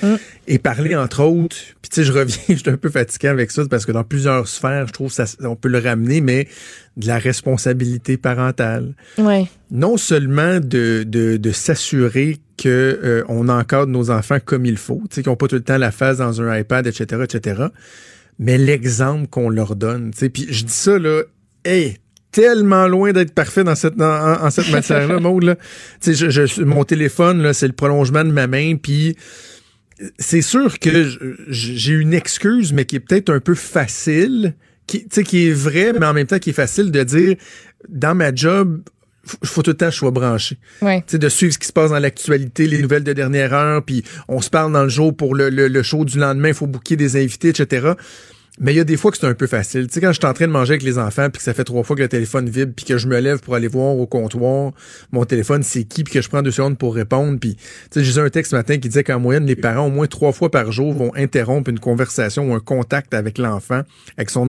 et parler, entre autres, puis tu sais, je reviens, (laughs) je suis un peu fatigué avec ça parce que dans plusieurs sphères, je trouve ça, on peut le ramener, mais de la responsabilité parentale Ouais. non seulement de, de, de s'assurer que euh, encadre nos enfants comme il faut, tu sais, qu'ils n'ont pas tout le temps la face dans un iPad, etc., etc., mais l'exemple qu'on leur donne. tu sais. Puis je dis ça, là, hey, tellement loin d'être parfait dans cette, en, en cette matière-là, (laughs) Maud, là. Tu sais, je, je- mon téléphone, là, c'est le prolongement de ma main, puis c'est sûr que j'ai une excuse, mais qui est peut-être un peu facile, qui, tu sais, qui est vrai, mais en même temps qui est facile de dire, dans ma job, il faut tout le temps que je sois branché. Ouais. Tu sais, de suivre ce qui se passe dans l'actualité, les nouvelles de dernière heure, puis on se parle dans le jour pour le, le, le show du lendemain, il faut booker des invités, etc. Mais il y a des fois que c'est un peu facile. Tu sais, quand je suis en train de manger avec les enfants, puis que ça fait trois fois que le téléphone vibre, puis que je me lève pour aller voir au comptoir mon téléphone, c'est qui, puis que je prends deux secondes pour répondre. Puis, tu sais, j'ai eu un texte ce matin qui disait qu'en moyenne, les parents, au moins trois fois par jour, vont interrompre une conversation ou un contact avec l'enfant, avec son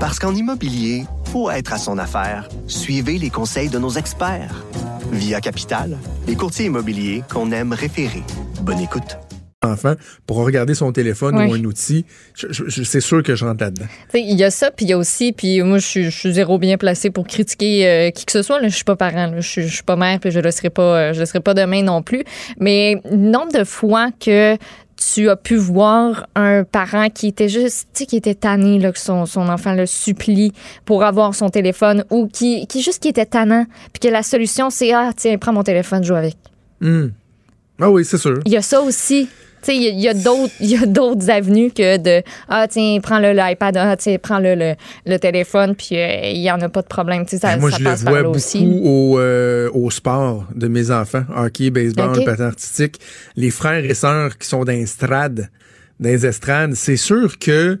Parce qu'en immobilier, faut être à son affaire. Suivez les conseils de nos experts. Via Capital, les courtiers immobiliers qu'on aime référer. Bonne écoute. Enfant pour regarder son téléphone ou un outil. C'est sûr que je rentre là-dedans. Il y a ça, puis il y a aussi, puis moi, je suis, je suis zéro bien placée pour critiquer euh, qui que ce soit. Là. Je suis pas parent, là. je, suis, je suis pas mère, puis je le serai pas, euh, je le serai pas demain non plus. Mais nombre de fois que tu as pu voir un parent qui était juste, tu sais, qui était tanné, là, que son, son enfant le supplie pour avoir son téléphone, ou qui, qui juste qui était tannant, puis que la solution, c'est ah tiens, prends mon téléphone, joue avec. Hmm. Ah oui, c'est sûr. Il y a ça aussi. Il y a- a d'autres, avenues que de ah tiens prends le l'iPad ah tiens prends le le, le téléphone puis euh, il y en a pas de problème ça, Moi, ça je le passe par vois beaucoup aussi au, euh, au sport de mes enfants, hockey, baseball, patin artistique. Les frères et sœurs qui sont dans les estrades, dans les estrades, c'est sûr que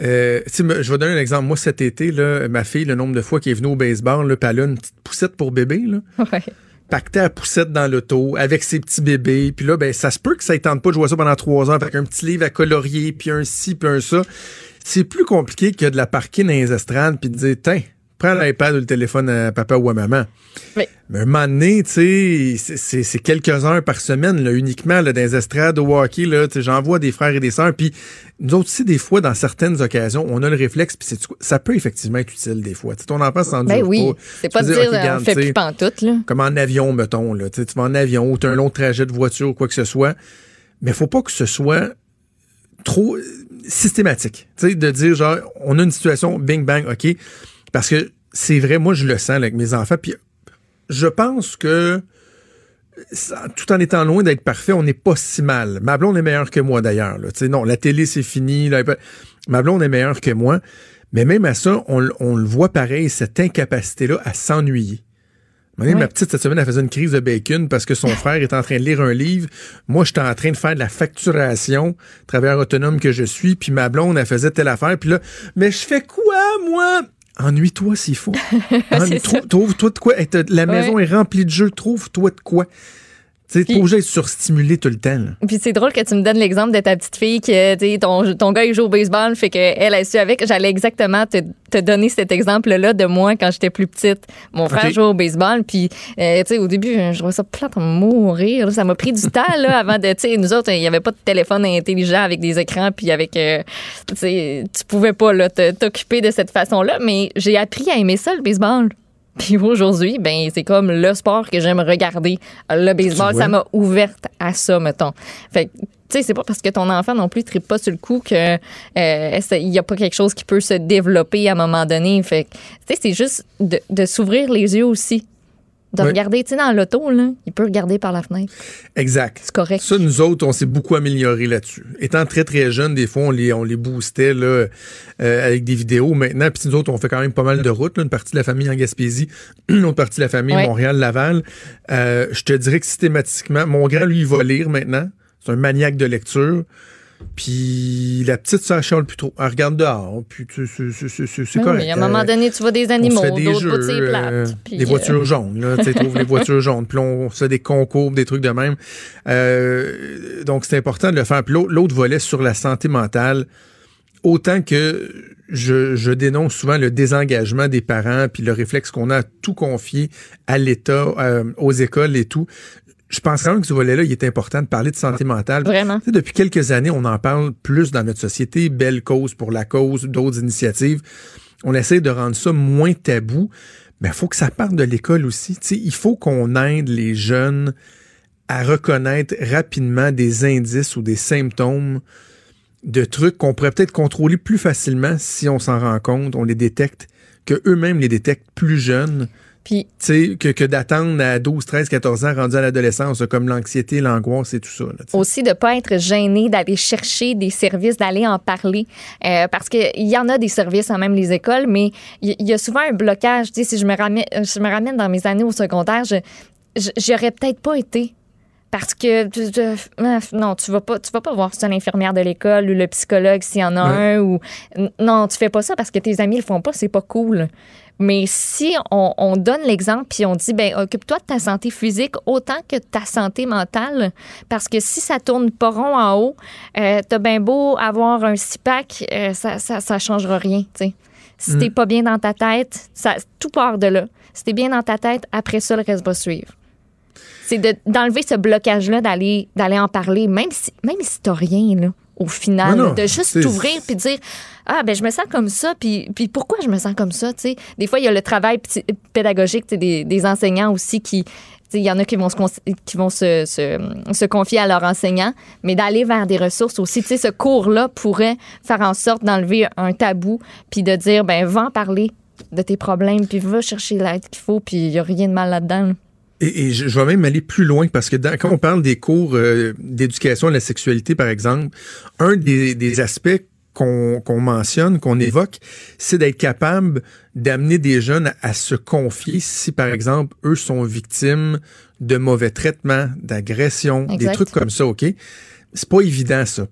Euh, je vais donner un exemple. Moi, cet été, là, ma fille, le nombre de fois qu'elle est venue au baseball, là, puis elle a une petite poussette pour bébé, là. Ouais. Pacté à poussette dans l'auto avec ses petits bébés. Puis là, ben, ça se peut que ça ne tente pas de jouer ça pendant trois heures avec un petit livre à colorier, puis un ci, puis un ça. C'est plus compliqué que de la parquer dans les estrades puis de dire, tiens, prends l'iPad ou le téléphone à papa ou à maman. Oui. Mais un moment donné, tu sais, c'est- quelques heures par semaine, là, uniquement, là, dans les estrades au hockey, là, tu sais, j'en vois des frères et des sœurs, puis nous autres aussi, des fois, dans certaines occasions, on a le réflexe, puis c'est- ça peut effectivement être utile des fois. Tu sais, ton enfant s'en Ben oui. C'est pas de dire, OK, on regarde, fait plus pantoute, là. comme en avion, mettons. Là. Tu vas en avion ou tu as un long trajet de voiture ou quoi que ce soit. Mais faut pas que ce soit trop euh, systématique. Tu sais, de dire, genre, on a une situation, bing, bang, OK. Parce que c'est vrai, moi, je le sens là, avec mes enfants. Puis je pense que ça- tout en étant loin d'être parfait, on n'est pas si mal. Ma blonde est meilleure que moi, d'ailleurs. Non, la télé, c'est fini. là, ma blonde est meilleure que moi. Mais même à ça, on, le voit pareil, cette incapacité-là à s'ennuyer. Ma petite, cette semaine, elle faisait une crise de bacon parce que son (laughs) frère était en train de lire un livre. Moi, j'étais en train de faire de la facturation, travailleur autonome que je suis, puis ma blonde, elle faisait telle affaire. Puis là, mais je fais quoi, moi? Ennuie-toi s'il faut. Ennuie- trou- Trouve-toi de quoi. La maison Ouais. est remplie de jeux. Trouve-toi de quoi. Tu sais, obligé d'être surstimulé tout le temps. Puis c'est drôle que tu me donnes l'exemple de ta petite fille que tu sais, ton, ton gars il joue au baseball, fait qu'elle a su avec. J'allais exactement te, te donner cet exemple-là de moi quand j'étais plus petite. Mon frère Ok. jouait au baseball, puis euh, tu sais, au début, je trouvais ça plate à mourir. Ça m'a pris du (laughs) temps là, avant de. Tu sais, nous autres, il n'y avait pas de téléphone intelligent avec des écrans, puis avec. euh, tu sais, tu pouvais pas là, t'occuper de cette façon-là, mais j'ai appris à aimer ça, le baseball. Puis aujourd'hui, ben c'est comme le sport que j'aime regarder. Le baseball, ça m'a ouverte à ça, mettons. Fait que, tu sais, c'est pas parce que ton enfant non plus ne pas sur le coup que euh, il y a pas quelque chose qui peut se développer à un moment donné. Fait que, tu sais, c'est juste de, de s'ouvrir les yeux aussi. De Oui. regarder, tu sais, dans l'auto, là, il peut regarder par la fenêtre. Exact. C'est correct. Ça, nous autres, on s'est beaucoup amélioré là-dessus. Étant très, très jeunes, des fois, on les, on les boostait là, euh, avec des vidéos. Maintenant, puis nous autres, on fait quand même pas mal de routes. là. une partie de la famille en Gaspésie, (clears throat) une autre partie de la famille. Montréal-Laval. Euh, je te dirais que systématiquement, mon grand, lui, il va lire maintenant. C'est un maniaque de lecture. Puis la petite, ça chiale plus trop. Elle regarde dehors. Puis tu- c'est correct. mais à un moment Euh, donné, tu vois des animaux, d'autres jeux, plate. euh, puis, des euh, voitures jaunes, là, tu sais, trouve les voitures jaunes, puis on fait des concours, des trucs de même. Euh, donc, c'est important de le faire. Puis l'autre l'autre volet sur la santé mentale, autant que je, je dénonce souvent le désengagement des parents, puis le réflexe qu'on a à tout confier à l'État, euh, aux écoles et tout. Je pense quand même que ce volet-là, il est important de parler de santé mentale. Vraiment. Tu sais, depuis quelques années, on en parle plus dans notre société. Belle cause pour la cause, d'autres initiatives. On essaie de rendre ça moins tabou. Mais il faut que ça parte de l'école aussi. Tu sais, il faut qu'on aide les jeunes à reconnaître rapidement des indices ou des symptômes de trucs qu'on pourrait peut-être contrôler plus facilement si on s'en rend compte, on les détecte, que eux-mêmes les détectent plus jeunes. Puis, Tu sais, que, que d'attendre à 12, 13, 14 ans, rendu à l'adolescence, comme l'anxiété, l'angoisse et tout ça. là, aussi de pas être gêné d'aller chercher des services, d'aller en parler. Euh, parce qu'il y en a des services, hein, même les écoles, mais il y, y a souvent un blocage. Tu sais, si je me, ramène, je me ramène dans mes années au secondaire, je, j'aurais peut-être pas été. Parce que euh, non, tu vas pas, tu vas pas voir ça l'infirmière de l'école ou le psychologue s'il y en a Ouais. un ou non, tu fais pas ça parce que tes amis le font pas, c'est pas cool. Mais si on, on donne l'exemple puis on dit ben occupe-toi de ta santé physique autant que de ta santé mentale parce que si ça tourne pas rond en haut, euh, t'as bien beau avoir un six pack, euh, ça, ça ça changera rien, tu sais. Si t'es pas bien dans ta tête, ça tout part de là. Si t'es bien dans ta tête, après ça le reste va suivre. C'est de- d'enlever ce blocage-là, d'aller d'aller en parler, même si même si t'as rien là, au final, Non, non, de juste t'ouvrir puis dire ah ben je me sens comme ça puis puis pourquoi je me sens comme ça, tu sais? Des fois il y a le travail pédagogique des, des enseignants aussi qui il y en a qui vont se qui vont se, se, se confier à leurs enseignants, mais d'aller vers des ressources aussi. Tu sais, ce cours-là pourrait faire en sorte d'enlever un tabou, puis de dire, ben, va en parler de tes problèmes, puis va chercher l'aide qu'il faut, puis il n'y a rien de mal là-dedans. Et, et je, je vais même aller plus loin parce que dans- quand on parle des cours euh, d'éducation à la sexualité, par exemple, un des, des aspects qu'on mentionne, qu'on évoque, c'est d'être capable d'amener des jeunes à, à se confier si, par exemple, eux sont victimes de mauvais traitements, d'agressions, des trucs comme ça, OK? C'est pas évident, ça.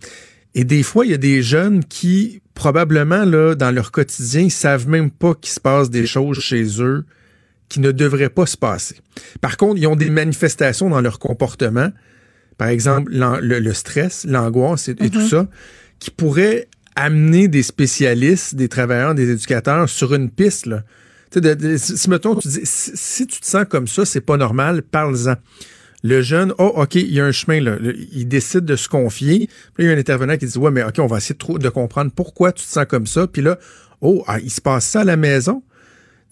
Et des fois, il y a des jeunes qui, probablement, là, dans leur quotidien, ils savent même pas qu'il se passe des choses chez eux qui ne devraient pas se passer. Par contre, ils ont des manifestations dans leur comportement, par exemple l'an- le, le stress, l'angoisse et, et tout ça, qui pourraient amener des spécialistes, des travailleurs, des éducateurs sur une piste. Là. De- de- si, mettons, tu dis, si, si tu te sens comme ça, c'est pas normal, parle-en. Le jeune, oh, OK, il y a un chemin, là. Il décide de se confier. Puis là, il y a un intervenant qui dit, ouais, mais OK, on va essayer de comprendre pourquoi tu te sens comme ça. Puis là, oh, ah, il se passe ça à la maison.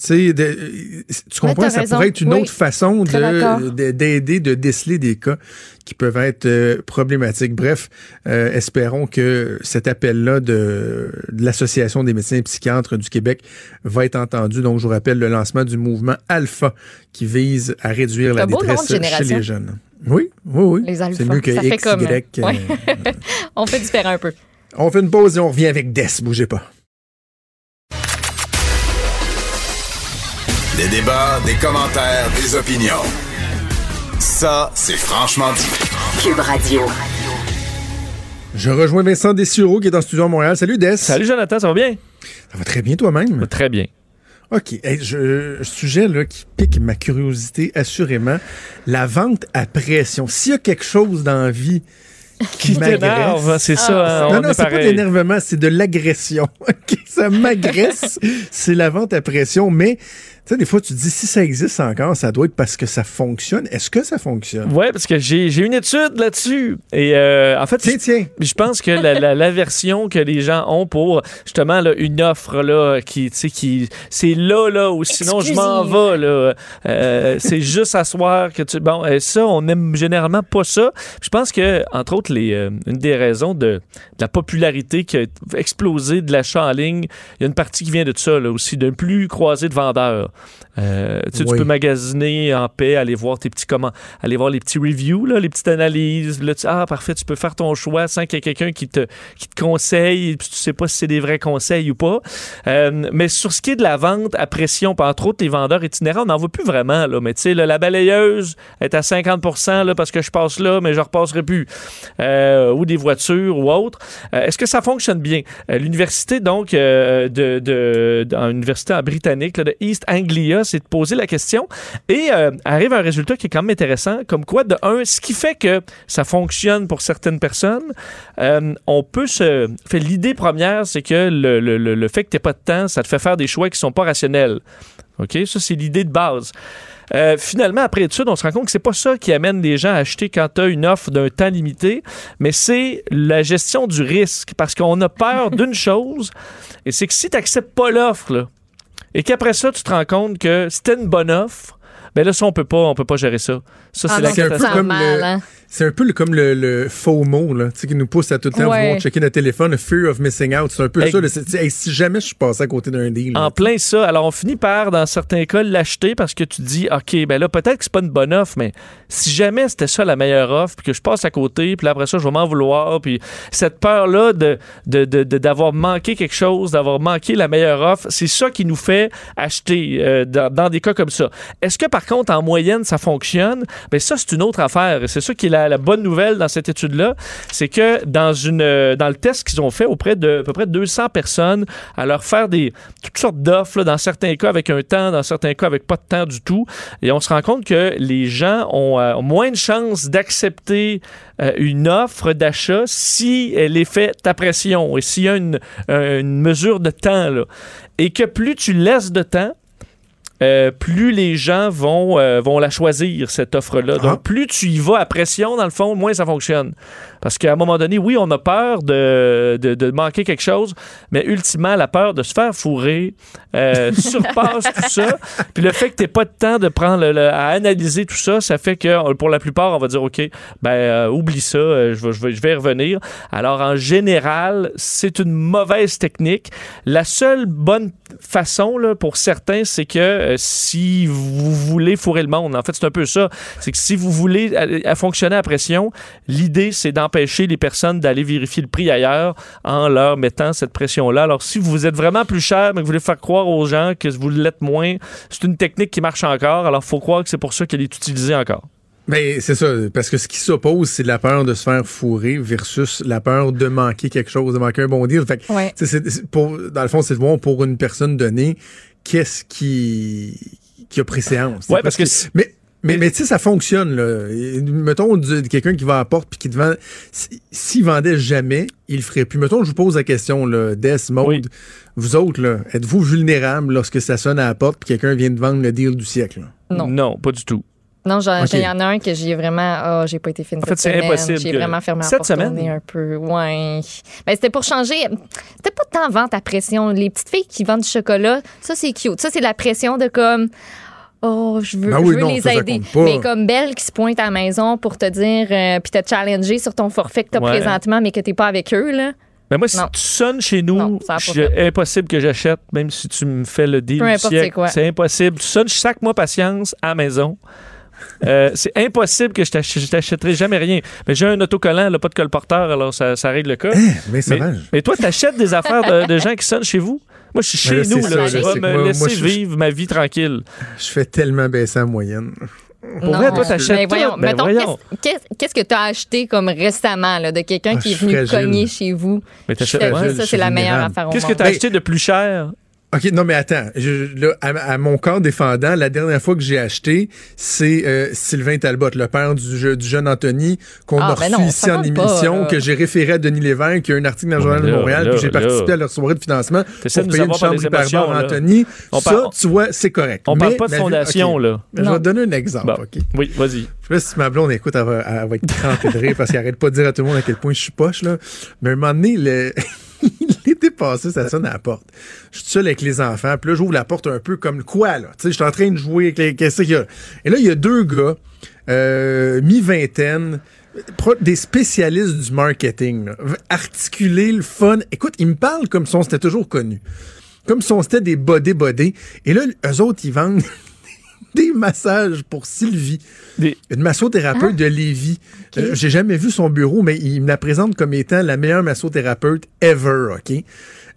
Tu sais, de- tu comprends, ça raison. pourrait être une Oui, autre façon de- de- d'aider, de, déceler des cas qui peuvent être euh, problématiques. Bref, euh, espérons que cet appel-là de, de l'Association des médecins et psychiatres du Québec va être entendu. Donc, je vous rappelle le lancement du mouvement Alpha qui vise à réduire la détresse chez les jeunes. Oui, oui, oui. C'est mieux que ça fait X, comme. Y. euh. (laughs) On fait différent un peu. On fait une pause et on revient avec Des. Bougez pas. Des débats, des commentaires, des opinions. Ça, c'est franchement dit. Cube Radio. Je rejoins Vincent Dessureau qui est en studio à Montréal. Salut Des. Salut Jonathan, ça va bien? Ça va très bien toi-même? Très bien. OK. Hey, je, sujet là, qui pique ma curiosité, assurément. La vente à pression. S'il y a quelque chose dans la vie qui, t'énerve, c'est ça, hein, Non, on non, est c'est pas l'énervement, c'est de l'agression. (laughs) OK, ça m'agresse. c'est la vente à pression. Mais, sais, des fois, tu te dis, si ça existe encore, ça doit être parce que ça fonctionne. Est-ce que ça fonctionne? Ouais, parce que j'ai j'ai une étude là-dessus. Et euh, en fait, Tiens, tiens. je pense que la- la- l'aversion que les gens ont pour justement là, une offre là, qui, tu sais, qui c'est là, là, ou sinon je m'en vais. là. Euh, c'est juste à soir que tu. Bon, ça, on aime généralement pas ça. Je pense que, entre autres, les, euh, une des raisons de, de la popularité qui a explosé de l'achat en ligne, il y a une partie qui vient de ça, là, aussi, d'un plus croisé de vendeurs. Euh, tu, sais, tu Oui. peux magasiner en paix, aller voir tes petits comment, aller voir les petits reviews, là, les petites analyses. Là, tu- ah, parfait, tu peux faire ton choix sans qu'il y ait quelqu'un qui te, qui te conseille, puis tu sais pas si c'est des vrais conseils ou pas. Euh, mais sur ce qui est de la vente à pression, entre autres les vendeurs itinérants, on n'en voit plus vraiment. Là, mais tu sais, là, la balayeuse est à 50 là, parce que je passe là, mais je repasserai plus. Euh, ou des voitures ou autres. Euh, Est-ce que ça fonctionne bien? L'université, donc, de, de, université en britannique, là, de East Anglia, s'est posé la question et euh, arrive à un résultat qui est quand même intéressant, comme quoi, de un, ce qui fait que ça fonctionne pour certaines personnes, euh, on peut se... Fait, l'idée première, c'est que le, le, le, fait que tu pas de temps, ça te fait faire des choix qui sont pas rationnels. OK? Ça, c'est l'idée de base. Euh, finalement, après étude, on se rend compte que c'est pas ça qui amène les gens à acheter quand tu as une offre d'un temps limité, mais c'est la gestion du risque. Parce qu'on a peur (laughs) d'une chose, et c'est que si tu n'acceptes pas l'offre, là, et qu'après ça, tu te rends compte que c'était une bonne offre, ben là, ça, on peut pas, on peut pas gérer ça. Ça, Ah c'est non, la C'est un peu catastrophe. comme mal, le- hein. C'est un peu le- comme le, le faux mot, là, tu sais, qui nous pousse à tout le temps Ouais. vouloir checker notre téléphone, le fear of missing out. C'est un peu ça. là. Hey, si jamais je suis passé à côté d'un deal. là, En plein ça. Alors, on finit par, dans certains cas, l'acheter parce que tu dis, OK, ben là, peut-être que c'est pas une bonne offre, mais si jamais c'était ça la meilleure offre, puis que je passe à côté, puis après ça, je vais m'en vouloir, puis cette peur-là de, de- de- de- d'avoir manqué quelque chose, d'avoir manqué la meilleure offre, c'est ça qui nous fait acheter euh, dans, dans des cas comme ça. Est-ce que, par contre, en moyenne, ça fonctionne? Ben ça, c'est une autre affaire. C'est ça qui est la, bonne nouvelle dans cette étude-là, c'est que dans, une, euh, dans le test qu'ils ont fait auprès de à peu près 200 personnes, à leur faire des toutes sortes d'offres, dans certains cas avec un temps, dans certains cas avec pas de temps du tout, et on se rend compte que les gens ont, euh, moins de chances d'accepter euh, une offre d'achat si elle est faite à pression et s'il y a une, une mesure de temps. Là. Et que plus tu laisses de temps, euh, plus les gens vont, euh, vont la choisir, cette offre-là. Ah. Donc, plus tu y vas à pression, dans le fond, moins ça fonctionne. Parce qu'à un moment donné, oui, on a peur de, de, de manquer quelque chose, mais ultimement, la peur de se faire fourrer euh, (laughs) surpasse tout ça. Puis le fait que tu pas de temps de prendre le- le- à analyser tout ça, ça fait que pour la plupart, on va dire, OK, ben euh, oublie ça, euh, je, vais, je, vais, je vais y revenir. Alors, en général, c'est une mauvaise technique. La seule bonne façon là, pour certains, c'est que euh, si vous voulez fourrer le monde, en fait, c'est un peu ça. C'est que si vous voulez à, à fonctionner à pression, l'idée, c'est d'empêcher les personnes d'aller vérifier le prix ailleurs en leur mettant cette pression-là. Alors, si vous êtes vraiment plus cher, mais que vous voulez faire croire aux gens que vous l'êtes moins, c'est une technique qui marche encore. Alors, il faut croire que c'est pour ça qu'elle est utilisée encore. Mais c'est ça, parce que ce qui s'oppose, c'est la peur de se faire fourrer versus la peur de manquer quelque chose, de manquer un bon deal. Fait que, Ouais. tu sais, c'est- c'est pour, dans le fond, c'est de voir pour une personne donnée, qu'est-ce qui, qui a préséance. Ouais, parce que mais mais, mais tu sais, ça fonctionne. Là. Et, Mettons quelqu'un qui va à la porte puis qui te vend. si- S'il vendait jamais, il le ferait plus. Mettons, je vous pose la question, là, Des, Maude, vous autres, là, êtes-vous vulnérables lorsque ça sonne à la porte puis quelqu'un vient de vendre le deal du siècle? là? Non. Non, pas du tout. Non, il y en a un que j'ai vraiment. Ah, j'ai pas été fine En fait, c'est semaine. impossible J'ai que- vraiment fermé la Cette porte semaine? tourné un peu. Ouais. Ben, c'était pour changer. C'était pas tant vente à pression. Les petites filles qui vendent du chocolat, ça, c'est cute. Ça, c'est la pression de comme. Oh, je veux, Ben je veux non, les ça, aider. Mais comme Belle qui se pointe à la maison pour te dire, euh, puis te challenger sur ton forfait que tu as Ouais. présentement, mais que t'es pas avec eux, là. Mais moi, si Non. tu sonnes chez nous, Non, je- impossible que j'achète, même si tu me fais le deal. C'est impossible. Tu sonnes chaque mois patience à la maison. Euh, c'est impossible que je t'ach- je t'achèterai jamais rien. Mais j'ai un autocollant, là, pas de colporteur, alors ça, ça règle le cas. Hein, mais sauvage. mais toi, t'achètes des affaires de, de gens qui sonnent chez vous? Moi, je suis Mais chez là, nous, c'est là. ça, Je je vais me moi- laisser moi, je- vivre ma vie tranquille. Je fais tellement baisser la moyenne. Pour vrai, toi, t'achètes Ben? Ben, qu'est-ce- que tu as acheté comme récemment là, de quelqu'un Ah, qui est venu fragile. cogner chez vous? Mais Je ça, c'est la meilleure affaire au Qu'est-ce que monde. t'as acheté de plus cher? OK, non, mais attends. Je- là, à, à mon corps défendant, la dernière fois que j'ai acheté, c'est euh, Sylvain Talbot, le père du, du jeune Anthony, qu'on Ah, a ben reçu non, ici en pas, émission, que j'ai référé à Denis Lévesque, qui a un article dans le Journal de Montréal, là, puis j'ai participé là. à leur soirée de financement pour payer une chambre hyper bar là. Anthony. On ça, parle- tu vois, c'est correct. On Mais parle pas de fondation, là. Je vais te donner un exemple, Bon. OK? Oui, vas-y. Je sais pas si ma blonde écoute, elle va, elle va être crampée de rire parce qu'elle arrête pas de dire à tout le monde à quel point je suis poche, là. Mais à un moment donné, le... (laughs) l'été passé, ça sonne à la porte. Je suis seul avec les enfants, puis là, j'ouvre la porte un peu comme quoi, là. Tu sais, je suis en train de jouer avec les... Qu'est-ce qu'il y a? Et là, il y a deux gars, euh, mi-vingtaine, des spécialistes du marketing, là. Articuler le fun. Écoute, ils me parlent comme si on s'était toujours connus. Comme si on s'était des bodés-bodés. Et là, eux autres, ils vendent des massages pour Sylvie. Des- Une massothérapeute de Lévis. Euh, J'ai jamais vu son bureau, mais il me la présente comme étant la meilleure massothérapeute ever, OK?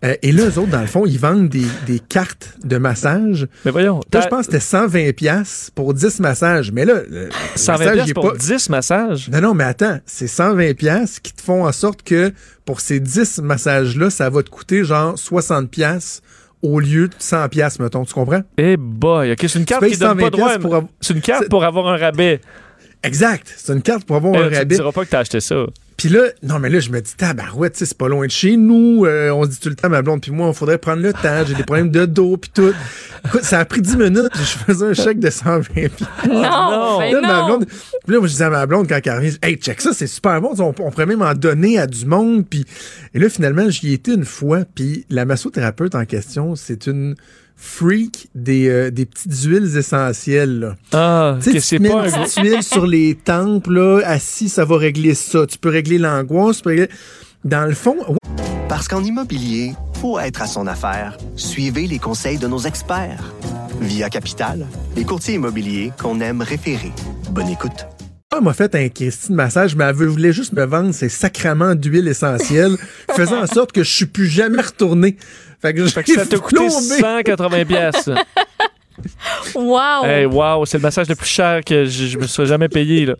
Euh, et là, eux autres, dans le fond, ils vendent des, des cartes de massage. Mais voyons. Là, je pense que c'était 120 pièces pour 10 massages. Mais là, le, le 120 massage, il pièces est pour pas- 10 massages? Non, non, mais attends, c'est 120 pièces qui te font en sorte que pour ces 10 massages-là, ça va te coûter genre 60 pièces au lieu de 100 pièces, mettons. Tu comprends? Eh boy, OK, c'est une carte qui donne pas 120 droit. pour avoir- C'est une carte pour avoir un rabais. Exact. C'est une carte pour avoir Eh, un tu me rabais. diras pas que t'as acheté ça. Puis là, non, mais là, je me dis, tabarouette, tu sais, c'est pas loin de chez nous. euh, on se dit tout le temps, ma blonde, puis moi, on faudrait prendre le temps. J'ai des problèmes de dos, puis tout. Écoute, ça a pris 10 minutes, puis je faisais un chèque de 120 piastres. Non, non. ben Là, ma non. blonde, puis là, moi, je disais à ma blonde quand elle dis, hey, check ça, c'est super bon. On, on pourrait même en donner à du monde. Puis, et là, finalement, j'y étais une fois. Puis la massothérapeute en question, c'est une freak des, euh, des petites huiles essentielles. Là. Ah, Tu sais, que tu c'est pas une un gros... petite huile sur les tempes, là, assis, ça va régler ça. Tu peux régler l'angoisse, tu peux régler... Dans le fond, Parce qu'en immobilier, faut être à son affaire. Suivez les conseils de nos experts. Via Capital, les courtiers immobiliers qu'on aime référer. Bonne écoute. Elle m'a fait un Christine massage, mais elle voulait juste me vendre ses sacrements d'huile essentielle, (laughs) faisant en sorte que je suis plus jamais retourné. Fait que, Fait que ça t'a coûté plombé. 180 pièces. (laughs) (laughs) Wow! Hey, wow, c'est le massage le plus cher que je, je me serais jamais payé, là.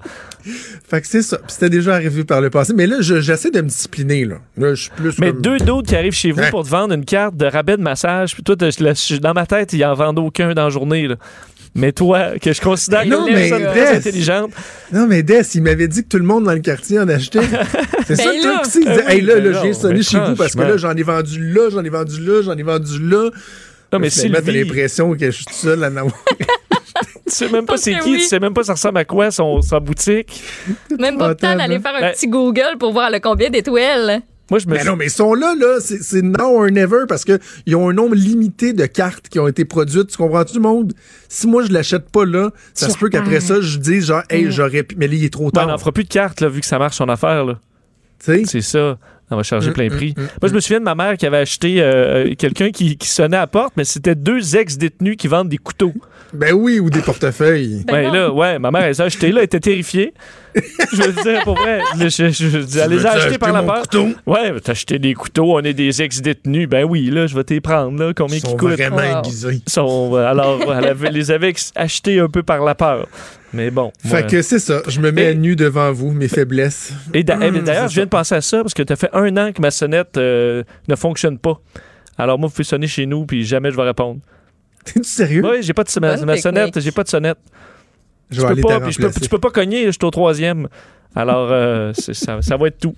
Fait que c'est ça. Puis C'était déjà arrivé par le passé. Mais là, je- j'essaie de me discipliner, là. Là, je suis plus Mais comme- deux d'autres qui arrivent chez vous Hein? pour te vendre une carte de rabais de massage, puis toi, dans ma tête, ils en vendent aucun dans la journée, là. Mais toi, que je considère Non, comme une personne très intelligente, Non, mais Des, il m'avait dit que tout le monde dans le quartier en achetait. (laughs) C'est ça Ben le là. truc aussi. Il disait, Ben hey, là, ben là, non, j'ai sonné chez vous parce que là, j'en ai vendu là, j'en ai vendu là, j'en ai vendu là. Non, mais Finalement, t'as Sylvie- l'impression que je suis tout seul à en avoir. (laughs) tu sais même pas c'est qui, oui. tu sais même pas ça ressemble à quoi son, sa boutique. Même pas le temps d'aller faire un Ben- petit Google pour voir le combien d'étoiles. Moi, je me Mais non, mais ils sont là, là. C'est c'est now or never parce qu'ils ont un nombre limité de cartes qui ont été produites. Tu comprends-tu, le monde? Si moi, je l'achète pas là, ça se peut qu'après ça, je dise genre, hey, j'aurais pu. Mais là, il est trop Ben, tard. on en fera plus de cartes, là, vu que ça marche son affaire, là. Tu sais? C'est ça. On va charger Mm, plein mm, prix. mm, Moi, je me souviens de ma mère qui avait acheté euh, quelqu'un qui, qui sonnait à la porte, mais c'était deux ex-détenus qui vendent des couteaux. Ben oui, ou des portefeuilles. Ben ouais, là, ouais, ma mère, elle les a achetés, là, elle était terrifiée. je veux dire, pour vrai, je, je, je- je dis, elle les a achetés par la peur. couteau? Ouais, t'as acheté des couteaux, on est des ex-détenus. Ben oui, là, je vais t'y prendre, là. Combien Ils qu'ils sont coûtent? vraiment Wow. aiguisés. Sont, euh, alors, elle avait, les avait achetés un peu par la peur. Mais bon. Fait moi- que c'est ça. Je me mets Et- à nu devant vous, mes faiblesses. Et mais d'ailleurs, je viens de penser à ça parce que tu as fait un an que ma sonnette euh, ne fonctionne pas. Alors moi, vous pouvez sonner chez nous puis jamais je vais répondre. T'es sérieux? Oui, j'ai pas de ma, ma sonnette, j'ai pas de sonnette. Je Tu vais peux aller pas, puis je peux, tu peux pas cogner, je suis au troisième. Alors, euh, c'est- ça, ça va être tout.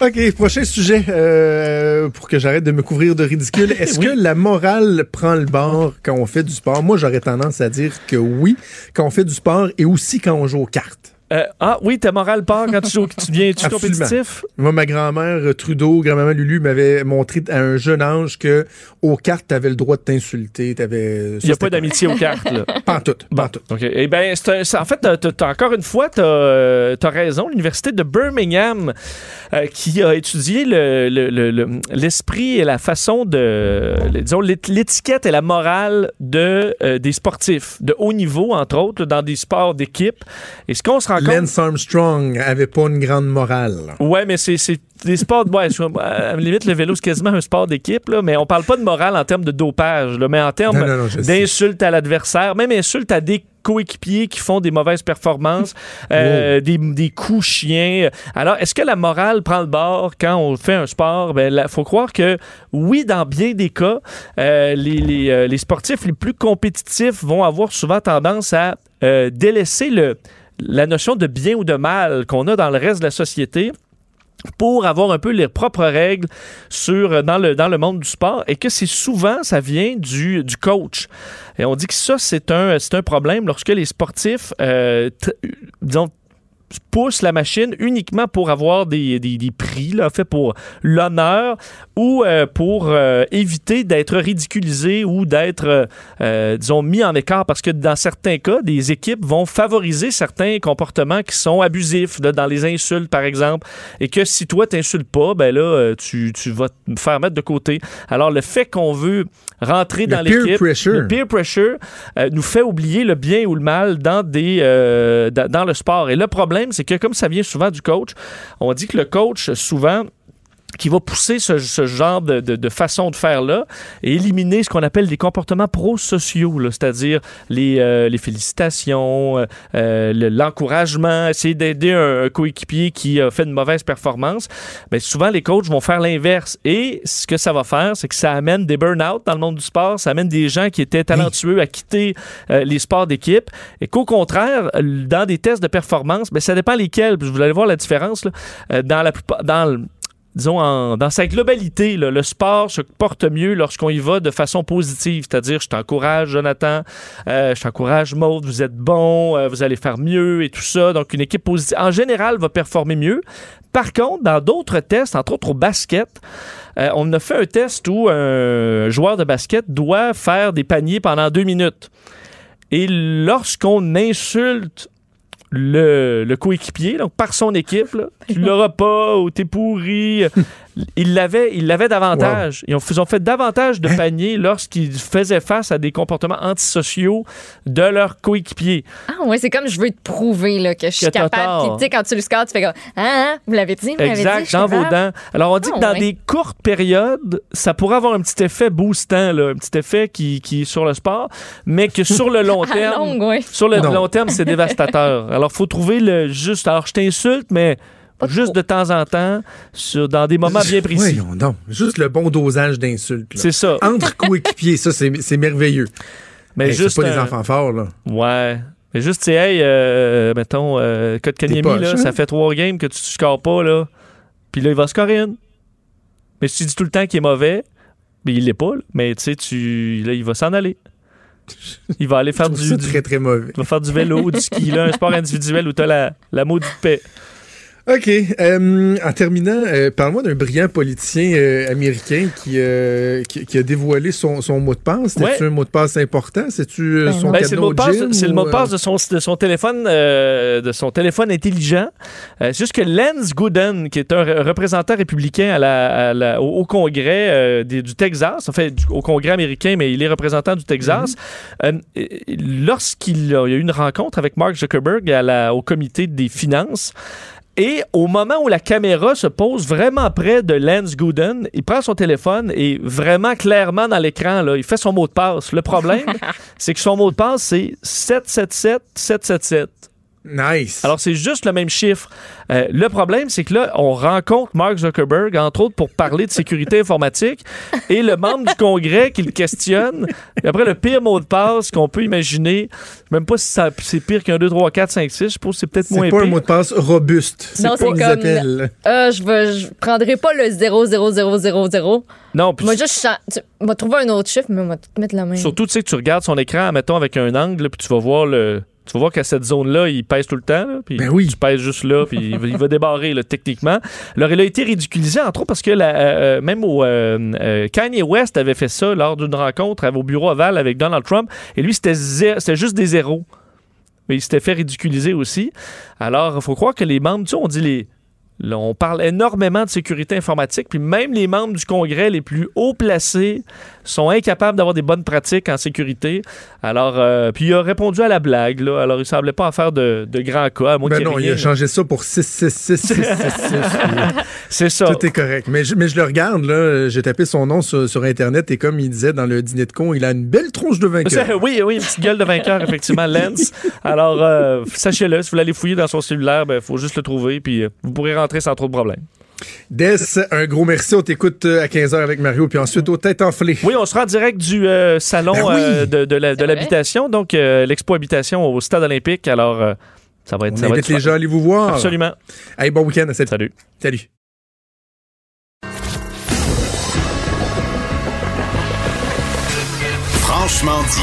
OK, prochain sujet euh, pour que j'arrête de me couvrir de ridicule. (laughs) Est-ce Oui. que la morale prend le bord quand on fait du sport? Moi, j'aurais tendance à dire que oui, quand on fait du sport et aussi quand on joue aux cartes. Euh, ah oui, ta morale part quand tu joues, tu deviens-tu Absolument. compétitif? Moi, ma grand-mère euh, Trudeau, grand-maman Lulu m'avait montré à un jeune âge que aux cartes, t'avais le droit de t'insulter. T'avais. Il n'y a pas d'amitié aux cartes, là. (laughs) Pas en tout. Pas en tout. OK. Eh bien, en fait, encore une fois, tu as, raison. L'Université de Birmingham, euh, qui a étudié le- le- le- le- l'esprit et la façon de, disons, l'ét- l'étiquette et la morale de, euh, des sportifs de haut niveau, entre autres, dans des sports d'équipe. Et ce qu'on se rend compte... Lance Armstrong avait pas une grande morale. Ouais, mais c'est des sports. Ouais, à la limite, le vélo, c'est quasiment un sport d'équipe, mais on parle pas de morale en termes de dopage, là, mais en termes d'insultes à l'adversaire, même insultes à des coéquipiers qui font des mauvaises performances, (laughs) euh, des, des coups chiens. Alors, est-ce que la morale prend le bord quand on fait un sport? Ben, il faut croire que oui, dans bien des cas, euh, les, les, euh, les sportifs les plus compétitifs vont avoir souvent tendance à euh, délaisser le, la notion de bien ou de mal qu'on a dans le reste de la société pour avoir un peu les propres règles sur, euh, dans, le, dans le monde du sport et que c'est souvent, ça vient du, du coach. Et on dit que ça, c'est un, un problème lorsque les sportifs, euh, disons, poussent la machine uniquement pour avoir des, des, des prix, là, fait pour l'honneur ou euh, pour euh, éviter d'être ridiculisé ou d'être, euh, disons, mis en écart parce que dans certains cas, des équipes vont favoriser certains comportements qui sont abusifs, là, dans les insultes, par exemple, et que si toi, t'insultes pas, ben là, tu, tu vas te faire mettre de côté. Alors, le fait qu'on veut rentrer Le dans peer l'équipe, pressure. le peer pressure nous fait oublier le bien ou le mal dans, des, dans, dans le sport. Et le problème, c'est que comme ça vient souvent du coach, on dit que le coach, souvent, qui va pousser ce, genre de, façon de faire là et éliminer ce qu'on appelle des comportements prosociaux, c'est-à-dire les, euh, félicitations, euh, euh, le- l'encouragement, essayer d'aider un, coéquipier qui a fait une mauvaise performance. Mais souvent, les coachs vont faire l'inverse. Et ce que ça va faire, c'est que ça amène des burn-out dans le monde du sport, ça amène des gens qui étaient talentueux à quitter les sports d'équipe et qu'au contraire, dans des tests de performance, ben, ça dépend lesquels. Vous allez voir la différence. là. Dans la plupart, dans le- disons, en- dans sa globalité, là, le sport se porte mieux lorsqu'on y va de façon positive. C'est-à-dire, je t'encourage, Jonathan, euh, je t'encourage, Maud, vous êtes bon, euh, vous allez faire mieux et tout ça. Donc, une équipe positive, en général, va performer mieux. Par contre, dans d'autres tests, entre autres au basket, euh, on a fait un test où un joueur de basket doit faire des paniers pendant deux minutes. Et lorsqu'on insulte le, le coéquipier, donc par son équipe, là, tu l'auras pas ou t'es pourri. (laughs) il l'avait, il l'avait davantage. Ils, ont, ils ont fait davantage de paniers lorsqu'ils faisaient face à des comportements antisociaux de leurs coéquipiers. Ah ouais, c'est comme je veux te prouver là, que je suis Que capable. Tu sais, quand tu le scores, tu fais comme Ah, hein, vous l'avez dit, vous dit. Exact, suis dans vos dents. Alors, on dit Ah, que dans ouais. des courtes périodes, ça pourrait avoir un petit effet boostant, là, un petit effet qui, qui est sur le sport, mais que sur le (laughs) long terme, longue, ouais. sur le Non. long terme, c'est (laughs) dévastateur. Alors, faut trouver le juste. Alors, je t'insulte, mais juste de temps en temps, sur, dans des moments bien précis. Voyons donc. Juste le bon dosage d'insultes. là. C'est ça. Entre coéquipiers, ça, c'est c'est merveilleux. Mais Hey, juste c'est pas des un- enfants forts, là. Ouais. Mais juste, tu sais, hey, euh, mettons, euh, Kotkaniemi, poche, là, hein? ça fait trois games que tu ne scores pas, là. Puis là, il va scorer une. Mais si tu dis tout le temps qu'il est mauvais, ben, il l'est pas, là. mais tu sais, tu, là, il va s'en aller. Il va aller (laughs) faire du, ça du- très, très mauvais. il va faire du vélo, du ski, là, un sport individuel où tu as la, la maudite paix. OK. euh, en terminant, euh, parle-moi d'un brillant politicien euh, américain qui, euh, qui, qui a dévoilé son, son mot de passe. Ouais. un mot de passe important? C'est-tu euh, Ben son. Ben, c'est le mot de passe, le mot de passe de son, de son téléphone, euh, de son téléphone intelligent. Euh, c'est juste que Lance Gooden, qui est un re- représentant républicain à la- à la- au, au Congrès euh, des- du Texas, en fait du- au Congrès américain, mais il est représentant du Texas. Et lorsqu'il y a eu une rencontre avec Mark Zuckerberg à la- au comité des finances. Et au moment où la caméra se pose vraiment près de Lance Gooden, il prend son téléphone et vraiment clairement dans l'écran, là, il fait son mot de passe. Le problème, (laughs) c'est que son mot de passe, c'est 777 777. Nice. Alors, c'est juste le même chiffre. Euh, le problème, c'est que là, on rencontre Mark Zuckerberg, entre autres, pour parler de sécurité (laughs) informatique, et le membre du Congrès qui le questionne. Et après, le pire mot de passe qu'on peut imaginer, même pas si c'est pire qu'un 2, 3, 4, 5, 6, je suppose que c'est peut-être C'est moins pas pire. un mot de passe robuste. Non, pas c'est comme-. Euh, je vais, je prendrai pas le 00000. Non, puis Moi, juste, tu m'as trouvé un autre chiffre, mais on va tout mettre la main. surtout, tu sais, que tu regardes son écran, mettons, avec un angle, puis tu vas voir le. Tu vas voir qu'à cette zone-là, il pèse tout le temps. là, puis Ben oui. Tu pèses juste là, puis il va- il va débarrer là, techniquement. Alors, il a été ridiculisé, entre autres, parce que la- euh, euh, même au, euh, Kanye West avait fait ça lors d'une rencontre au bureau Oval avec Donald Trump. Et lui, c'était juste des zéros. Mais il s'était fait ridiculiser aussi. Alors, il faut croire que les membres, tu sais, on dit les. là, on parle énormément de sécurité informatique, puis même les membres du Congrès les plus haut placés sont incapables d'avoir des bonnes pratiques en sécurité. Alors, euh, puis il a répondu à la blague, là. Alors, il semblait pas en faire de, de grands cas, à moins Ben non, il a changé ça pour 66666. (laughs) C'est ça. Tout est correct. Mais je, mais je le regarde, là. J'ai tapé son nom sur, sur Internet et comme il disait dans le dîner de con, il a une belle tronche de vainqueur. Oui, oui, une petite gueule de vainqueur, effectivement, Lance. Alors, euh, sachez-le, si vous l'allez fouiller dans son cellulaire, il faut juste le trouver, puis euh, vous pourrez rentrer sans trop de problèmes. Des, un gros merci. On t'écoute euh, à 15h avec Mario, puis ensuite aux têtes enflées. Oui, on sera en direct du euh, salon Ben oui. euh, de, de la- de l'habitation, donc euh, l'expo habitation au stade olympique. Alors, euh, ça va être. On ça va invite être les gens à aller vous voir. Absolument. Hey, bon week-end. Salut. Salut. Salut. Franchement dit.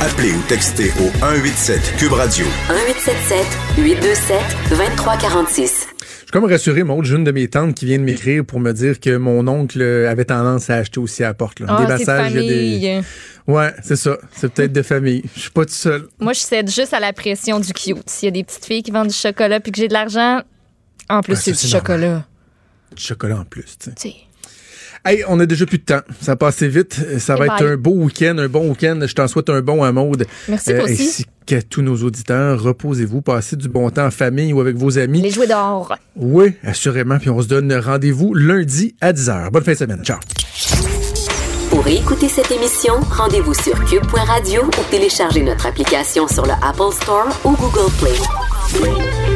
Appelez ou textez au 187 Cube Radio. 1877 827 2346. Je suis comme rassuré, Maud, j'ai une de mes tantes qui vient de m'écrire pour me dire que mon oncle avait tendance à acheter aussi à la porte. Là. Ah, des c'est de massages, il y a famille. des... Ouais, c'est ça. C'est peut-être de famille. Je suis pas tout seul. Moi, je cède juste à la pression du cute. S'il y a des petites filles qui vendent du chocolat puis que j'ai de l'argent, en plus, Ah, c'est du normal. chocolat. Du chocolat en plus, tu sais. Hey, on a déjà plus de temps. Ça passe assez vite. Ça va Bye être bye. un beau week-end, un bon week-end. Je t'en souhaite un bon à Maude. Merci, toi aussi. Ainsi qu'à tous nos auditeurs. Reposez-vous, passez du bon temps en famille ou avec vos amis. Les jouets d'or. Oui, assurément. Puis on se donne rendez-vous lundi à 10h. Bonne fin de semaine. Ciao. Pour écouter cette émission, rendez-vous sur cube.radio ou téléchargez notre application sur le Apple Store ou Google Play.